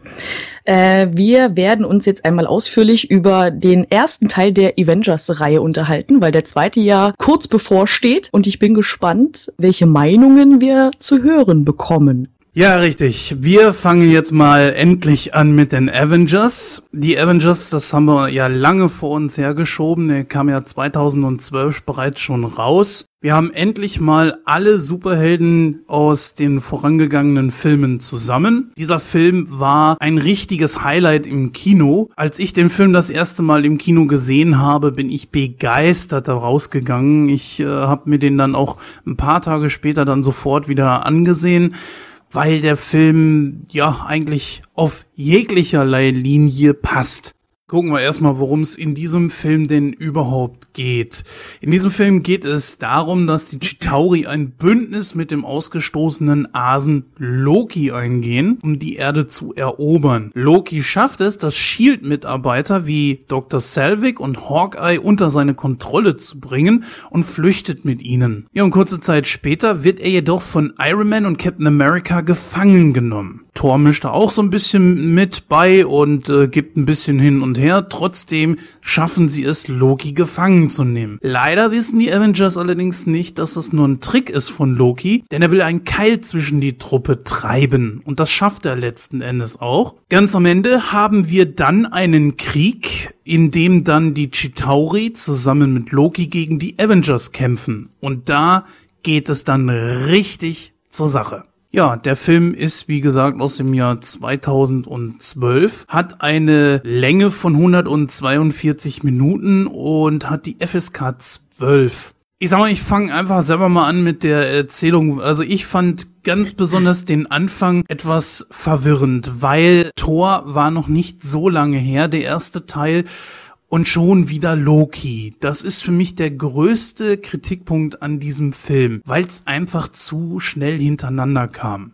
Äh, wir werden uns jetzt einmal ausführlich über den ersten Teil der Avengers-Reihe unterhalten, weil der zweite ja kurz bevorsteht und ich bin gespannt, welche Meinungen wir zu hören bekommen. Ja, richtig. Wir fangen jetzt mal endlich an mit den Avengers. Die Avengers, das haben wir ja lange vor uns hergeschoben. Der kam ja 2012 bereits schon raus. Wir haben endlich mal alle Superhelden aus den vorangegangenen Filmen zusammen. Dieser Film war ein richtiges Highlight im Kino. Als ich den Film das erste Mal im Kino gesehen habe, bin ich begeistert da rausgegangen. Ich äh, habe mir den dann auch ein paar Tage später dann sofort wieder angesehen weil der Film ja eigentlich auf jeglicherlei Linie passt. Gucken wir erstmal, worum es in diesem Film denn überhaupt geht. In diesem Film geht es darum, dass die Chitauri ein Bündnis mit dem ausgestoßenen Asen Loki eingehen, um die Erde zu erobern. Loki schafft es, dass Shield-Mitarbeiter wie Dr. Selvig und Hawkeye unter seine Kontrolle zu bringen und flüchtet mit ihnen. Ja, und kurze Zeit später wird er jedoch von Iron Man und Captain America gefangen genommen. Thor mischt da auch so ein bisschen mit bei und äh, gibt ein bisschen hin und her. Trotzdem schaffen sie es, Loki gefangen zu nehmen. Leider wissen die Avengers allerdings nicht, dass das nur ein Trick ist von Loki, denn er will einen Keil zwischen die Truppe treiben. Und das schafft er letzten Endes auch. Ganz am Ende haben wir dann einen Krieg, in dem dann die Chitauri zusammen mit Loki gegen die Avengers kämpfen. Und da geht es dann richtig zur Sache. Ja, der Film ist, wie gesagt, aus dem Jahr 2012, hat eine Länge von 142 Minuten und hat die FSK 12. Ich sag mal, ich fange einfach selber mal an mit der Erzählung. Also ich fand ganz besonders den Anfang etwas verwirrend, weil Thor war noch nicht so lange her, der erste Teil und schon wieder Loki. Das ist für mich der größte Kritikpunkt an diesem Film, weil es einfach zu schnell hintereinander kam.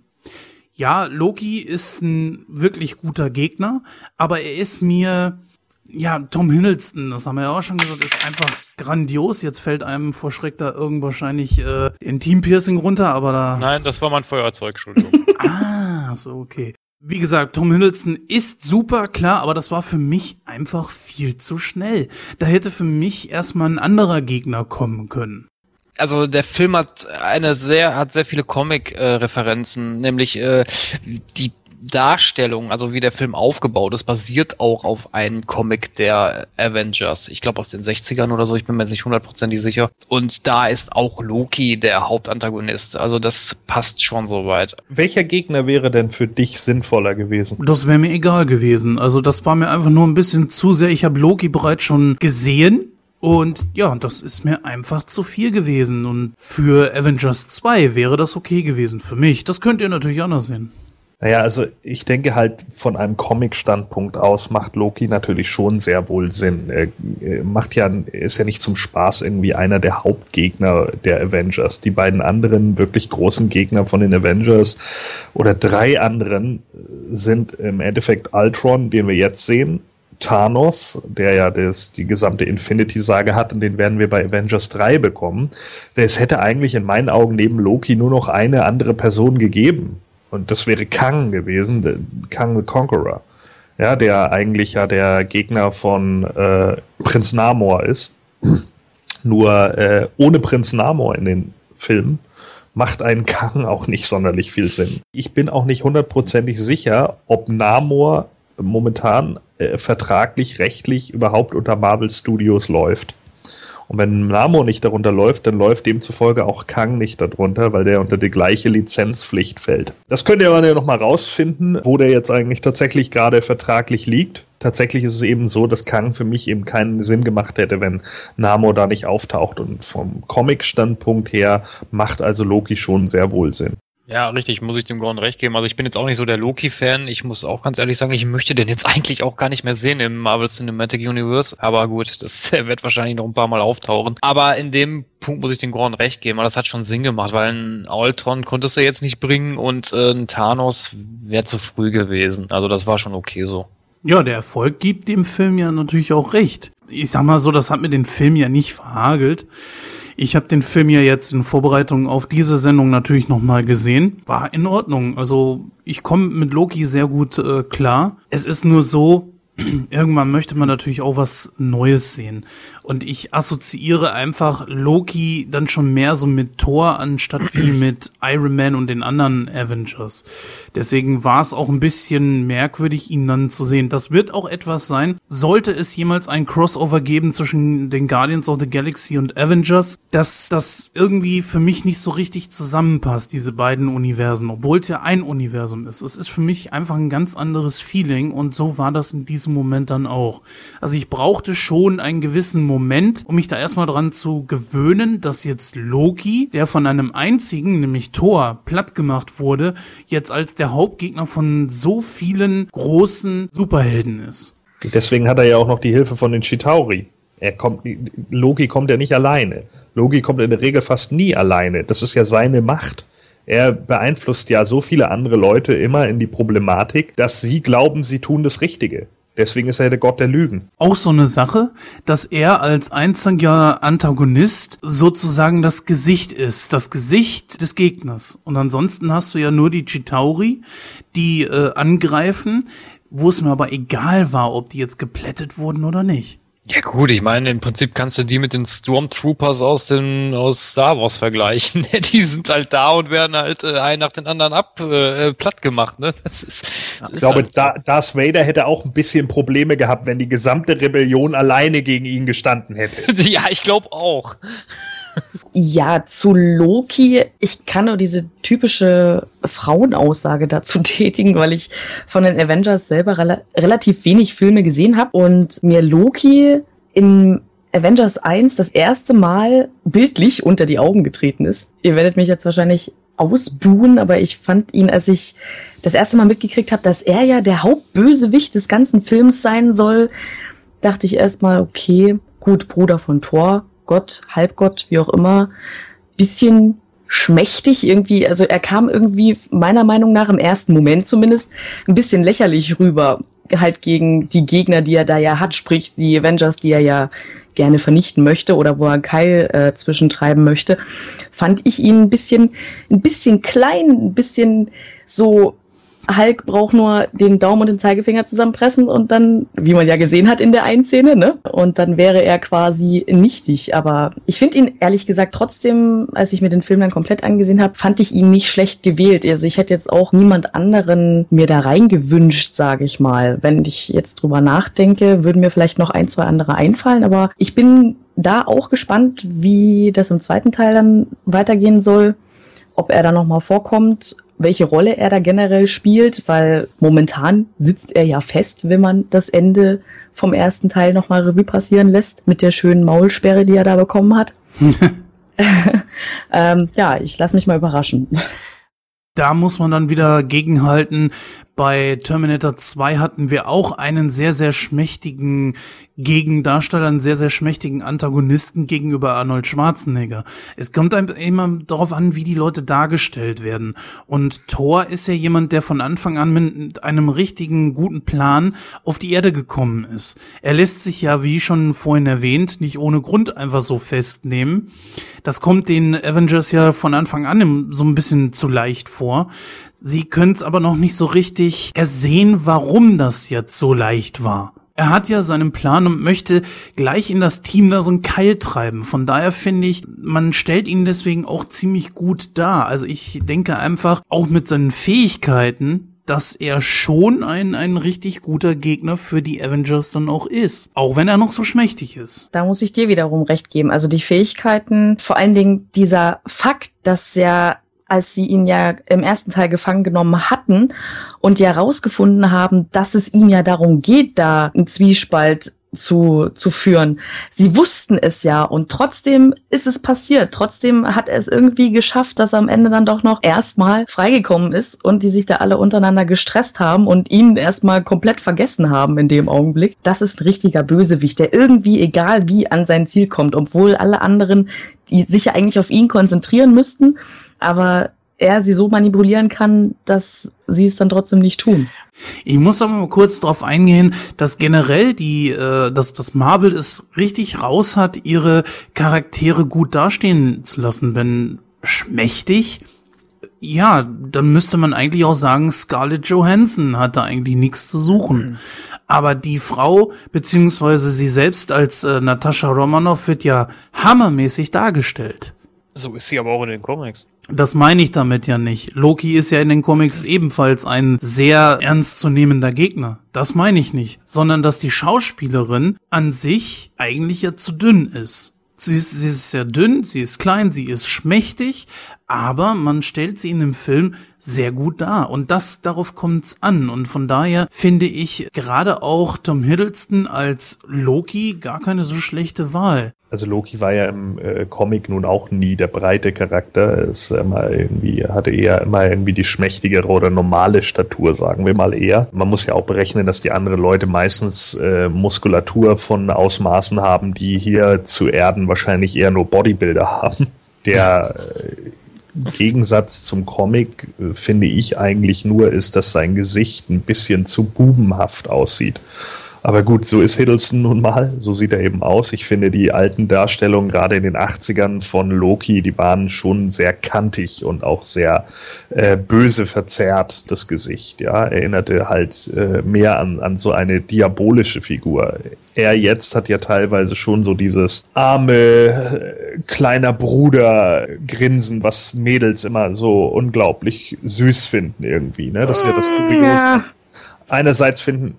Ja, Loki ist ein wirklich guter Gegner, aber er ist mir, ja, Tom Hiddleston, das haben wir ja auch schon gesagt, ist einfach grandios. Jetzt fällt einem vor Schreck da irgend wahrscheinlich äh, Intimpiercing runter, aber da... Nein, das war mein Feuerzeug, Entschuldigung. ah, so, okay. Wie gesagt, Tom Hiddleston ist super, klar, aber das war für mich einfach viel zu schnell. Da hätte für mich erstmal ein anderer Gegner kommen können. Also der Film hat eine sehr, hat sehr viele Comic-Referenzen, äh, nämlich äh, die Darstellung, also wie der Film aufgebaut ist, basiert auch auf einem Comic der Avengers. Ich glaube aus den 60ern oder so, ich bin mir jetzt nicht hundertprozentig sicher. Und da ist auch Loki der Hauptantagonist. Also das passt schon soweit. Welcher Gegner wäre denn für dich sinnvoller gewesen? Das wäre mir egal gewesen. Also das war mir einfach nur ein bisschen zu sehr. Ich habe Loki bereits schon gesehen. Und ja, das ist mir einfach zu viel gewesen. Und für Avengers 2 wäre das okay gewesen. Für mich. Das könnt ihr natürlich anders sehen. Naja, also ich denke halt von einem Comic-Standpunkt aus macht Loki natürlich schon sehr wohl Sinn. Er, macht ja, ist ja nicht zum Spaß irgendwie einer der Hauptgegner der Avengers. Die beiden anderen wirklich großen Gegner von den Avengers oder drei anderen sind im Endeffekt Ultron, den wir jetzt sehen, Thanos, der ja das, die gesamte Infinity-Sage hat und den werden wir bei Avengers 3 bekommen. Es hätte eigentlich in meinen Augen neben Loki nur noch eine andere Person gegeben und das wäre Kang gewesen, Kang the Conqueror. Ja, der eigentlich ja der Gegner von äh, Prinz Namor ist. Nur äh, ohne Prinz Namor in den Filmen macht ein Kang auch nicht sonderlich viel Sinn. Ich bin auch nicht hundertprozentig sicher, ob Namor momentan äh, vertraglich, rechtlich überhaupt unter Marvel Studios läuft. Und wenn Namo nicht darunter läuft, dann läuft demzufolge auch Kang nicht darunter, weil der unter die gleiche Lizenzpflicht fällt. Das könnt ihr aber ja nochmal rausfinden, wo der jetzt eigentlich tatsächlich gerade vertraglich liegt. Tatsächlich ist es eben so, dass Kang für mich eben keinen Sinn gemacht hätte, wenn Namo da nicht auftaucht. Und vom Comic-Standpunkt her macht also Loki schon sehr wohl Sinn. Ja, richtig, muss ich dem Gordon recht geben. Also ich bin jetzt auch nicht so der Loki-Fan. Ich muss auch ganz ehrlich sagen, ich möchte den jetzt eigentlich auch gar nicht mehr sehen im Marvel Cinematic Universe. Aber gut, das der wird wahrscheinlich noch ein paar Mal auftauchen. Aber in dem Punkt muss ich dem Gordon recht geben, weil das hat schon Sinn gemacht, weil ein Ultron konntest du jetzt nicht bringen und äh, ein Thanos wäre zu früh gewesen. Also das war schon okay so. Ja, der Erfolg gibt dem Film ja natürlich auch recht. Ich sag mal so, das hat mir den Film ja nicht verhagelt. Ich habe den Film ja jetzt in Vorbereitung auf diese Sendung natürlich nochmal gesehen. War in Ordnung. Also ich komme mit Loki sehr gut äh, klar. Es ist nur so, irgendwann möchte man natürlich auch was Neues sehen. Und ich assoziiere einfach Loki dann schon mehr so mit Thor anstatt wie mit Iron Man und den anderen Avengers. Deswegen war es auch ein bisschen merkwürdig, ihn dann zu sehen. Das wird auch etwas sein. Sollte es jemals ein Crossover geben zwischen den Guardians of the Galaxy und Avengers, dass das irgendwie für mich nicht so richtig zusammenpasst, diese beiden Universen, obwohl es ja ein Universum ist. Es ist für mich einfach ein ganz anderes Feeling und so war das in diesem Moment dann auch. Also ich brauchte schon einen gewissen Moment, um mich da erstmal dran zu gewöhnen, dass jetzt Loki, der von einem einzigen, nämlich Thor, platt gemacht wurde, jetzt als der Hauptgegner von so vielen großen Superhelden ist. Deswegen hat er ja auch noch die Hilfe von den Chitauri. Er kommt, Loki kommt ja nicht alleine. Loki kommt in der Regel fast nie alleine. Das ist ja seine Macht. Er beeinflusst ja so viele andere Leute immer in die Problematik, dass sie glauben, sie tun das Richtige. Deswegen ist er der Gott der Lügen. Auch so eine Sache, dass er als einziger Antagonist sozusagen das Gesicht ist, das Gesicht des Gegners. Und ansonsten hast du ja nur die Chitauri, die äh, angreifen, wo es mir aber egal war, ob die jetzt geplättet wurden oder nicht. Ja gut, ich meine, im Prinzip kannst du die mit den Stormtroopers aus den aus Star Wars vergleichen. die sind halt da und werden halt äh, einen nach den anderen ab äh, äh platt gemacht. Ne? Das ist, das ich ist glaube, halt so. da, Darth Vader hätte auch ein bisschen Probleme gehabt, wenn die gesamte Rebellion alleine gegen ihn gestanden hätte. ja, ich glaube auch. Ja, zu Loki, ich kann nur diese typische Frauenaussage dazu tätigen, weil ich von den Avengers selber rela relativ wenig Filme gesehen habe und mir Loki in Avengers 1 das erste Mal bildlich unter die Augen getreten ist. Ihr werdet mich jetzt wahrscheinlich ausbuhen, aber ich fand ihn, als ich das erste Mal mitgekriegt habe, dass er ja der Hauptbösewicht des ganzen Films sein soll, dachte ich erstmal, okay, gut, Bruder von Thor, Gott, Halbgott, wie auch immer, bisschen schmächtig irgendwie, also er kam irgendwie meiner Meinung nach im ersten Moment zumindest ein bisschen lächerlich rüber, halt gegen die Gegner, die er da ja hat, sprich die Avengers, die er ja gerne vernichten möchte oder wo er Keil äh, zwischentreiben möchte, fand ich ihn ein bisschen, ein bisschen klein, ein bisschen so Hulk braucht nur den Daumen und den Zeigefinger zusammenpressen und dann, wie man ja gesehen hat in der einen Szene, ne? Und dann wäre er quasi nichtig. Aber ich finde ihn ehrlich gesagt trotzdem, als ich mir den Film dann komplett angesehen habe, fand ich ihn nicht schlecht gewählt. Also ich hätte jetzt auch niemand anderen mir da reingewünscht, sage ich mal. Wenn ich jetzt drüber nachdenke, würden mir vielleicht noch ein, zwei andere einfallen. Aber ich bin da auch gespannt, wie das im zweiten Teil dann weitergehen soll ob er da nochmal vorkommt welche Rolle er da generell spielt, weil momentan sitzt er ja fest, wenn man das Ende vom ersten Teil nochmal Revue passieren lässt, mit der schönen Maulsperre, die er da bekommen hat. ähm, ja, ich lasse mich mal überraschen. Da muss man dann wieder gegenhalten. Bei Terminator 2 hatten wir auch einen sehr, sehr schmächtigen Gegendarsteller, einen sehr, sehr schmächtigen Antagonisten gegenüber Arnold Schwarzenegger. Es kommt immer darauf an, wie die Leute dargestellt werden. Und Thor ist ja jemand, der von Anfang an mit einem richtigen, guten Plan auf die Erde gekommen ist. Er lässt sich ja, wie schon vorhin erwähnt, nicht ohne Grund einfach so festnehmen. Das kommt den Avengers ja von Anfang an so ein bisschen zu leicht vor. Sie können es aber noch nicht so richtig ersehen, warum das jetzt so leicht war. Er hat ja seinen Plan und möchte gleich in das Team da so einen Keil treiben. Von daher finde ich, man stellt ihn deswegen auch ziemlich gut dar. Also ich denke einfach, auch mit seinen Fähigkeiten, dass er schon ein, ein richtig guter Gegner für die Avengers dann auch ist. Auch wenn er noch so schmächtig ist. Da muss ich dir wiederum recht geben. Also die Fähigkeiten, vor allen Dingen dieser Fakt, dass er als sie ihn ja im ersten Teil gefangen genommen hatten und ja herausgefunden haben, dass es ihm ja darum geht, da einen Zwiespalt zu, zu führen. Sie wussten es ja und trotzdem ist es passiert. Trotzdem hat er es irgendwie geschafft, dass er am Ende dann doch noch erstmal freigekommen ist und die sich da alle untereinander gestresst haben und ihn erstmal komplett vergessen haben in dem Augenblick. Das ist ein richtiger Bösewicht, der irgendwie, egal wie, an sein Ziel kommt, obwohl alle anderen, die sich ja eigentlich auf ihn konzentrieren müssten, aber er sie so manipulieren kann, dass sie es dann trotzdem nicht tun. Ich muss aber mal kurz darauf eingehen, dass generell die, äh, dass das Marvel es richtig raus hat, ihre Charaktere gut dastehen zu lassen. Wenn schmächtig, ja, dann müsste man eigentlich auch sagen, Scarlett Johansson hat da eigentlich nichts zu suchen. Mhm. Aber die Frau, beziehungsweise sie selbst als äh, Natascha Romanoff wird ja hammermäßig dargestellt. So ist sie aber auch in den Comics. Das meine ich damit ja nicht. Loki ist ja in den Comics ebenfalls ein sehr ernstzunehmender Gegner. Das meine ich nicht. Sondern dass die Schauspielerin an sich eigentlich ja zu dünn ist. Sie ist, sie ist sehr dünn, sie ist klein, sie ist schmächtig, aber man stellt sie in dem Film sehr gut dar. Und das, darauf kommt's an. Und von daher finde ich gerade auch Tom Hiddleston als Loki gar keine so schlechte Wahl. Also Loki war ja im äh, Comic nun auch nie der breite Charakter. Es immer irgendwie, hatte eher immer irgendwie die schmächtigere oder normale Statur, sagen wir mal eher. Man muss ja auch berechnen, dass die anderen Leute meistens äh, Muskulatur von Ausmaßen haben, die hier zu Erden wahrscheinlich eher nur Bodybuilder haben. Der äh, Gegensatz zum Comic, äh, finde ich eigentlich nur, ist, dass sein Gesicht ein bisschen zu bubenhaft aussieht. Aber gut, so ist Hiddleston nun mal. So sieht er eben aus. Ich finde die alten Darstellungen, gerade in den 80ern von Loki, die waren schon sehr kantig und auch sehr äh, böse verzerrt, das Gesicht. Ja, erinnerte halt äh, mehr an, an so eine diabolische Figur. Er jetzt hat ja teilweise schon so dieses arme, äh, kleiner Bruder Grinsen, was Mädels immer so unglaublich süß finden irgendwie. Ne? Das ist ja das Kuriose. Ja. Einerseits finden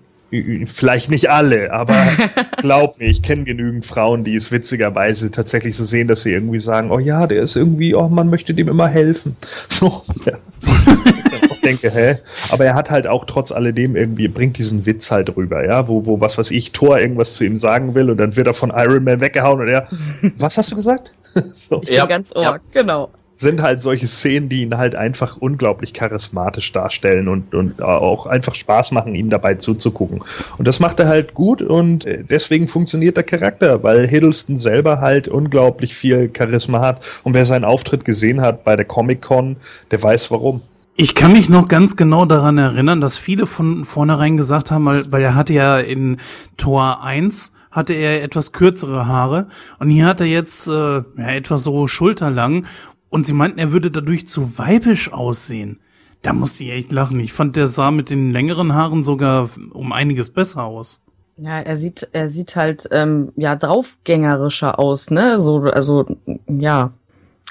vielleicht nicht alle, aber glaub mir, ich kenne genügend Frauen, die es witzigerweise tatsächlich so sehen, dass sie irgendwie sagen, oh ja, der ist irgendwie, oh, man möchte dem immer helfen. So, ja. ich denke, hä? Aber er hat halt auch trotz alledem irgendwie, bringt diesen Witz halt rüber, ja, wo, wo, was weiß ich, Thor irgendwas zu ihm sagen will und dann wird er von Iron Man weggehauen und er, was hast du gesagt? so. Ich bin ja, ganz ohr, ja. genau sind halt solche Szenen, die ihn halt einfach unglaublich charismatisch darstellen und, und auch einfach Spaß machen, ihm dabei zuzugucken. Und das macht er halt gut und äh, deswegen funktioniert der Charakter, weil Hiddleston selber halt unglaublich viel Charisma hat. Und wer seinen Auftritt gesehen hat bei der Comic-Con, der weiß warum. Ich kann mich noch ganz genau daran erinnern, dass viele von vornherein gesagt haben, weil, weil er hatte ja in Tor 1 hatte er etwas kürzere Haare und hier hat er jetzt äh, ja, etwas so schulterlang und sie meinten, er würde dadurch zu weibisch aussehen. Da musste ich echt lachen. Ich fand, der sah mit den längeren Haaren sogar um einiges besser aus. Ja, er sieht, er sieht halt ähm, ja draufgängerischer aus, ne? So, also ja,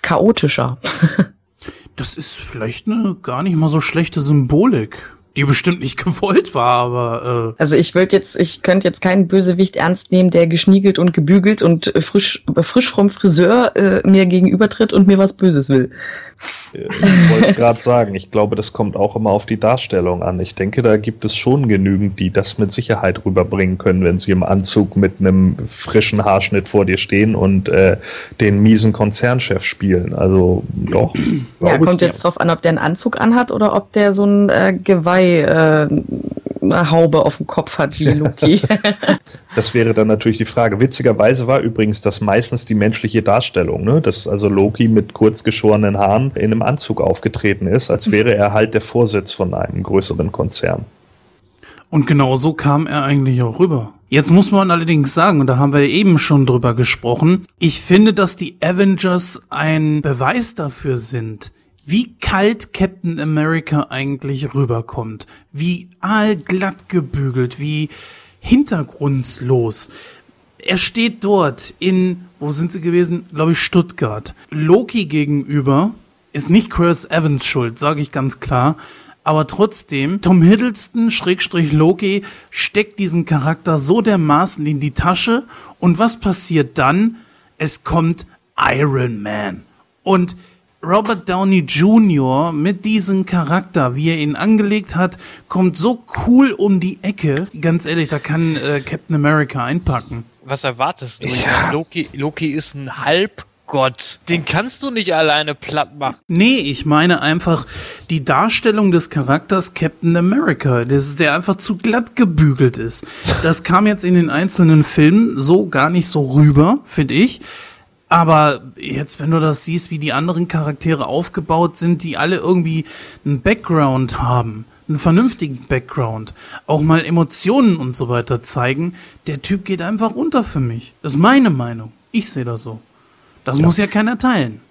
chaotischer. das ist vielleicht eine gar nicht mal so schlechte Symbolik die bestimmt nicht gewollt war, aber äh also ich würde jetzt, ich könnte jetzt keinen Bösewicht ernst nehmen, der geschniegelt und gebügelt und frisch frisch vom Friseur äh, mir gegenübertritt und mir was Böses will. Ich wollte gerade sagen, ich glaube, das kommt auch immer auf die Darstellung an. Ich denke, da gibt es schon genügend, die das mit Sicherheit rüberbringen können, wenn sie im Anzug mit einem frischen Haarschnitt vor dir stehen und äh, den miesen Konzernchef spielen. Also doch. Ja, kommt jetzt drauf an, ob der einen Anzug anhat oder ob der so ein äh, Geweih äh, Haube auf dem Kopf hat wie Loki. das wäre dann natürlich die Frage. Witzigerweise war übrigens das meistens die menschliche Darstellung, ne? dass also Loki mit kurz geschorenen Haaren in einem Anzug aufgetreten ist, als wäre er halt der Vorsitz von einem größeren Konzern. Und genau so kam er eigentlich auch rüber. Jetzt muss man allerdings sagen, und da haben wir eben schon drüber gesprochen, ich finde, dass die Avengers ein Beweis dafür sind, wie kalt Captain America eigentlich rüberkommt, wie allglatt gebügelt, wie hintergrundlos. Er steht dort in, wo sind sie gewesen? Glaube ich, Stuttgart. Loki gegenüber ist nicht Chris Evans schuld, sage ich ganz klar. Aber trotzdem, Tom Hiddleston, Schrägstrich Loki, steckt diesen Charakter so dermaßen in die Tasche. Und was passiert dann? Es kommt Iron Man. Und Robert Downey Jr. mit diesem Charakter, wie er ihn angelegt hat, kommt so cool um die Ecke. Ganz ehrlich, da kann äh, Captain America einpacken. Was erwartest du? Ja. Loki, Loki ist ein Halbgott. Den kannst du nicht alleine platt machen. Nee, ich meine einfach die Darstellung des Charakters Captain America, das, der einfach zu glatt gebügelt ist. Das kam jetzt in den einzelnen Filmen so gar nicht so rüber, finde ich. Aber jetzt, wenn du das siehst, wie die anderen Charaktere aufgebaut sind, die alle irgendwie einen Background haben, einen vernünftigen Background, auch mal Emotionen und so weiter zeigen, der Typ geht einfach unter für mich. Das ist meine Meinung. Ich sehe das so. Das muss ja keiner teilen.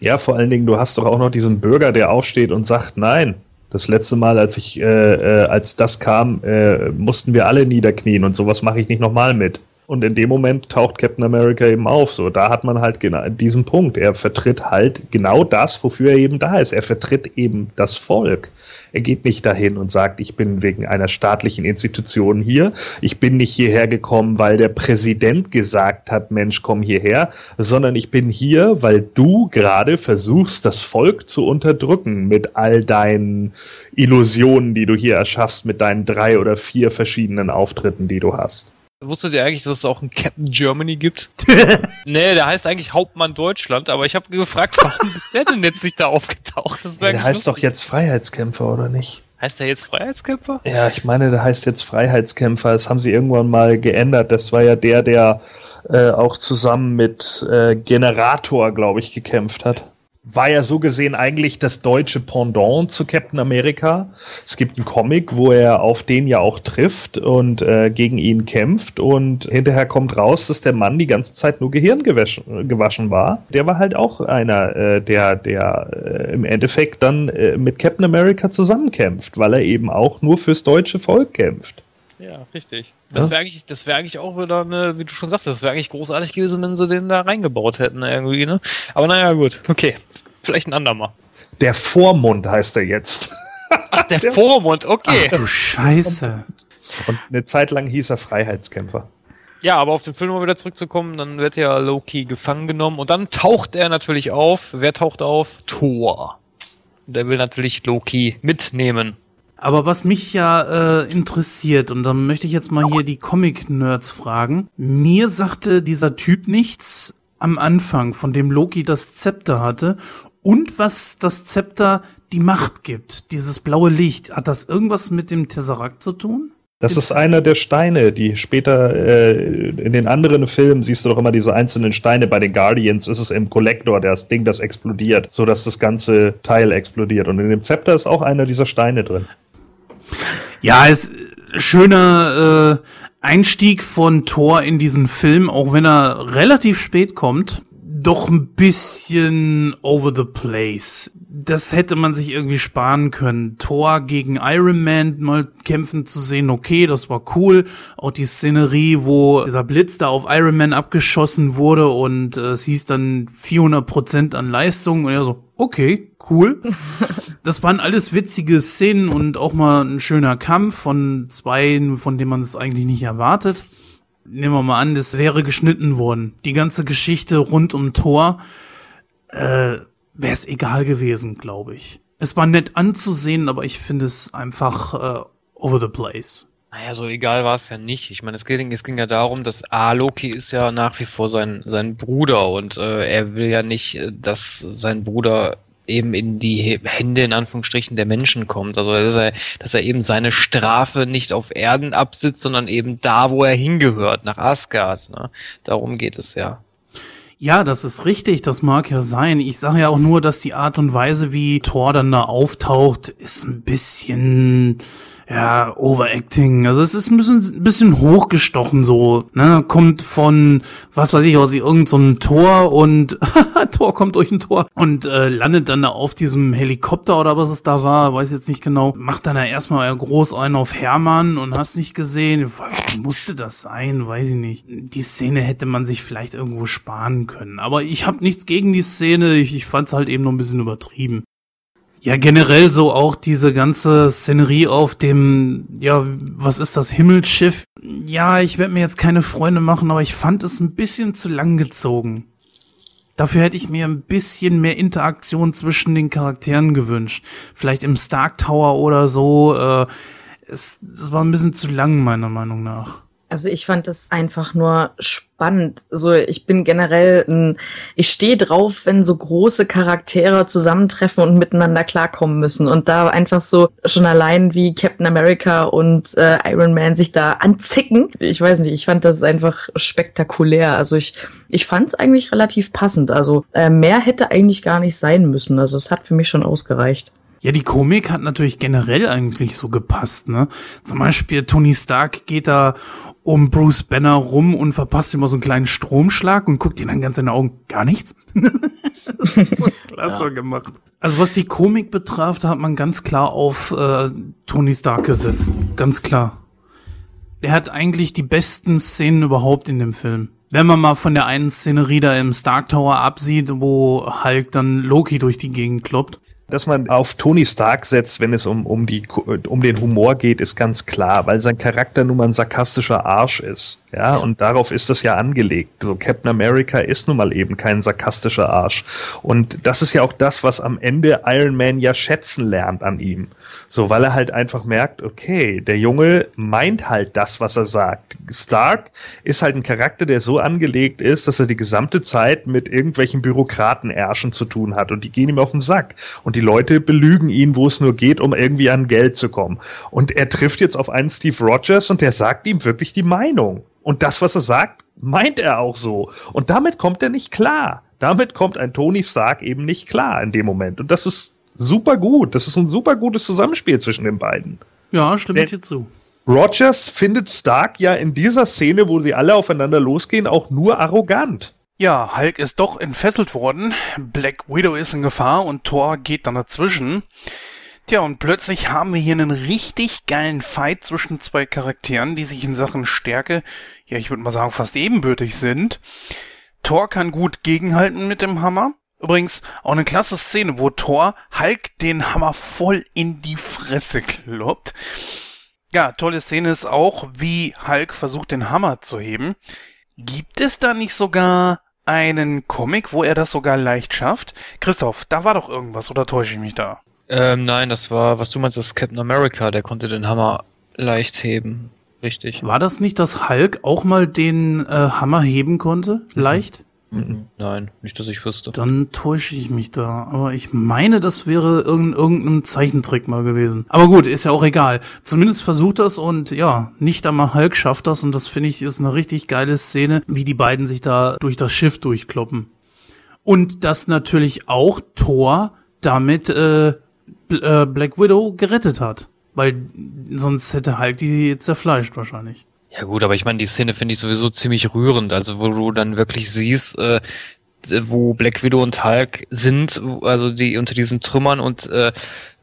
Ja, vor allen Dingen, du hast doch auch noch diesen Bürger, der aufsteht und sagt, nein. Das letzte Mal, als ich, äh, äh, als das kam, äh, mussten wir alle niederknien und sowas mache ich nicht nochmal mit. Und in dem Moment taucht Captain America eben auf. So, da hat man halt genau diesen Punkt. Er vertritt halt genau das, wofür er eben da ist. Er vertritt eben das Volk. Er geht nicht dahin und sagt, ich bin wegen einer staatlichen Institution hier. Ich bin nicht hierher gekommen, weil der Präsident gesagt hat, Mensch, komm hierher, sondern ich bin hier, weil du gerade versuchst, das Volk zu unterdrücken mit all deinen Illusionen, die du hier erschaffst, mit deinen drei oder vier verschiedenen Auftritten, die du hast. Wusstet ihr eigentlich, dass es auch einen Captain Germany gibt? nee, der heißt eigentlich Hauptmann Deutschland, aber ich habe gefragt, warum ist der denn jetzt nicht da aufgetaucht? Das der heißt lustig. doch jetzt Freiheitskämpfer, oder nicht? Heißt der jetzt Freiheitskämpfer? Ja, ich meine, der heißt jetzt Freiheitskämpfer. Das haben sie irgendwann mal geändert. Das war ja der, der äh, auch zusammen mit äh, Generator, glaube ich, gekämpft hat war ja so gesehen eigentlich das deutsche Pendant zu Captain America. Es gibt einen Comic, wo er auf den ja auch trifft und äh, gegen ihn kämpft und hinterher kommt raus, dass der Mann die ganze Zeit nur Gehirn gewaschen, war. Der war halt auch einer, äh, der, der äh, im Endeffekt dann äh, mit Captain America zusammenkämpft, weil er eben auch nur fürs deutsche Volk kämpft. Ja, richtig. Das wäre eigentlich, das wäre eigentlich auch wieder eine, wie du schon sagst, das wäre eigentlich großartig gewesen, wenn sie den da reingebaut hätten irgendwie, ne? Aber naja, gut, okay. Vielleicht ein andermal. Der Vormund heißt er jetzt. Ach, der, der Vormund, okay. Ach, du Scheiße. Und eine Zeit lang hieß er Freiheitskämpfer. Ja, aber auf den Film mal wieder zurückzukommen, dann wird ja Loki gefangen genommen und dann taucht er natürlich auf. Wer taucht auf? Thor. Der will natürlich Loki mitnehmen. Aber was mich ja äh, interessiert, und dann möchte ich jetzt mal hier die Comic-Nerds fragen. Mir sagte dieser Typ nichts am Anfang, von dem Loki das Zepter hatte. Und was das Zepter die Macht gibt, dieses blaue Licht, hat das irgendwas mit dem Tesseract zu tun? Das ist einer der Steine, die später äh, in den anderen Filmen siehst du doch immer diese einzelnen Steine. Bei den Guardians ist es im Kollektor, das Ding, das explodiert, sodass das ganze Teil explodiert. Und in dem Zepter ist auch einer dieser Steine drin. Ja, ist schöner äh, Einstieg von Thor in diesen Film, auch wenn er relativ spät kommt, doch ein bisschen over the place. Das hätte man sich irgendwie sparen können. Thor gegen Iron Man mal kämpfen zu sehen, okay, das war cool. Auch die Szenerie, wo dieser Blitz da auf Iron Man abgeschossen wurde und äh, es hieß dann 400 Prozent an Leistung und er so, okay, cool. Das waren alles witzige Szenen und auch mal ein schöner Kampf von zwei, von dem man es eigentlich nicht erwartet. Nehmen wir mal an, das wäre geschnitten worden. Die ganze Geschichte rund um Thor äh, wäre es egal gewesen, glaube ich. Es war nett anzusehen, aber ich finde es einfach äh, over the place. Naja, so egal war es ja nicht. Ich meine, es ging, es ging ja darum, dass A, Loki ist ja nach wie vor sein, sein Bruder und äh, er will ja nicht, äh, dass sein Bruder eben in die Hände in Anführungsstrichen der Menschen kommt. Also dass er, dass er eben seine Strafe nicht auf Erden absitzt, sondern eben da, wo er hingehört, nach Asgard. Ne? Darum geht es ja. Ja, das ist richtig, das mag ja sein. Ich sage ja auch nur, dass die Art und Weise, wie Thor dann da auftaucht, ist ein bisschen ja, Overacting. Also es ist ein bisschen, ein bisschen hochgestochen so, ne? Kommt von, was weiß ich, aus irgendeinem so Tor und Tor kommt durch ein Tor und äh, landet dann da auf diesem Helikopter oder was es da war, weiß jetzt nicht genau. Macht dann da erstmal groß einen auf Hermann und hast nicht gesehen. Musste das sein? Weiß ich nicht. Die Szene hätte man sich vielleicht irgendwo sparen können. Aber ich habe nichts gegen die Szene. Ich, ich fand es halt eben noch ein bisschen übertrieben. Ja, generell so auch diese ganze Szenerie auf dem, ja, was ist das, Himmelsschiff? Ja, ich werde mir jetzt keine Freunde machen, aber ich fand es ein bisschen zu lang gezogen. Dafür hätte ich mir ein bisschen mehr Interaktion zwischen den Charakteren gewünscht. Vielleicht im Stark Tower oder so. Äh, es, das war ein bisschen zu lang, meiner Meinung nach. Also ich fand das einfach nur spannend. Also ich bin generell ein, ich stehe drauf, wenn so große Charaktere zusammentreffen und miteinander klarkommen müssen. Und da einfach so schon allein wie Captain America und äh, Iron Man sich da anzicken. Ich weiß nicht, ich fand das einfach spektakulär. Also ich, ich fand es eigentlich relativ passend. Also äh, mehr hätte eigentlich gar nicht sein müssen. Also es hat für mich schon ausgereicht. Ja, die Komik hat natürlich generell eigentlich so gepasst, ne? Zum Beispiel Tony Stark geht da um Bruce Banner rum und verpasst immer so einen kleinen Stromschlag und guckt ihn dann ganz in die Augen. Gar nichts? so klasse ja. gemacht. Also was die Komik betraf, da hat man ganz klar auf äh, Tony Stark gesetzt. Ganz klar. Er hat eigentlich die besten Szenen überhaupt in dem Film. Wenn man mal von der einen Szenerie da im Stark Tower absieht, wo Hulk dann Loki durch die Gegend kloppt dass man auf Tony Stark setzt, wenn es um, um, die, um den Humor geht, ist ganz klar, weil sein Charakter nun mal ein sarkastischer Arsch ist. Ja, und darauf ist das ja angelegt. So Captain America ist nun mal eben kein sarkastischer Arsch. Und das ist ja auch das, was am Ende Iron Man ja schätzen lernt an ihm. So, weil er halt einfach merkt, okay, der Junge meint halt das, was er sagt. Stark ist halt ein Charakter, der so angelegt ist, dass er die gesamte Zeit mit irgendwelchen Bürokratenärschen zu tun hat und die gehen ihm auf den Sack. Und die Leute belügen ihn, wo es nur geht, um irgendwie an Geld zu kommen. Und er trifft jetzt auf einen Steve Rogers und der sagt ihm wirklich die Meinung. Und das, was er sagt, meint er auch so. Und damit kommt er nicht klar. Damit kommt ein Tony Stark eben nicht klar in dem Moment. Und das ist super gut. Das ist ein super gutes Zusammenspiel zwischen den beiden. Ja, stimme ich dir zu. Rogers findet Stark ja in dieser Szene, wo sie alle aufeinander losgehen, auch nur arrogant. Ja, Hulk ist doch entfesselt worden, Black Widow ist in Gefahr und Thor geht dann dazwischen. Tja, und plötzlich haben wir hier einen richtig geilen Fight zwischen zwei Charakteren, die sich in Sachen Stärke, ja, ich würde mal sagen, fast ebenbürtig sind. Thor kann gut gegenhalten mit dem Hammer, Übrigens auch eine klasse Szene, wo Thor Hulk den Hammer voll in die Fresse kloppt. Ja, tolle Szene ist auch, wie Hulk versucht, den Hammer zu heben. Gibt es da nicht sogar einen Comic, wo er das sogar leicht schafft? Christoph, da war doch irgendwas, oder täusche ich mich da? Ähm, nein, das war, was du meinst, das ist Captain America, der konnte den Hammer leicht heben. Richtig. War das nicht, dass Hulk auch mal den äh, Hammer heben konnte? Leicht? Mhm. Nein, nicht, dass ich wüsste. Dann täusche ich mich da. Aber ich meine, das wäre irgendein, irgendein Zeichentrick mal gewesen. Aber gut, ist ja auch egal. Zumindest versucht das und ja, nicht einmal Hulk schafft das und das finde ich ist eine richtig geile Szene, wie die beiden sich da durch das Schiff durchkloppen. Und dass natürlich auch Thor damit äh, äh, Black Widow gerettet hat. Weil sonst hätte Hulk die zerfleischt wahrscheinlich. Ja gut, aber ich meine, die Szene finde ich sowieso ziemlich rührend, also wo du dann wirklich siehst, äh, wo Black Widow und Hulk sind, also die unter diesen Trümmern und äh,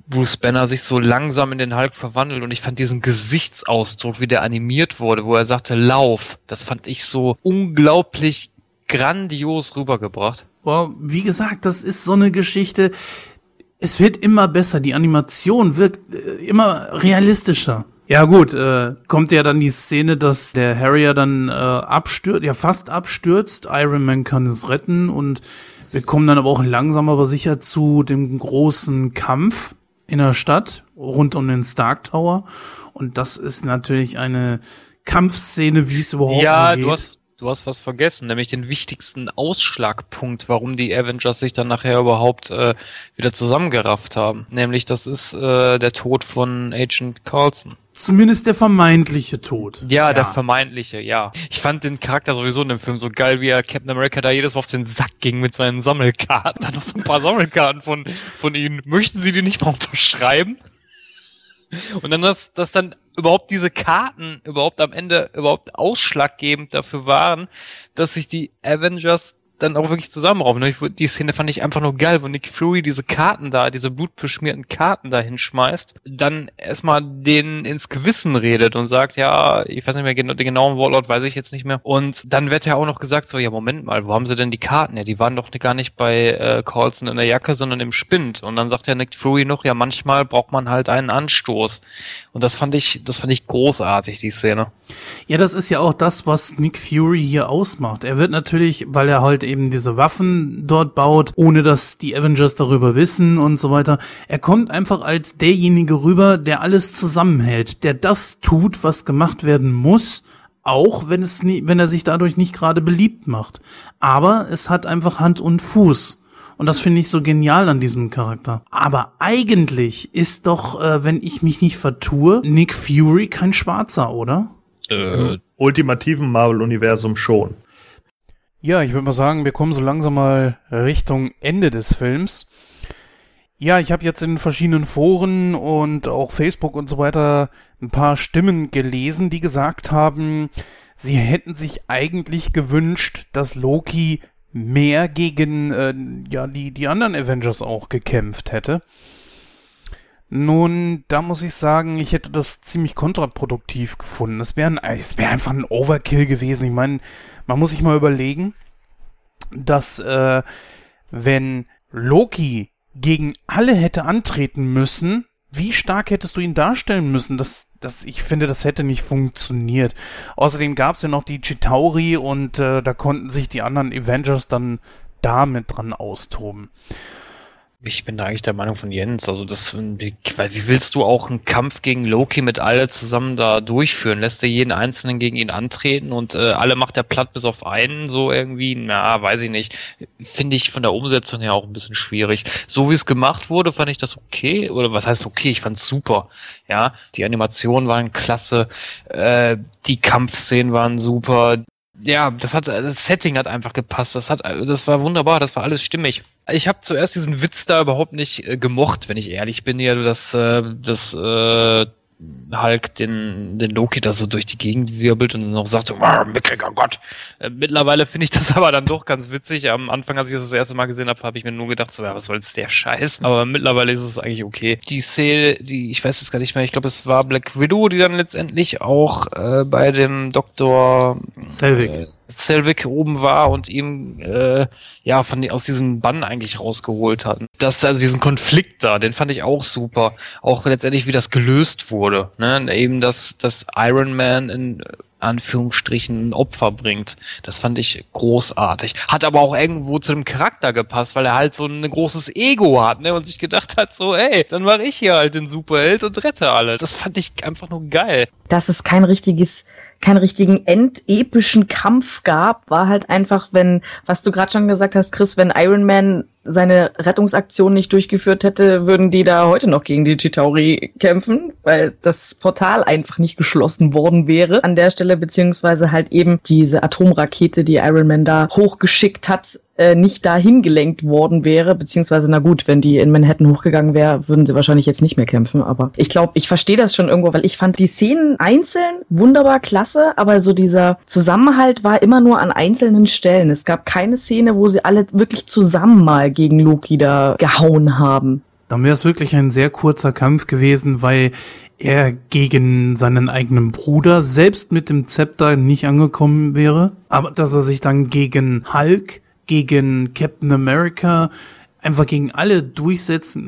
Bruce Banner sich so langsam in den Hulk verwandelt. Und ich fand diesen Gesichtsausdruck, wie der animiert wurde, wo er sagte, Lauf, das fand ich so unglaublich grandios rübergebracht. Boah, wie gesagt, das ist so eine Geschichte, es wird immer besser, die Animation wirkt äh, immer realistischer. Ja gut, äh, kommt ja dann die Szene, dass der Harrier dann äh, abstürzt, ja fast abstürzt. Iron Man kann es retten und wir kommen dann aber auch langsam aber sicher zu dem großen Kampf in der Stadt rund um den Stark Tower. Und das ist natürlich eine Kampfszene, wie es überhaupt ja, geht. Ja, du hast Du hast was vergessen, nämlich den wichtigsten Ausschlagpunkt, warum die Avengers sich dann nachher überhaupt äh, wieder zusammengerafft haben. Nämlich das ist äh, der Tod von Agent Carlson. Zumindest der vermeintliche Tod. Ja, ja, der vermeintliche, ja. Ich fand den Charakter sowieso in dem Film so geil, wie er Captain America da jedes Mal auf den Sack ging mit seinen Sammelkarten. Dann noch so ein paar Sammelkarten von, von ihnen. Möchten Sie die nicht mal unterschreiben? Und dann, dass, dass dann überhaupt diese Karten überhaupt am Ende überhaupt ausschlaggebend dafür waren, dass sich die Avengers dann auch wirklich zusammenraufen. Ne? Die Szene fand ich einfach nur geil, wo Nick Fury diese Karten da, diese blutbeschmierten Karten da hinschmeißt, dann erstmal denen ins Gewissen redet und sagt, ja, ich weiß nicht mehr, den genauen Wortlaut weiß ich jetzt nicht mehr. Und dann wird ja auch noch gesagt, so, ja, Moment mal, wo haben sie denn die Karten? Ja, die waren doch gar nicht bei äh, Carlson in der Jacke, sondern im Spind. Und dann sagt ja Nick Fury noch, ja, manchmal braucht man halt einen Anstoß. Und das fand ich, das fand ich großartig, die Szene. Ja, das ist ja auch das, was Nick Fury hier ausmacht. Er wird natürlich, weil er halt eben diese Waffen dort baut, ohne dass die Avengers darüber wissen und so weiter. Er kommt einfach als derjenige rüber, der alles zusammenhält, der das tut, was gemacht werden muss, Auch wenn es nie, wenn er sich dadurch nicht gerade beliebt macht. Aber es hat einfach Hand und Fuß. Und das finde ich so genial an diesem Charakter. Aber eigentlich ist doch, äh, wenn ich mich nicht vertue, Nick Fury kein Schwarzer, oder? Äh, ultimativen Marvel-Universum schon. Ja, ich würde mal sagen, wir kommen so langsam mal Richtung Ende des Films. Ja, ich habe jetzt in verschiedenen Foren und auch Facebook und so weiter ein paar Stimmen gelesen, die gesagt haben, sie hätten sich eigentlich gewünscht, dass Loki mehr gegen äh, ja die die anderen Avengers auch gekämpft hätte. Nun, da muss ich sagen, ich hätte das ziemlich kontraproduktiv gefunden. Es wäre es wäre einfach ein Overkill gewesen. Ich meine, man muss sich mal überlegen, dass äh, wenn Loki gegen alle hätte antreten müssen, wie stark hättest du ihn darstellen müssen? Das, das, ich finde, das hätte nicht funktioniert. Außerdem gab es ja noch die Chitauri und äh, da konnten sich die anderen Avengers dann damit dran austoben. Ich bin da eigentlich der Meinung von Jens. Also das, wie, wie willst du auch einen Kampf gegen Loki mit alle zusammen da durchführen? Lässt er jeden Einzelnen gegen ihn antreten und äh, alle macht er platt bis auf einen so irgendwie? Na, weiß ich nicht. Finde ich von der Umsetzung her auch ein bisschen schwierig. So wie es gemacht wurde, fand ich das okay. Oder was heißt okay? Ich fand es super. Ja, die Animationen waren klasse. Äh, die Kampfszenen waren super ja, das hat das Setting hat einfach gepasst. Das hat das war wunderbar, das war alles stimmig. Ich habe zuerst diesen Witz da überhaupt nicht äh, gemocht, wenn ich ehrlich bin, ja, das äh, das äh, Hulk den, den Loki da so durch die Gegend wirbelt und dann noch sagt so, mickriger Gott. Äh, mittlerweile finde ich das aber dann doch ganz witzig. Am Anfang, als ich das das erste Mal gesehen habe, habe ich mir nur gedacht, so, ja, was soll jetzt der Scheiß? Aber mittlerweile ist es eigentlich okay. Die Szene, die, ich weiß jetzt gar nicht mehr, ich glaube, es war Black Widow, die dann letztendlich auch äh, bei dem Doktor Selvig. Äh, Selvig oben war und ihm äh, ja von aus diesem Bann eigentlich rausgeholt hat. Das also diesen Konflikt da, den fand ich auch super. Auch letztendlich wie das gelöst wurde, ne? Eben dass dass Iron Man in Anführungsstrichen ein Opfer bringt. Das fand ich großartig. Hat aber auch irgendwo zu dem Charakter gepasst, weil er halt so ein großes Ego hat, ne? Und sich gedacht hat, so, ey, dann mache ich hier halt den Superheld und rette alles. Das fand ich einfach nur geil. Das ist kein richtiges keinen richtigen endepischen Kampf gab, war halt einfach, wenn, was du gerade schon gesagt hast, Chris, wenn Iron Man seine Rettungsaktion nicht durchgeführt hätte, würden die da heute noch gegen die Chitauri kämpfen, weil das Portal einfach nicht geschlossen worden wäre an der Stelle, beziehungsweise halt eben diese Atomrakete, die Iron Man da hochgeschickt hat, äh, nicht dahin gelenkt worden wäre, beziehungsweise na gut, wenn die in Manhattan hochgegangen wäre, würden sie wahrscheinlich jetzt nicht mehr kämpfen. Aber ich glaube, ich verstehe das schon irgendwo, weil ich fand die Szenen einzeln wunderbar klasse, aber so dieser Zusammenhalt war immer nur an einzelnen Stellen. Es gab keine Szene, wo sie alle wirklich zusammen mal gegen Loki da gehauen haben. Dann wäre es wirklich ein sehr kurzer Kampf gewesen, weil er gegen seinen eigenen Bruder selbst mit dem Zepter nicht angekommen wäre, aber dass er sich dann gegen Hulk gegen Captain America, einfach gegen alle durchsetzen.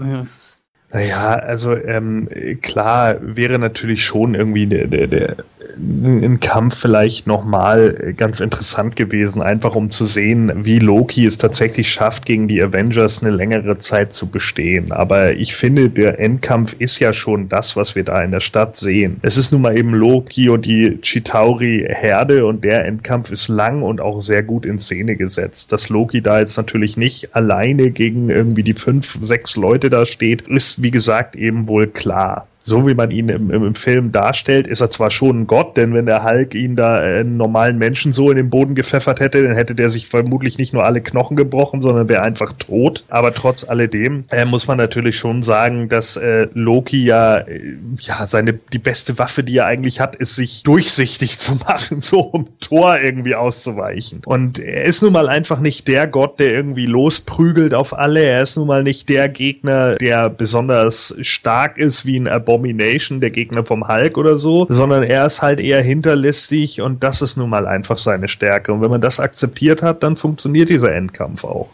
Naja, also ähm, klar wäre natürlich schon irgendwie der, der, der ein Kampf vielleicht nochmal ganz interessant gewesen, einfach um zu sehen, wie Loki es tatsächlich schafft, gegen die Avengers eine längere Zeit zu bestehen. Aber ich finde, der Endkampf ist ja schon das, was wir da in der Stadt sehen. Es ist nun mal eben Loki und die Chitauri-Herde und der Endkampf ist lang und auch sehr gut in Szene gesetzt. Dass Loki da jetzt natürlich nicht alleine gegen irgendwie die fünf, sechs Leute da steht, ist wie gesagt eben wohl klar so wie man ihn im, im, Film darstellt, ist er zwar schon ein Gott, denn wenn der Hulk ihn da äh, einen normalen Menschen so in den Boden gepfeffert hätte, dann hätte der sich vermutlich nicht nur alle Knochen gebrochen, sondern wäre einfach tot. Aber trotz alledem äh, muss man natürlich schon sagen, dass äh, Loki ja, äh, ja seine die beste Waffe, die er eigentlich hat, ist sich durchsichtig zu machen, so um Tor irgendwie auszuweichen. Und er ist nun mal einfach nicht der Gott, der irgendwie losprügelt auf alle. Er ist nun mal nicht der Gegner, der besonders stark ist wie ein Abomination Abomination, der Gegner vom Hulk oder so, sondern er ist halt eher hinterlistig und das ist nun mal einfach seine Stärke. Und wenn man das akzeptiert hat, dann funktioniert dieser Endkampf auch.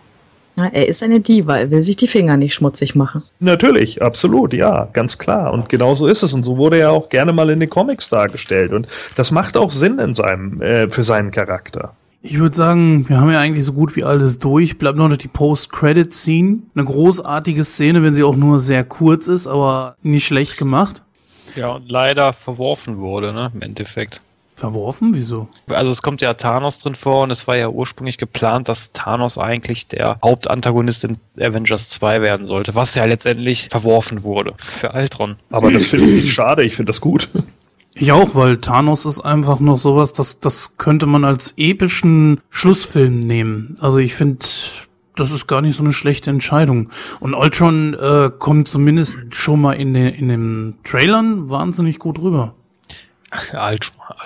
Ja, er ist eine Diva, er will sich die Finger nicht schmutzig machen. Natürlich, absolut, ja, ganz klar. Und genau so ist es. Und so wurde er auch gerne mal in den Comics dargestellt. Und das macht auch Sinn in seinem, äh, für seinen Charakter. Ich würde sagen, wir haben ja eigentlich so gut wie alles durch. Bleibt noch die Post-Credit-Scene. Eine großartige Szene, wenn sie auch nur sehr kurz ist, aber nicht schlecht gemacht. Ja, und leider verworfen wurde, ne, im Endeffekt. Verworfen? Wieso? Also es kommt ja Thanos drin vor und es war ja ursprünglich geplant, dass Thanos eigentlich der Hauptantagonist in Avengers 2 werden sollte, was ja letztendlich verworfen wurde für Ultron. Aber das finde ich nicht schade, ich finde das gut. Ich auch, weil Thanos ist einfach noch sowas, das, das könnte man als epischen Schlussfilm nehmen. Also ich finde, das ist gar nicht so eine schlechte Entscheidung. Und Ultron äh, kommt zumindest schon mal in, den in den Trailern wahnsinnig gut rüber.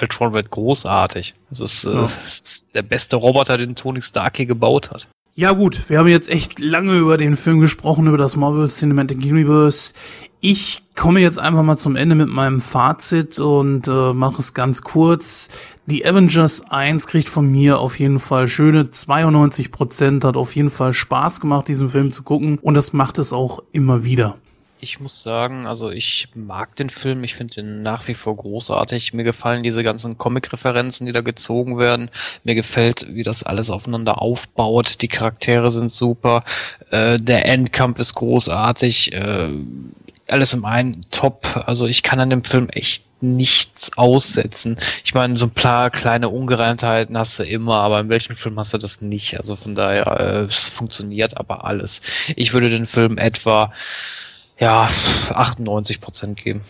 Ultron, wird großartig. Das ist, ja. äh, das ist der beste Roboter, den Tony Stark hier gebaut hat. Ja gut, wir haben jetzt echt lange über den Film gesprochen, über das Marvel Cinematic Universe. Ich komme jetzt einfach mal zum Ende mit meinem Fazit und äh, mache es ganz kurz. Die Avengers 1 kriegt von mir auf jeden Fall schöne 92 Prozent, hat auf jeden Fall Spaß gemacht, diesen Film zu gucken und das macht es auch immer wieder. Ich muss sagen, also ich mag den Film, ich finde ihn nach wie vor großartig. Mir gefallen diese ganzen Comic-Referenzen, die da gezogen werden. Mir gefällt, wie das alles aufeinander aufbaut. Die Charaktere sind super. Äh, der Endkampf ist großartig. Äh, alles im einen top. Also ich kann an dem Film echt nichts aussetzen. Ich meine, so ein paar kleine Ungereimtheiten hast du immer, aber in welchem Film hast du das nicht? Also von daher, äh, es funktioniert aber alles. Ich würde den Film etwa ja, 98 Prozent geben.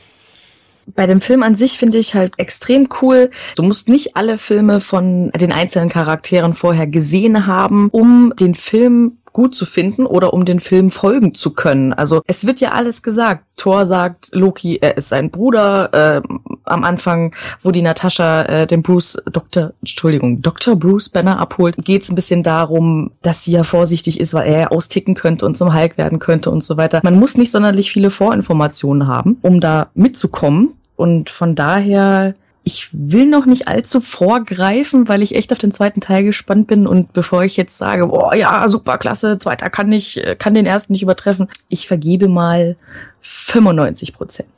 Bei dem Film an sich finde ich halt extrem cool. Du musst nicht alle Filme von den einzelnen Charakteren vorher gesehen haben, um den Film gut zu finden oder um den Film folgen zu können. Also es wird ja alles gesagt. Thor sagt Loki, er ist sein Bruder. Äh, am Anfang, wo die Natascha äh, den Bruce, Dr. Entschuldigung, Dr. Bruce Banner abholt, geht es ein bisschen darum, dass sie ja vorsichtig ist, weil er ja austicken könnte und zum Hulk werden könnte und so weiter. Man muss nicht sonderlich viele Vorinformationen haben, um da mitzukommen. Und von daher ich will noch nicht allzu vorgreifen, weil ich echt auf den zweiten Teil gespannt bin und bevor ich jetzt sage, boah, ja, super klasse, zweiter kann nicht, kann den ersten nicht übertreffen, ich vergebe mal 95 Prozent.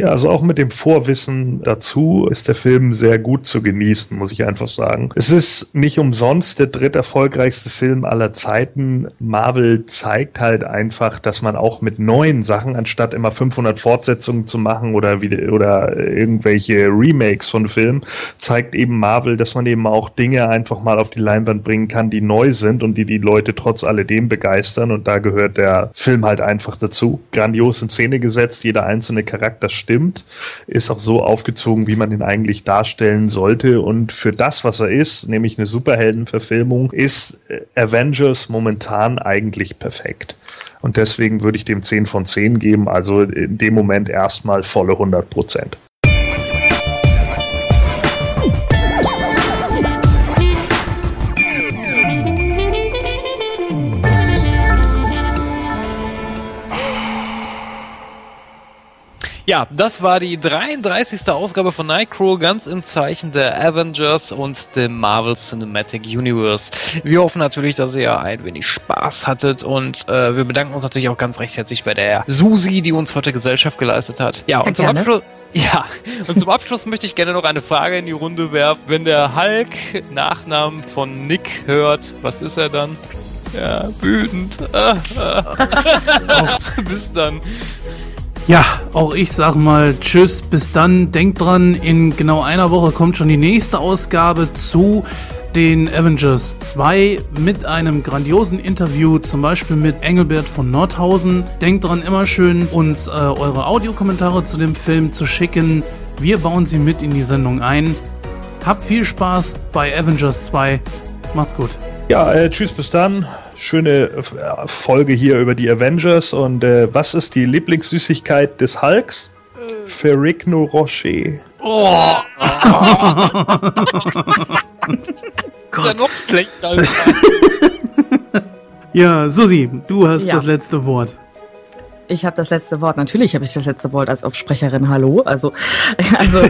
Ja, also auch mit dem Vorwissen dazu ist der Film sehr gut zu genießen, muss ich einfach sagen. Es ist nicht umsonst der dritterfolgreichste Film aller Zeiten. Marvel zeigt halt einfach, dass man auch mit neuen Sachen, anstatt immer 500 Fortsetzungen zu machen oder, wieder, oder irgendwelche Remakes von Filmen, zeigt eben Marvel, dass man eben auch Dinge einfach mal auf die Leinwand bringen kann, die neu sind und die die Leute trotz alledem begeistern. Und da gehört der Film halt einfach dazu. Grandios in Szene gesetzt, jeder einzelne Charakter stimmt stimmt, ist auch so aufgezogen, wie man ihn eigentlich darstellen sollte. Und für das, was er ist, nämlich eine Superheldenverfilmung, ist äh, Avengers momentan eigentlich perfekt. Und deswegen würde ich dem 10 von 10 geben, also in dem Moment erstmal volle 100 Prozent. Ja, das war die 33. Ausgabe von Nightcrow, ganz im Zeichen der Avengers und dem Marvel Cinematic Universe. Wir hoffen natürlich, dass ihr ein wenig Spaß hattet und äh, wir bedanken uns natürlich auch ganz recht herzlich bei der Susi, die uns heute Gesellschaft geleistet hat. Ja, und zum Abschluss. Ja, und zum Abschluss möchte ich gerne noch eine Frage in die Runde werfen. Wenn der Hulk Nachnamen von Nick hört, was ist er dann? Ja, wütend. Ah, ah. Bis dann. Ja, auch ich sag mal Tschüss, bis dann. Denkt dran, in genau einer Woche kommt schon die nächste Ausgabe zu den Avengers 2 mit einem grandiosen Interview, zum Beispiel mit Engelbert von Nordhausen. Denkt dran, immer schön uns äh, eure Audiokommentare zu dem Film zu schicken. Wir bauen sie mit in die Sendung ein. Habt viel Spaß bei Avengers 2. Macht's gut. Ja, äh, tschüss, bis dann schöne äh, Folge hier über die Avengers. Und äh, was ist die Lieblingssüßigkeit des Hulks? Äh. Ferrigno Rocher. Oh! ist ja noch schlechter. ja, Susi, du hast ja. das letzte Wort. Ich habe das letzte Wort. Natürlich habe ich das letzte Wort als Aufsprecherin. Hallo. Also, also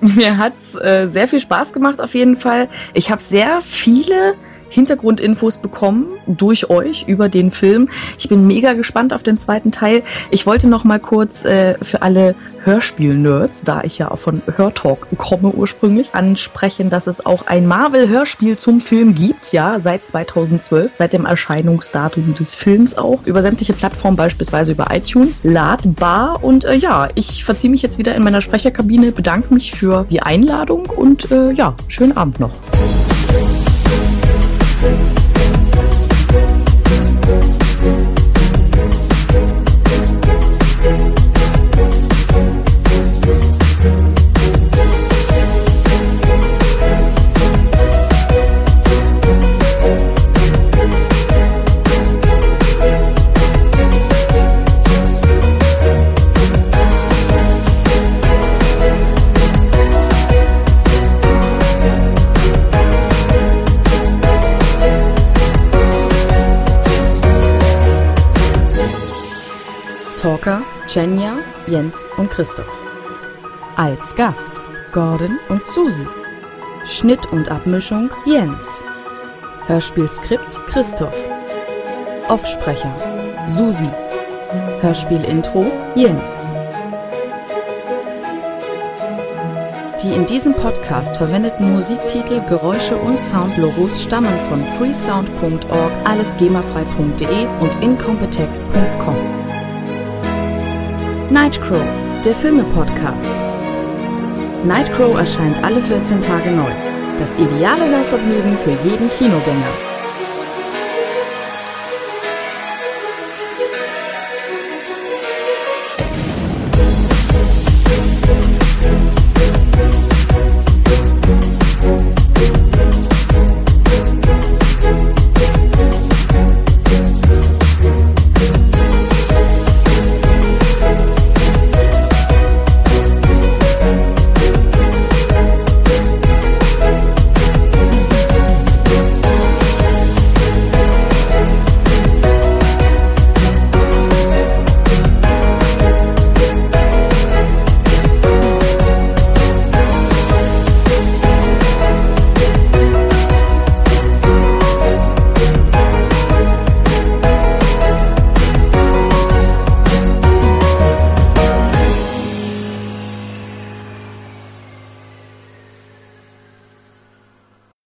mir hat's äh, sehr viel Spaß gemacht auf jeden Fall. Ich habe sehr viele Hintergrundinfos bekommen durch euch über den Film. Ich bin mega gespannt auf den zweiten Teil. Ich wollte noch mal kurz äh, für alle Hörspiel-Nerds, da ich ja von Hörtalk komme ursprünglich, ansprechen, dass es auch ein Marvel-Hörspiel zum Film gibt, ja, seit 2012, seit dem Erscheinungsdatum des Films auch, über sämtliche Plattformen, beispielsweise über iTunes, ladbar und äh, ja, ich verziehe mich jetzt wieder in meiner Sprecherkabine, bedanke mich für die Einladung und äh, ja, schönen Abend noch. Jenja, Jens und Christoph. Als Gast Gordon und Susi. Schnitt und Abmischung Jens. Hörspielskript Christoph. Offsprecher Susi. Hörspielintro Jens. Die in diesem Podcast verwendeten Musiktitel, Geräusche und Soundlogos stammen von freesound.org, allesgemafrei.de und incompetech.com. Nightcrow, der Filme-Podcast. Nightcrow erscheint alle 14 Tage neu. Das ideale Hörvergnügen für jeden Kinogänger.